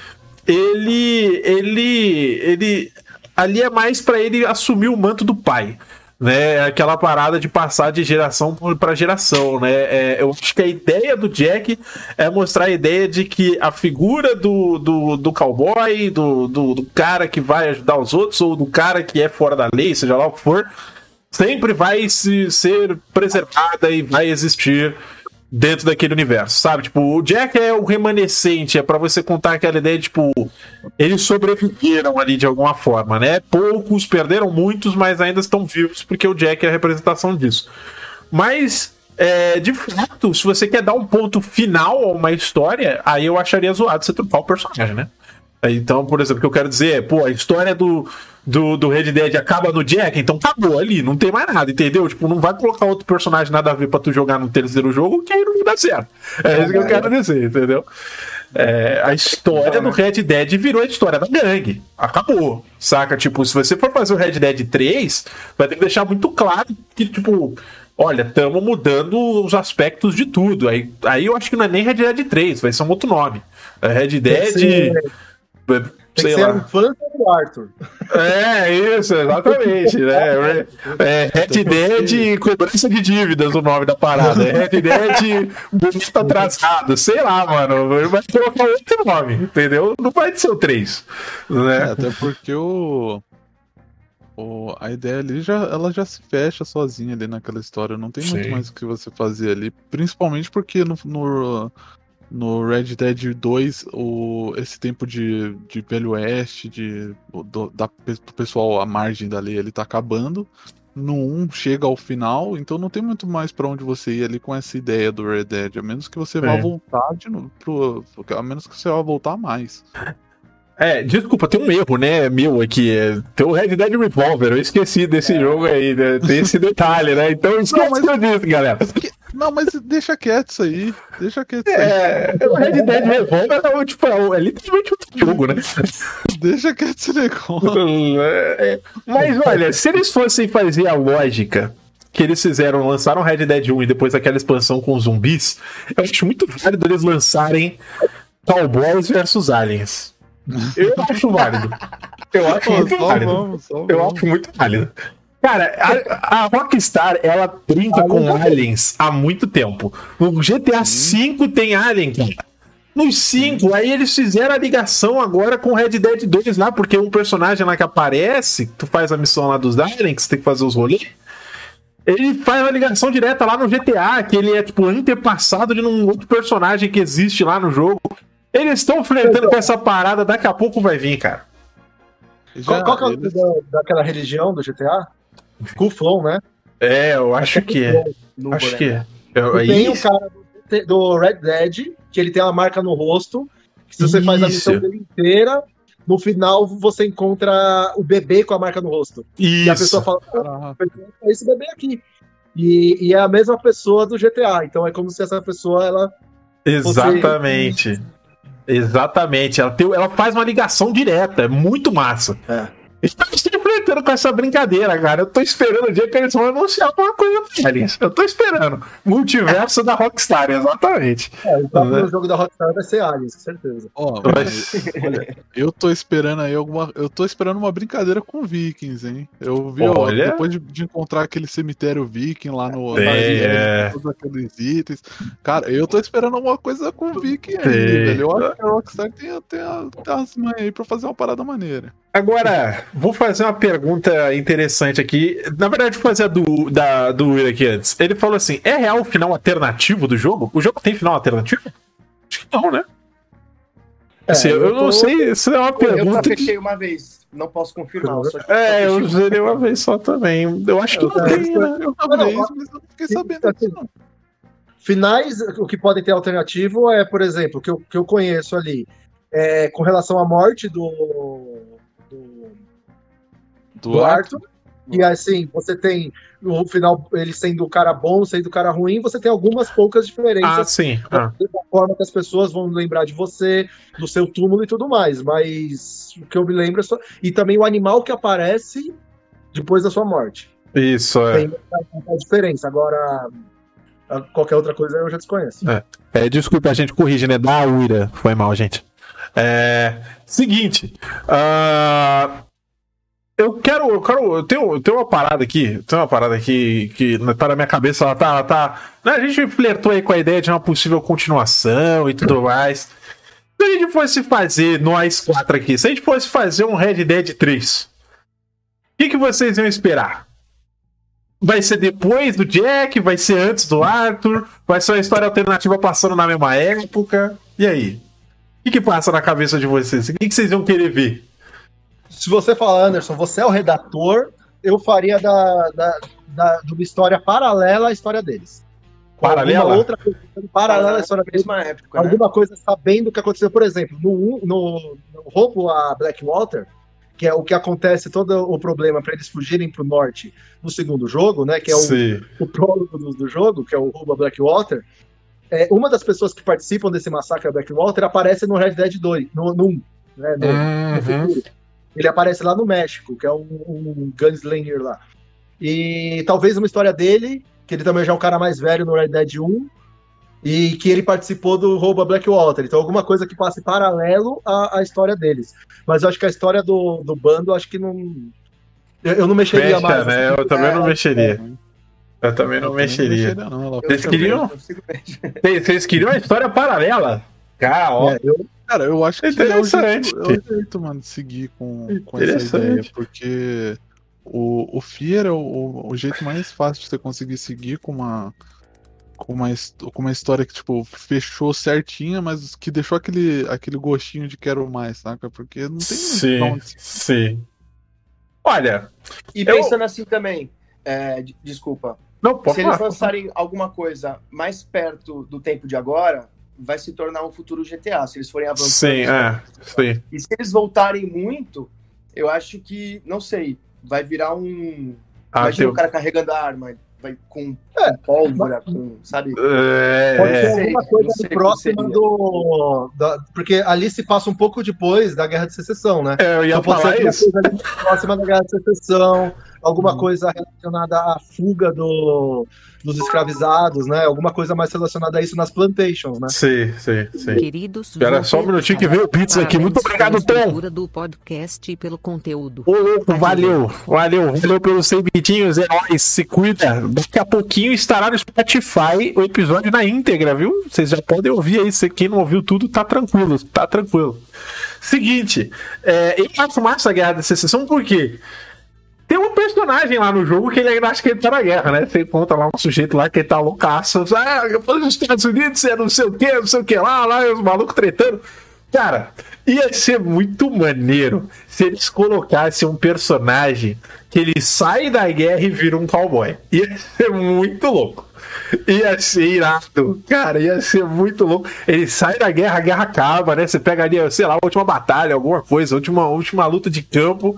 B: ele ele ele ali é mais para ele assumir o manto do pai né? Aquela parada de passar de geração para geração, né? É, eu acho que a ideia do Jack é mostrar a ideia de que a figura do, do, do cowboy, do, do, do, cara que vai ajudar os outros, ou do cara que é fora da lei, seja lá o que for, sempre vai se, ser preservada e vai existir dentro daquele universo, sabe? Tipo, o Jack é o remanescente, é para você contar aquela ideia, de, tipo, eles sobreviveram ali de alguma forma, né? Poucos perderam muitos, mas ainda estão vivos porque o Jack é a representação disso. Mas é, de fato, se você quer dar um ponto final a uma história, aí eu acharia zoado você trocar o personagem, né? Então, por exemplo, o que eu quero dizer é, pô, a história do, do, do Red Dead acaba no Jack, então acabou ali, não tem mais nada, entendeu? Tipo, não vai colocar outro personagem nada a ver pra tu jogar no terceiro jogo, que aí não dá certo. É isso que eu quero dizer, entendeu? É, a história do Red Dead virou a história da gangue. Acabou. Saca? Tipo, se você for fazer o Red Dead 3, vai ter que deixar muito claro que, tipo, olha, estamos mudando os aspectos de tudo. Aí, aí eu acho que não é nem Red Dead 3, vai ser um outro nome. É Red Dead.
F: Tem que ser a infância do Arthur.
B: É, isso, exatamente, né? É, Red Dead cobrança de dívidas o nome da parada. É Red Dead bonito atrasado, sei lá, mano. Ele vai colocar outro nome, entendeu? Não vai ser o 3.
D: É,
B: Né?
D: até porque o, o- a ideia ali já, ela já se fecha sozinha ali naquela história. Não tem muito
B: Sim.
D: mais o que você fazer ali. Principalmente porque no, no, no Red Dead 2, o, esse tempo de, de Velho Oeste, de, do, da, do pessoal à margem da lei, ele tá acabando. No 1 chega ao final, então não tem muito mais pra onde você ir ali com essa ideia do Red Dead. A menos que você vá
B: É.
D: voltar de novo. Pro, a menos que você vá voltar mais.
B: É, desculpa, tem um erro, né, meu aqui. É, tem o Red Dead Revolver, eu esqueci desse jogo aí, né? Tem esse detalhe, né? Então esquece
D: mas-
B: disso, galera.
D: Não, mas deixa quieto isso aí. Deixa quieto isso aí.
B: É, o Red Dead Revolver é, tipo, é, é literalmente outro jogo, né?
D: Deixa quieto esse negócio.
B: É, Mas olha, se eles fossem fazer a lógica que eles fizeram, lançaram Red Dead 1 e depois aquela expansão com zumbis, eu acho muito válido eles lançarem Cowboys versus Aliens. Eu acho válido. Eu acho
D: Pô,
B: muito
D: só
B: válido.
D: vamos, só
B: Eu
D: vamos.
B: acho muito válido. Cara, a, a Rockstar, ela brinca com aliens há muito tempo. No GTA V tem alien, cara. Nos 5, aí eles fizeram a ligação agora com Red Dead 2 lá, porque um personagem lá que aparece, tu faz a missão lá dos aliens, que você tem que fazer os rolês. Ele faz uma ligação direta lá no GTA, que ele é tipo antepassado de um outro personagem que existe lá no jogo. Eles estão flertando com essa parada, daqui a pouco vai vir, cara.
F: Qual,
D: Já,
F: qual que é o
D: eles-
F: nome da, daquela religião do GTA? Kuflon, né?
B: É, eu acho que é. Acho que é. Eu,
F: E tem o cara do, do Red Dead, que ele tem uma marca no rosto, que se você faz a missão
B: Isso.
F: dele inteira, no final você encontra o bebê com a marca no rosto. E a pessoa
B: isso.
F: fala,
D: Ah,
F: é esse bebê aqui. E, e é a mesma pessoa do GTA. Então é como se essa pessoa, ela.
B: Exatamente. Exatamente. Ela, tem, ela faz uma ligação direta. É muito massa.
F: É.
B: Enfrentando com essa brincadeira, cara. Eu tô esperando o dia que eles vão anunciar alguma coisa pra eles. Eu tô esperando. Multiverso da Rockstar, exatamente.
F: É, o próximo
B: Né?
F: jogo da Rockstar vai ser Aliens, com certeza.
D: ó,
B: Mas-
D: mas, olha, eu tô esperando aí alguma. Eu tô esperando uma brincadeira com Vikings, hein? Eu vi, ó, depois de, de encontrar aquele cemitério Viking lá no.
B: É,
D: na ilha,
B: é.
D: Todos aqueles itens. Cara, eu tô esperando alguma coisa com Viking aí, velho. Eu acho que a Rockstar tem, tem, tem as mães aí pra fazer uma parada maneira.
B: Agora, vou fazer uma pergunta interessante aqui. Na verdade, vou fazer a do, da, do Will aqui antes. Ele falou assim: é real o final alternativo do jogo? O jogo tem final alternativo? Acho que não, né? Assim, eu,
F: eu
B: não
F: tô-
B: sei se é uma
E: Eu só
B: pergunta. que-
E: fechei uma vez. Não posso confirmar. eu
B: É, eu zerei uma vez só também. Eu acho que
F: Eu
B: não
F: também.
B: tem, né?
D: Eu
F: não, não,
D: isso, mas eu não fiquei sabendo disso, não.
F: Finais, o que podem ter alternativo é, por exemplo, o que eu, que eu conheço ali, é, com relação à morte do, do Arthur. E assim, você tem no final ele sendo o cara bom, sendo o cara ruim, você tem algumas poucas
B: Ah,
F: diferenças
B: sim. Ah.
F: da forma que as pessoas vão lembrar de você, do seu túmulo e tudo mais. Mas o que eu me lembro é só. E também o animal que aparece depois da sua morte.
B: Isso, é.
F: Tem a diferença. Agora, qualquer outra coisa eu já desconheço.
B: É, desculpa, a gente corrige, né? Da Uira. Foi mal, gente. É, seguinte. ah, eu quero. Eu quero. Eu tenho, eu tenho uma parada aqui. Tem uma parada aqui que tá na minha cabeça. Ela tá. ela tá né, a gente flertou aí com a ideia de uma possível continuação e tudo mais. Se a gente fosse fazer, nós quatro aqui, se a gente fosse fazer um Red Dead 3, o que, que vocês iam esperar? Vai ser depois do Jack? Vai ser antes do Arthur? Vai ser uma história alternativa passando na mesma época? E aí? O que, que passa na cabeça de vocês? O que, que vocês iam querer ver?
F: Se você falar, Anderson, você é o redator, eu faria da, da, da- de uma história paralela à história deles.
B: Paralela?
F: alguma outra coisa paralela à história
E: na
F: deles.
E: mesma época, né?
F: Alguma coisa sabendo o que aconteceu. Por exemplo, no, no, no roubo a Blackwater, que é o que acontece, todo o problema para eles fugirem para o norte no segundo jogo, né? Que é o, o prólogo do, do jogo, que é o roubo a Blackwater. É, uma das pessoas que participam desse massacre a Blackwater aparece no Red Dead 2, no, no 1, né? No, no
B: Uhum.
F: futuro. Ele aparece lá no México, que é um, um gunslinger lá. E talvez uma história dele, que ele também já é um cara mais velho no Red Dead 1, e que ele participou do roubo a Blackwater. Então, alguma coisa que passe paralelo à, à história deles. Mas eu acho que a história do, do bando, acho que não. Eu, eu não mexeria
B: Fecha,
F: mais.
B: né? Eu também não
F: É,
B: mexeria. Eu também não mexeria.
D: não,
B: Vocês queriam? Vocês vocês queriam uma história paralela? Cara, ó.
F: É, eu-
D: Cara, eu acho que é o,
B: Interessante.
D: jeito, é o jeito, mano, de seguir com, com essa ideia. Porque o, o Fear é o, o jeito mais fácil de você conseguir seguir com uma. Com uma, com uma história que, tipo, fechou certinha, mas que deixou aquele, aquele gostinho de quero mais, saca? Porque não tem
B: Sim,
D: onde se-
B: sim. Olha,
E: E
B: Eu-
E: pensando assim também, é, de- desculpa,
B: não posso
E: se eles
B: falar.
E: lançarem alguma coisa mais perto do tempo de agora, vai se tornar um futuro GTA, se eles forem avançando.
B: Sim, é, sim.
E: E se eles voltarem muito, eu acho que, não sei, vai virar um.
B: Ah,
E: Imagina
B: tem-
E: o cara carregando a arma, vai com,
F: É,
E: com pólvora, com, sabe?
B: É,
F: Pode
B: é.
F: ser alguma coisa
E: sei
F: próxima do. da- porque ali se passa um pouco depois da Guerra de Secessão, né?
B: É, eu ia
F: Então
B: falar
F: alguma
B: isso.
F: coisa ali próxima da Guerra de Secessão, alguma
B: Uhum.
F: coisa relacionada à fuga do, dos escravizados, né? Alguma coisa mais relacionada a isso nas plantations, né?
B: Sim, sim, sim.
G: Queridos,
B: Espera só um minutinho
G: que
B: veio o Pizza aqui. Muito obrigado, Tom.
G: do podcast e pelo conteúdo.
B: Ô, louco, valeu, valeu, valeu pelos 100 bitinhos, é nóis, se cuida. Daqui a pouquinho estará no Spotify o episódio na íntegra, viu? Vocês já podem ouvir aí, se quem não ouviu tudo, tá tranquilo, tá tranquilo. Seguinte, é, eu acho massa a Guerra da Secessão por quê? Tem um personagem lá no jogo que ele ainda acha que ele tá na guerra, né? Você encontra lá um sujeito lá que ele tá loucaço. Ah, os Estados Unidos é não sei o que, não sei o que lá, lá, os malucos tretando. Cara, ia ser muito maneiro se eles colocassem um personagem que ele sai da guerra e vira um cowboy. Ia ser muito louco. Ia ser irado. Cara, ia ser muito louco. Ele sai da guerra, a guerra acaba, né? Você pega ali, sei lá, a última batalha, alguma coisa, a última, última luta de campo,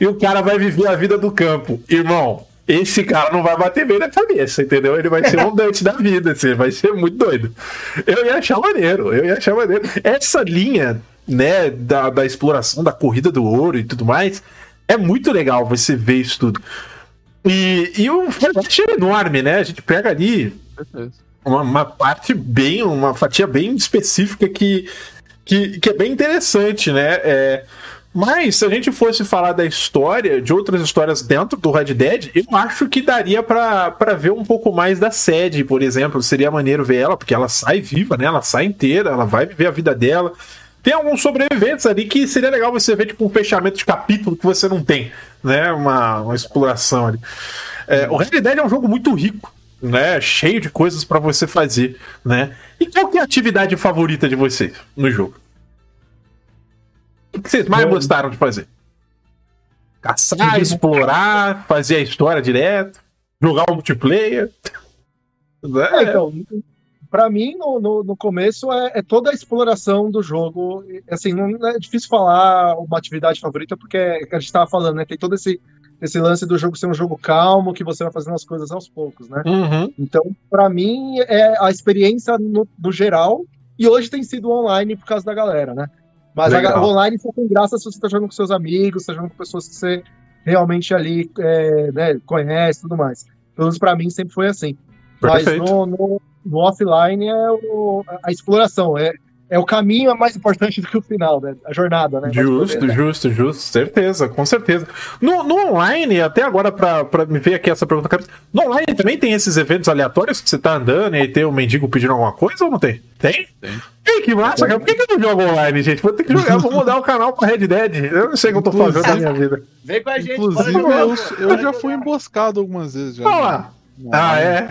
B: e o cara vai viver a vida do campo. Irmão, esse cara não vai bater bem na cabeça, entendeu? Ele vai ser um dante da vida, assim, vai ser muito doido. Eu ia achar maneiro, eu ia achar maneiro. Essa linha, né, da, da exploração da corrida do ouro e tudo mais, é muito legal você ver isso tudo. E, e o formato é enorme, né? A gente pega ali uma, uma parte bem, uma fatia bem específica que, que, que é bem interessante, né? É, mas se a gente fosse falar da história, de outras histórias dentro do Red Dead, eu acho que daria pra ver um pouco mais da sede, por exemplo. Seria maneiro ver ela, porque ela sai viva, né? Ela sai inteira, ela vai viver a vida dela. Tem alguns sobreviventes ali que seria legal você ver, tipo, um fechamento de capítulo que você não tem, né? Uma, uma exploração ali. É, o Red Dead é um jogo muito rico, né? Cheio de coisas pra você fazer, né? E qual que é a atividade favorita de vocês no jogo? O que vocês mais
F: Bom.
B: gostaram de fazer? Caçar, explorar, fazer a história direto, jogar o multiplayer.
F: É,
B: Né?
F: então, pra mim, no, no, no começo, é, é toda a exploração do jogo. Assim, não é difícil falar uma atividade favorita, porque é que a gente tava falando, né? Tem todo esse, esse lance do jogo ser um jogo calmo, que você vai fazendo as coisas aos poucos, né?
B: Uhum.
F: Então, pra mim, é a experiência no, no geral. E hoje tem sido online por causa da galera, né? Mas a,
B: Legal.
F: ga- o online só tem graça se você tá jogando com seus amigos, tá jogando com pessoas que você realmente ali é, né, conhece e tudo mais. Pelo menos pra mim sempre foi assim. Mas
B: Perfeito.
F: no, no, no offline é o- a, a exploração, é, é o caminho é mais importante do que o final, né? A jornada, né?
B: Justo,
F: Mas,
B: justo, justo, certeza, com certeza. No, no online, até agora, pra, pra me ver aqui essa pergunta, no online também tem esses eventos aleatórios que você tá andando e aí tem o mendigo pedindo alguma coisa ou não tem? Tem?
D: Tem.
B: Ih, que massa, cara. Por que, que eu não jogo online, gente? Vou ter que jogar, vou mudar o canal pra Red Dead. Eu não sei o que eu tô fazendo na minha vida.
E: Vem com a gente,
D: Inclusive,
E: jogar,
D: eu, eu já fui emboscado algumas vezes. Já,
B: Vamos lá.
D: No
B: Ah, é?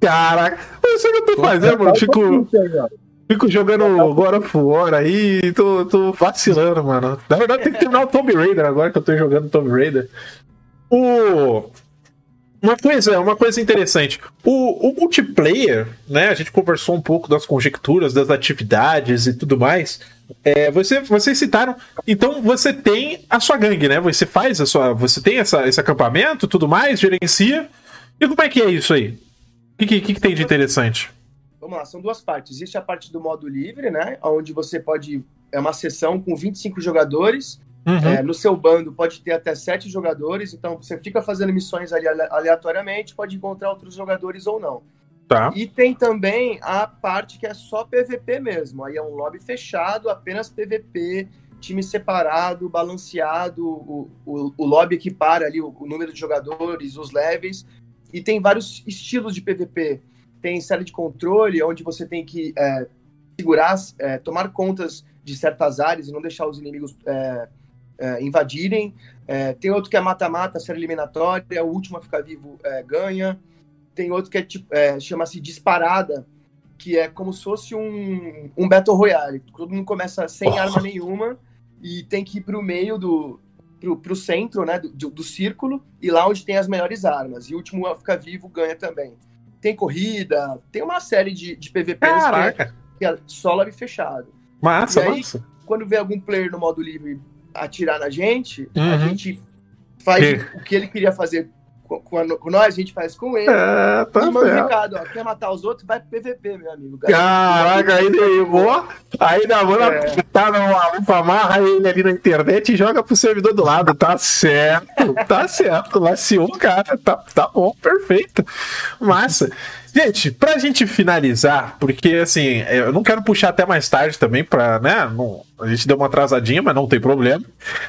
B: Caraca, eu não sei o que eu tô fazendo, mano. Fico, fico jogando God of War aí, tô, tô vacilando, mano. Na verdade, tem que terminar o Tomb Raider agora que eu tô jogando Tomb Raider. O. Uma coisa, uma coisa interessante. O, o multiplayer, né? A gente conversou um pouco das conjecturas, das atividades e tudo mais. É, você, vocês citaram. Então você tem a sua gangue, né? Você faz a sua. Você tem essa, esse acampamento, tudo mais, gerencia. E como é que é isso aí? O que, que, que tem de interessante?
E: Vamos lá, são duas partes. Existe a parte do modo livre, né? Onde você pode. É uma sessão com 25 jogadores.
B: Uhum.
E: É, no seu bando pode ter até sete jogadores, então você fica fazendo missões ali ale- aleatoriamente, pode encontrar outros jogadores ou não.
B: Tá.
E: E tem também a parte que é só PVP mesmo. Aí é um lobby fechado, apenas PVP, time separado, balanceado, o, o, o lobby equipara ali o, o número de jogadores, os levels. E tem vários estilos de PVP. Tem série de controle, onde você tem que é, segurar, é, tomar contas de certas áreas e não deixar os inimigos é, é, invadirem. É, tem outro que é mata-mata, série eliminatória, o último a ficar vivo é, ganha. Tem outro que é tipo, chama-se disparada, que é como se fosse um, um Battle Royale. Todo mundo começa sem
B: Oh.
E: arma nenhuma e tem que ir pro meio do. Pro, pro centro, né, do, do, do círculo, e lá onde tem as melhores armas. E o último a ficar vivo ganha também. Tem corrida, tem uma série de, de PVPs que é,
B: Caraca.
E: que é só lobby fechado
B: Massa,
E: aí-
B: massa.
E: quando vê algum player no modo livre atirar na gente, a
B: Uhum.
E: gente faz
B: Que-
E: o que ele queria fazer com, com nós, a gente faz com ele.
B: É, tá
E: e manda um recado, ó, quer matar os outros, vai pro PVP, meu amigo.
B: Caraca, aí derrubou. Aí dá manda
E: É.
B: tá no maluco, amarra ele ali na internet e joga pro servidor do lado. Tá certo, tá certo. Laciou o cara. Tá, tá bom, perfeito. Massa. Gente, pra gente finalizar, porque assim, eu não quero puxar até mais tarde também, pra, né? Não, a gente deu uma atrasadinha, mas não tem problema,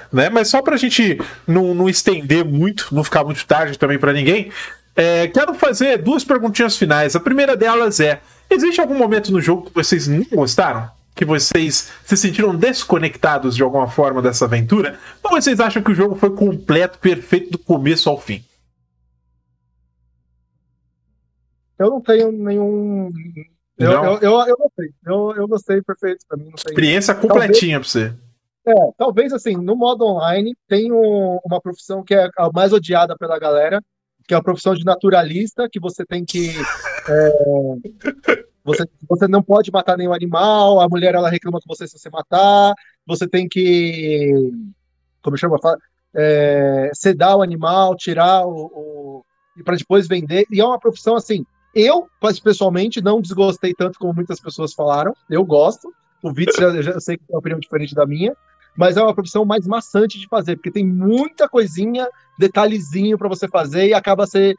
B: né? Mas só pra gente não, não estender muito, não ficar muito tarde também pra ninguém, é, quero fazer duas perguntinhas finais. A primeira delas é: existe algum momento no jogo que vocês não gostaram? Que vocês se sentiram desconectados de alguma forma dessa aventura? Ou vocês acham que o jogo foi completo, perfeito do começo ao fim?
F: Eu não tenho nenhum. Eu,
B: Não?
F: eu, eu, eu gostei. Eu, eu gostei, perfeito pra mim. Não tem...
B: Experiência completinha pra você.
F: É, talvez assim, no modo online tem um- uma profissão que é a mais odiada pela galera, que é a profissão de naturalista, que você tem que. é, você, você não pode matar nenhum animal, a mulher ela reclama com você se você matar, você tem que. Como chama? É, sedar o animal, tirar o. o e para depois vender. E é uma profissão assim. Eu, pessoalmente, não desgostei tanto como muitas pessoas falaram. Eu gosto. O Vitz já, já sei que tem uma opinião diferente da minha mas é uma profissão mais maçante de fazer, porque tem muita coisinha, detalhezinho para você fazer e acaba ser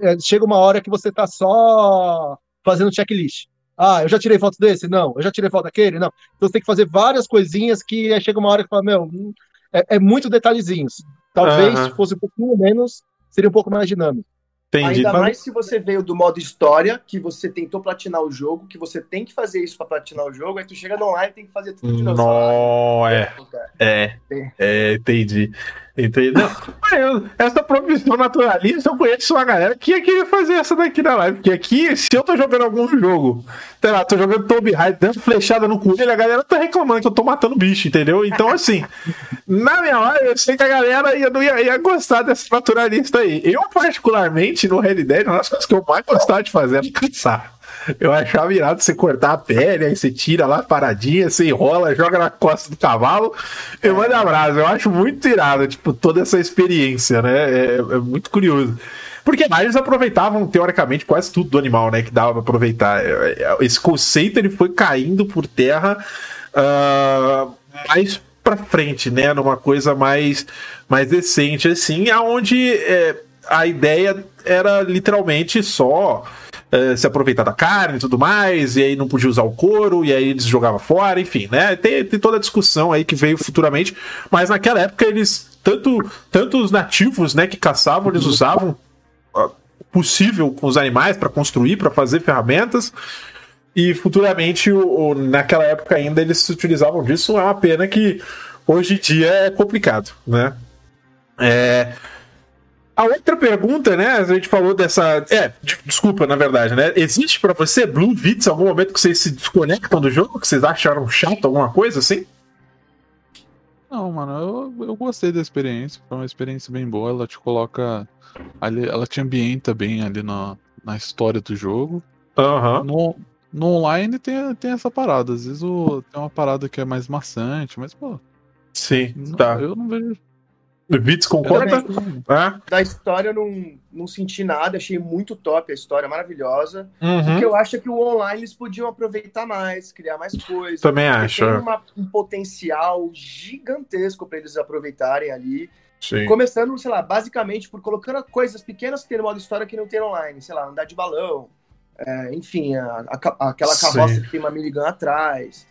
F: é, chega uma hora que você tá só fazendo checklist. Ah, eu já tirei foto desse? Não. Eu já tirei foto daquele? Não. Então você tem que fazer várias coisinhas que chega uma hora que fala, meu, hum, é, é muito detalhezinhos. Talvez
B: Aham.
F: se fosse um pouquinho menos, seria um pouco mais dinâmico.
B: Entendi.
E: Ainda mais se você veio do modo história, que você tentou platinar o jogo, que você tem que fazer isso pra platinar o jogo, aí tu chega no online e tem que fazer tudo de novo.
B: Nó, é. É,
E: Tem.
B: é, entendi. Entendi. Não, mas eu- essa profissão naturalista, eu conheço uma galera que ia querer fazer essa daqui na live. Porque aqui, se eu tô jogando algum jogo, sei lá, tô jogando Tomb Raider, dando flechada no coelho, a galera tá reclamando que eu tô matando bicho, entendeu? Então, assim, na minha live, eu sei que a galera ia, não ia, ia gostar dessa naturalista aí. Eu, particularmente, no Red Dead, uma das coisas que eu mais gostava de fazer era caçar. Eu achava irado você cortar a pele, aí você tira lá paradinha, você enrola, joga na costa do cavalo e manda abraço. Eu acho muito irado, tipo, toda essa experiência, né? É, é muito curioso. Porque lá eles aproveitavam, teoricamente, quase tudo do animal, né? Que dava pra aproveitar. É, é, Esse conceito ele foi caindo por terra ah, mais pra frente, né? Numa coisa mais, mais decente, assim, aonde é, a ideia era literalmente só eh, se aproveitar da carne e tudo mais, e aí não podia usar o couro, e aí eles jogavam fora, enfim, né? Tem, tem toda a discussão aí que veio futuramente, mas naquela época eles, tanto, tanto os nativos, né, que caçavam, eles usavam o possível com os animais para construir, para fazer ferramentas, e futuramente, o, o- naquela época ainda, eles se utilizavam disso. É uma pena que hoje em dia é complicado, né? É, A outra pergunta, né? A gente falou dessa. É, de- desculpa, na verdade, né? Existe pra você, Blue Vits, algum momento que vocês se desconectam do jogo? Que vocês acharam chato, alguma coisa assim?
D: Não, mano, eu, eu gostei da experiência. Foi uma experiência bem boa. Ela te coloca. Ali, ela te ambienta bem ali na, na história do jogo.
B: Aham.
D: No, no online tem, tem essa parada. Às vezes o, tem uma parada que é mais maçante, mas, pô,
B: Sim,
D: não-
B: tá.
D: eu não vejo.
B: Vits concorda? Ah,
E: Da história eu não, não senti nada, achei muito top a história, maravilhosa. O
B: uhum.
E: que eu acho é que o online eles podiam aproveitar mais, criar mais coisas.
B: Também acho.
E: Tem
B: é.
E: uma- um potencial gigantesco para eles aproveitarem ali.
B: Sim.
E: Começando, sei lá, basicamente por colocando coisas pequenas que tem no modo história que não tem online. Sei lá, andar de balão, é, enfim, a- a aquela
B: Sim.
E: carroça que tem uma minigun atrás.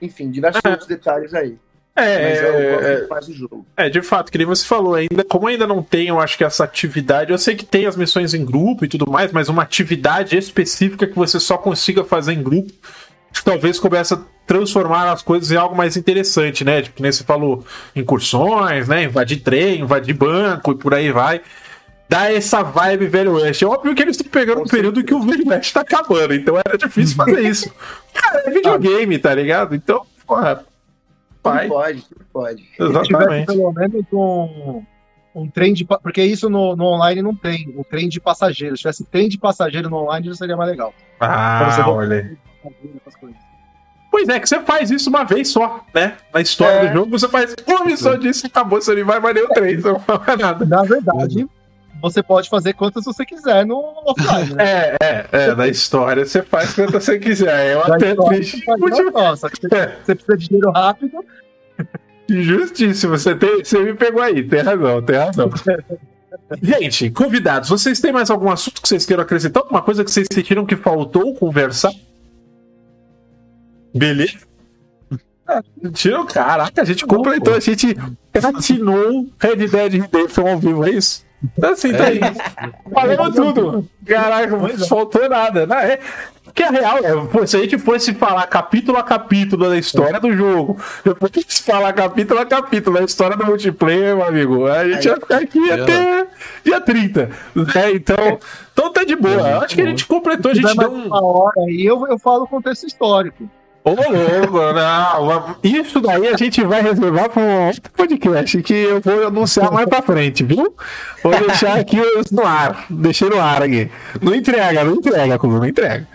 E: Enfim, diversos
B: É.
E: outros detalhes aí.
B: É,
E: Mas gosto
B: é,
E: muito mais do jogo.
B: É, de fato, que nem você falou, ainda, como ainda não tem, eu acho que essa atividade, eu sei que tem as missões em grupo e tudo mais, mas uma atividade específica que você só consiga fazer em grupo, que talvez comece a transformar as coisas em algo mais interessante, né? Tipo, nem você falou, incursões, né? Invadir trem, invadir banco e por aí vai. Dá essa vibe Velho West. É óbvio que eles estão pegando um período que o Velho West tá acabando, então era difícil fazer isso. Cara, é videogame, tá ligado? Então, porra,
E: Tudo
B: vai.
E: pode, tudo pode.
F: Se tivesse
B: Exatamente.
F: pelo menos um, um trem de. Porque isso no, no online não tem. O trem de passageiros. Se tivesse trem de passageiro no online, já seria mais legal.
B: Ah,
F: Você
B: olha. Pois é, que você faz isso uma vez só, né? Na história
E: É.
B: do jogo, você faz uma missão disso e acabou, você não vai mais nem o 3, você não mais nada.
F: Na verdade, você pode fazer quantas você quiser no offline, né?
B: É, é, é, na história você faz quanto você quiser. Eu
F: Na
B: até triste.
F: que você,
B: É,
F: você precisa de dinheiro rápido.
B: justíssimo, você, tem, você me pegou aí, tem razão, tem razão. Gente, convidados, vocês têm mais algum assunto que vocês queiram acrescentar? Alguma coisa que vocês sentiram que faltou conversar? Beleza? Tira, caraca, a gente completou, a gente platinou Red Dead Redemption ao vivo, é isso? Então, assim, tá aí. Falamos tudo. Caraca, não faltou nada. Não, é, que a real é, pô, se a gente fosse falar capítulo a capítulo da história do jogo, depois fosse falar capítulo a capítulo da história do multiplayer, meu amigo, a gente ia ficar aqui até dia 30. Né? Então, então tá de boa. Acho que a gente completou, a gente deu um.
F: uma hora aí, eu, eu falo o contexto histórico.
B: Ô, louco, não. Isso daí a gente vai reservar para um outro podcast que eu vou anunciar mais pra frente, viu? Vou deixar aqui no ar. Deixei no ar aqui. Não entrega, não entrega, Cuba, não entrega.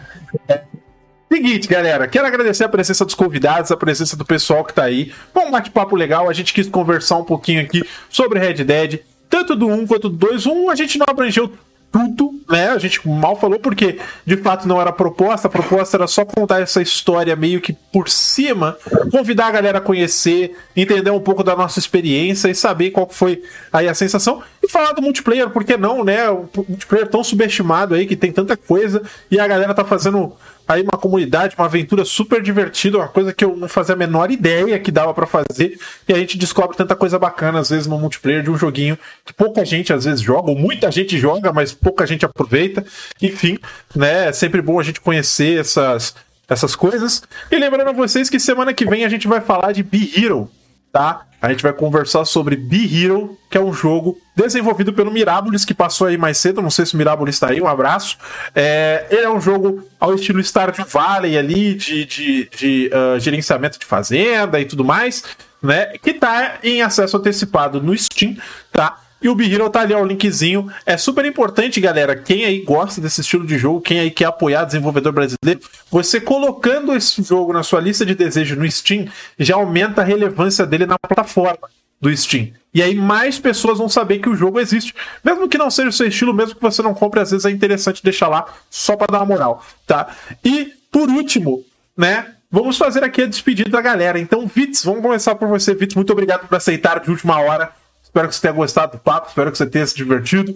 B: Seguinte, galera, quero agradecer a presença dos convidados, a presença do pessoal que tá aí. Foi um bate-papo legal, a gente quis conversar um pouquinho aqui sobre Red Dead, tanto do 1 quanto do 2. Um, a gente não abrangeu tudo, né? A gente mal falou porque de fato não era proposta, a proposta era só contar essa história meio que por cima, convidar a galera a conhecer, entender um pouco da nossa experiência e saber qual foi aí a sensação e falar do multiplayer, porque não, né? O multiplayer tão subestimado aí que tem tanta coisa e a galera tá fazendo aí uma comunidade, uma aventura super divertida, uma coisa que eu não fazia a menor ideia que dava pra fazer, e a gente descobre tanta coisa bacana às vezes no multiplayer de um joguinho que pouca gente às vezes joga, ou muita gente joga, mas pouca gente aproveita. Enfim, né, é sempre bom a gente conhecer essas essas coisas. E lembrando a vocês que semana que vem a gente vai falar de Be Hero, tá? A gente vai conversar sobre Be Hero, que é um jogo desenvolvido pelo Mirabolis, que passou aí mais cedo. Não sei se o Mirabolis tá aí, um abraço. É, ele é um jogo ao estilo Stardew Valley ali, de, de, de ah, gerenciamento de fazenda e tudo mais, né? Que tá em acesso antecipado no Steam, tá? E o Be Hero tá ali, ó, o linkzinho. É super importante, galera. Quem aí gosta desse estilo de jogo, quem aí quer apoiar desenvolvedor brasileiro, você colocando esse jogo na sua lista de desejo no Steam, já aumenta a relevância dele na plataforma do Steam. E aí mais pessoas vão saber que o jogo existe. Mesmo que não seja o seu estilo, mesmo que você não compre, às vezes é interessante deixar lá só para dar uma moral, tá? E por último, né? Vamos fazer aqui a despedida da galera. Então, Vitz, vamos começar por você, Vitz. Muito obrigado por aceitar de última hora. Espero que você tenha gostado do papo, espero que você tenha se divertido.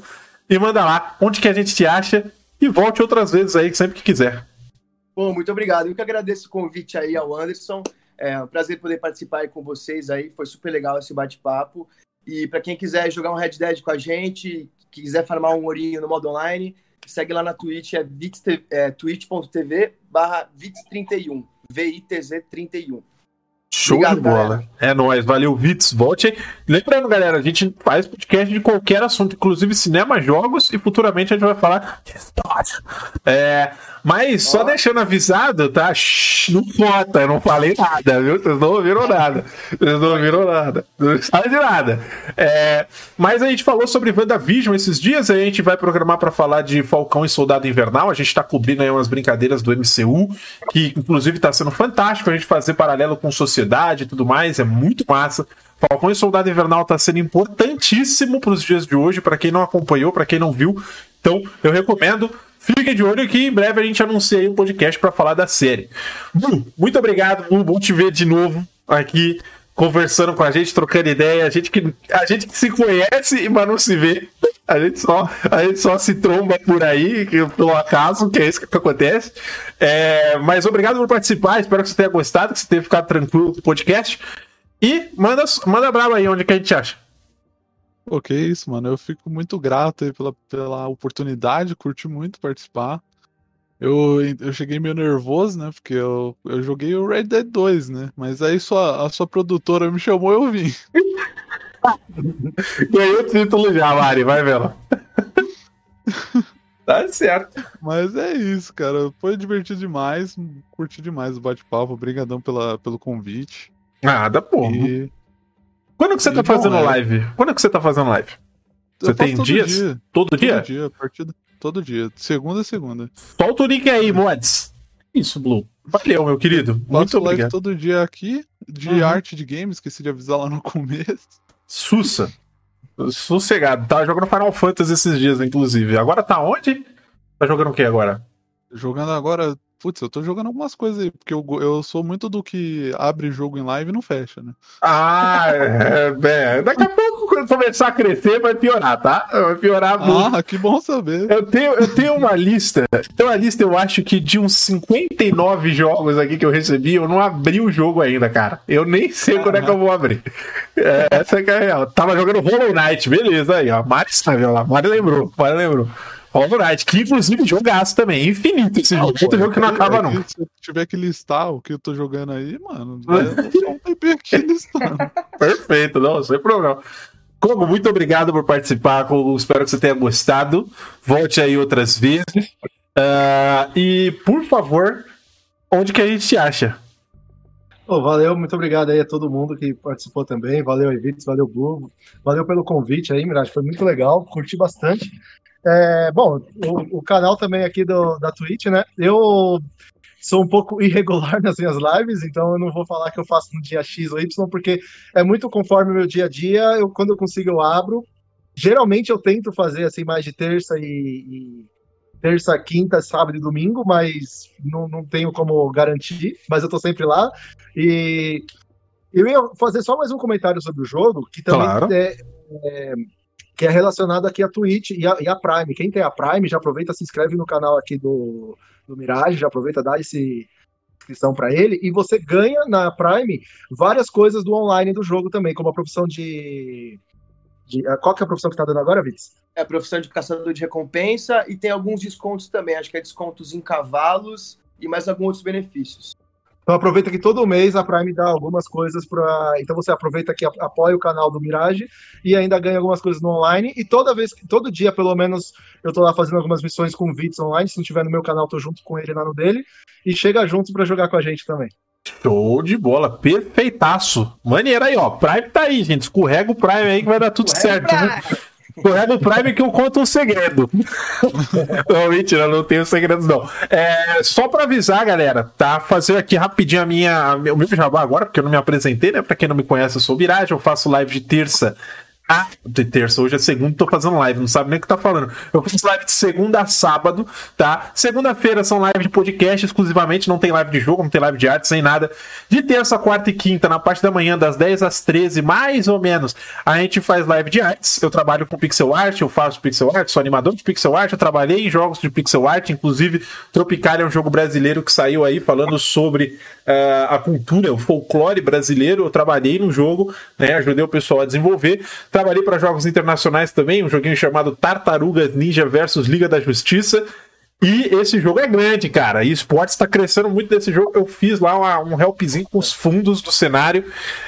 B: E manda lá onde que a gente te acha e volte outras vezes aí, sempre que quiser.
E: Bom, muito obrigado. Eu que agradeço o convite aí ao Anderson. É um prazer poder participar aí com vocês aí. Foi super legal esse bate-papo. E para quem quiser jogar um Red Dead com a gente, quiser farmar um ourinho no modo online, segue lá na Twitch, é, é twitch.tv barra Vix31, V-I-T-Z 31.
B: Show
E: Obrigado,
B: de bola. É nóis, valeu, Vitz. Volte aí. Lembrando, galera, a gente faz podcast de qualquer assunto, inclusive cinema, jogos, e futuramente a gente vai falar de história. É, mas só deixando avisado, tá? Shhh, não conta, eu não falei nada, viu? Vocês não ouviram nada. Vocês não ouviram nada. Não sabe de nada. É, mas a gente falou sobre WandaVision esses dias, a gente vai programar para falar de Falcão e Soldado Invernal. A gente tá cobrindo aí umas brincadeiras do MCU, que inclusive tá sendo fantástico a gente fazer paralelo com sociedade e tudo mais, é muito massa. Falcão e Soldado Invernal tá sendo importantíssimo para os dias de hoje, para quem não acompanhou, para quem não viu. Então, eu recomendo. Fiquem de olho que em breve a gente anuncia aí um podcast para falar da série. Bu, muito obrigado, Bu. Bom te ver de novo aqui, conversando com a gente, trocando ideia. A gente que, a gente que se conhece, mas não se vê. A gente só, a gente só se tromba por aí, pelo acaso, que é isso que acontece. É, mas obrigado por participar, espero que você tenha gostado, que você tenha ficado tranquilo com o podcast. E manda, manda brava aí, onde que a gente acha.
D: Pô, que isso, mano. Eu fico muito grato aí pela, pela oportunidade, curti muito participar. Eu, eu cheguei meio nervoso, né? Porque eu, eu joguei o Red Dead 2, né? Mas aí sua, a sua produtora me chamou eu vim.
B: Ganhou o título já, Mari, vai vendo. tá certo.
D: Mas é isso, cara. Foi divertido demais. Curti demais o bate-papo. Obrigadão pela, pelo convite.
B: Nada, pô.
D: E
B: Quando que você tá fazendo live? Quando que você tá fazendo live? Você tem
D: todo
B: dias?
D: Dia,
B: Todo
D: todo
B: dia?
D: dia, a partir do- todo dia. Segunda a segunda.
B: Solta o link aí, mods. Isso, Blue. Valeu, meu querido. Muito
D: Faço live
B: obrigado.
D: todo dia aqui de
B: Uhum.
D: arte de games, esqueci de avisar lá no começo.
B: Sussa. Sossegado. Tava jogando Final Fantasy esses dias, inclusive. Agora tá onde? Tá jogando o que agora?
D: Jogando agora. Putz, eu tô jogando algumas coisas aí, porque eu, eu sou muito do que abre jogo em live e não fecha, né?
B: Ah, é, é, daqui a pouco, quando começar a crescer, vai piorar, tá? Vai piorar muito.
D: Ah, que bom saber.
B: Eu tenho, eu tenho uma lista. Tem uma lista, eu acho que de uns 59 jogos aqui que eu recebi, eu não abri o jogo ainda, cara. Eu nem sei quando é que eu vou abrir. É, essa que é a real. Tava jogando Hollow Knight, beleza aí, ó. Mari sabe, ó lá. Mari lembrou, Mari lembrou. Knight, que inclusive jogaço também. Infinito esse jogo. Outro jogo que não acaba nunca.
D: Se eu tiver que listar o que eu tô jogando aí, mano, é só um tempinho aqui listando.
B: Perfeito, não, sem problema. Kogo, muito obrigado por participar. Kogo, espero que você tenha gostado. Volte aí outras vezes. Ah, e, por favor, onde que a gente te acha?
F: Ô, valeu, muito obrigado aí a todo mundo que participou também. Valeu, Evites, valeu, Blue. Valeu pelo convite aí, Mirage. Foi muito legal, curti bastante. É, bom, o, o canal também aqui do, da Twitch, né? Eu sou um pouco irregular nas minhas lives, então eu não vou falar que eu faço no dia X ou Y, porque é muito conforme o meu dia a dia. Eu, quando eu consigo, eu abro. Geralmente eu tento fazer assim mais de terça e, e terça, quinta, sábado e domingo, mas não, não tenho como garantir, mas eu tô sempre lá. E eu ia fazer só mais um comentário sobre o jogo, que também
B: Claro.
F: é, é- que é relacionado aqui à Twitch e a, e Prime. Quem tem a Prime, já aproveita, se inscreve no canal aqui do, do Mirage, já aproveita, dá esse inscrição para ele, e você ganha na Prime várias coisas do online do jogo também, como a profissão de. de qual que é a profissão que tá dando agora, Vitz?
E: É a profissão de caçador de recompensa e tem alguns descontos também. Acho que é descontos em cavalos e mais alguns outros benefícios.
F: Então aproveita que todo mês a Prime dá algumas coisas para. Então você aproveita que apoia o canal do Mirage e ainda ganha algumas coisas no online. E toda vez, todo dia, pelo menos, eu tô lá fazendo algumas missões com o Vitz online. Se não tiver no meu canal, tô junto com ele lá no dele. E chega junto para jogar com a gente também.
B: Show de bola, perfeitaço. Maneiro aí, ó. Prime tá aí, gente. Escorrega o Prime aí que vai dar tudo certo. O Prime que eu conto um segredo. não, mentira, não tenho segredos, não. É, só pra avisar, galera, tá? Fazer aqui rapidinho a minha, o meu jabá agora, porque eu não me apresentei, né? Pra quem não me conhece, eu sou o Mirage, eu faço live de terça a de terça, hoje é segunda, tô fazendo live, não sabe nem o que tá falando. Eu faço live de segunda a sábado, tá? Segunda-feira são live de podcast exclusivamente, não tem live de jogo, não tem live de arte, sem nada. De terça, quarta e quinta, na parte da manhã, das 10 às 13, mais ou menos, a gente faz live de artes. Eu trabalho com pixel art, eu faço pixel art, sou animador de pixel art, eu trabalhei em jogos de pixel art, inclusive Tropical é um jogo brasileiro que saiu aí falando sobre ah, a cultura, o folclore brasileiro. Eu trabalhei no jogo, né? Ajudei o pessoal a desenvolver. Trabalhei para jogos internacionais também, um joguinho chamado Tartarugas Ninja versus Liga da Justiça. E esse jogo é grande, cara. E esportes está crescendo muito desse jogo. Eu fiz lá uma- um helpzinho com os fundos do cenário.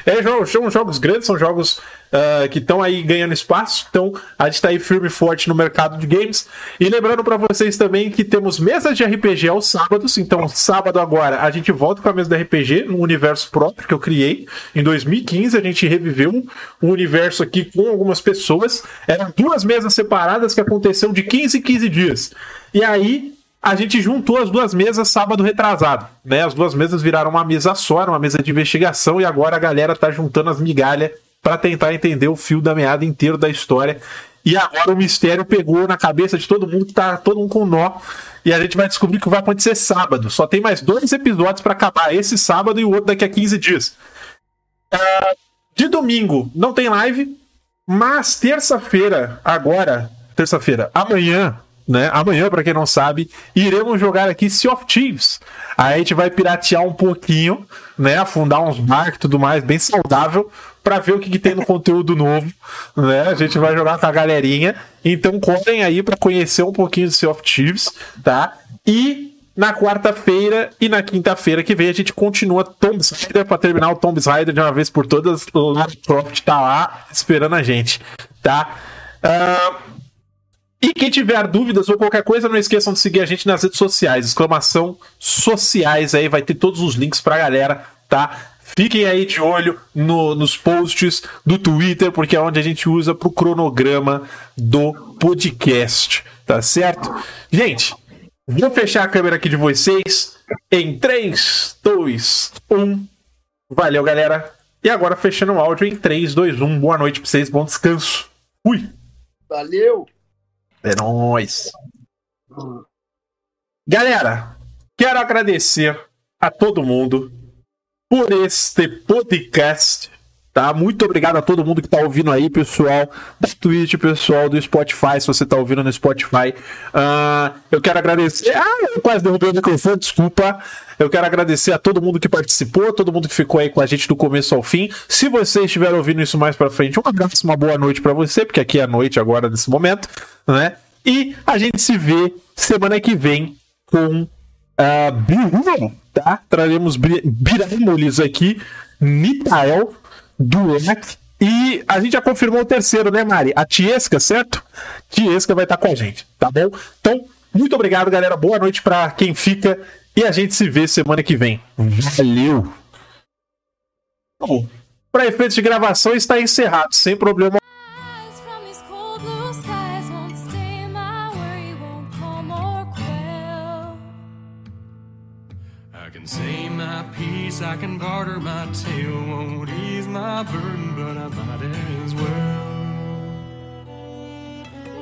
B: É, são jogos grandes, são jogos ah, que estão aí ganhando espaço. Então a gente está aí firme e forte no mercado de games. E lembrando para vocês também que temos mesas de RPG aos sábados. Então, sábado agora a gente volta com a mesa de RPG no universo próprio que eu criei. Em 2015 a gente reviveu um, universo aqui com algumas pessoas. Eram duas mesas separadas que aconteceu de 15 em 15 dias. E aí a gente juntou as duas mesas sábado retrasado, né? As duas mesas viraram uma mesa só, uma mesa de investigação e agora a galera tá juntando as migalhas para tentar entender o fio da meada inteiro da história. E agora o mistério pegou na cabeça de todo mundo, tá todo mundo com nó. E a gente vai descobrir o que vai acontecer sábado. Só tem mais dois episódios para acabar, esse sábado e o outro daqui a 15 dias. Ah, de domingo não tem live, mas terça-feira, agora, terça-feira. Amanhã, né? Amanhã, pra quem não sabe, iremos jogar aqui Sea of Thieves. Aí a gente vai piratear um pouquinho, né? Afundar uns barcos e tudo mais, bem saudável, pra ver o que, que tem no conteúdo novo, né? A gente vai jogar com a galerinha. Então correm aí pra conhecer um pouquinho do Sea of Thieves, tá? E na quarta-feira e na quinta-feira que vem a gente continua Tomb Raider pra terminar o Tomb Raider de uma vez por todas. Lara Croft tá lá esperando a gente, tá? Ah, e quem tiver dúvidas ou qualquer coisa, não esqueçam de seguir a gente nas redes sociais. Exclamação sociais aí, vai ter todos os links pra galera, tá? Fiquem aí de olho no- nos posts do Twitter, porque é onde a gente usa pro cronograma do podcast, tá certo? Gente, vou fechar a câmera aqui de vocês em 3, 2, 1. Valeu, galera. E agora fechando o áudio em 3, 2, 1. Boa noite pra vocês, bom descanso. Fui.
E: Valeu!
B: É nóis. Galera, quero agradecer a todo mundo por este podcast, tá? Muito obrigado a todo mundo que tá ouvindo aí, pessoal da Twitch, pessoal do Spotify, se você tá ouvindo no Spotify. Ah, eu quero agradecer. Ah, eu quase derrubei o microfone, desculpa. Eu quero agradecer a todo mundo que participou, todo mundo que ficou aí com a gente do começo ao fim. Se você estiver ouvindo isso mais pra frente, um abraço, uma boa noite pra você, porque aqui é a noite agora nesse momento, né? E a gente se vê semana que vem com uh, Biruno, tá? Traremos Bi- Biramulis aqui, Mitael, Dulac e a gente já confirmou o terceiro, né, Mari? A Tiesca, certo? Tiesca vai estar com a gente, tá bom? Então, muito obrigado, galera. Boa noite pra quem fica e a gente se vê semana que vem. Valeu! Bom, para efeitos de gravação está encerrado, sem problema
H: say I can barter my tale, won't ease my burden, but I might as well.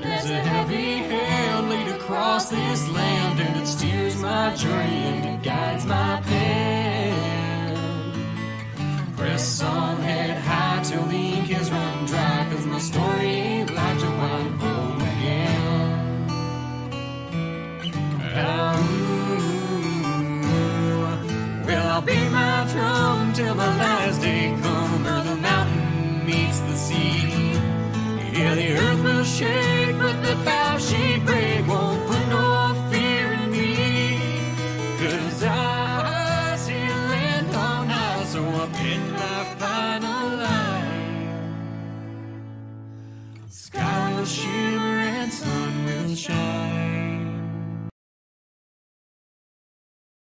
H: There's a heavy hand laid across this land, and it steers my journey and it guides my pen. Press on, head high till the ink is run dry, cause my story ain't like to wind home again. Well, I'll be my drum till the last day come, where the mountain meets the sea. Yeah, the earth will shake, but the bow she break won't put no fear in me. Cause I, see land on high, so I'm in my final line. Sky will shimmer and sun will shine.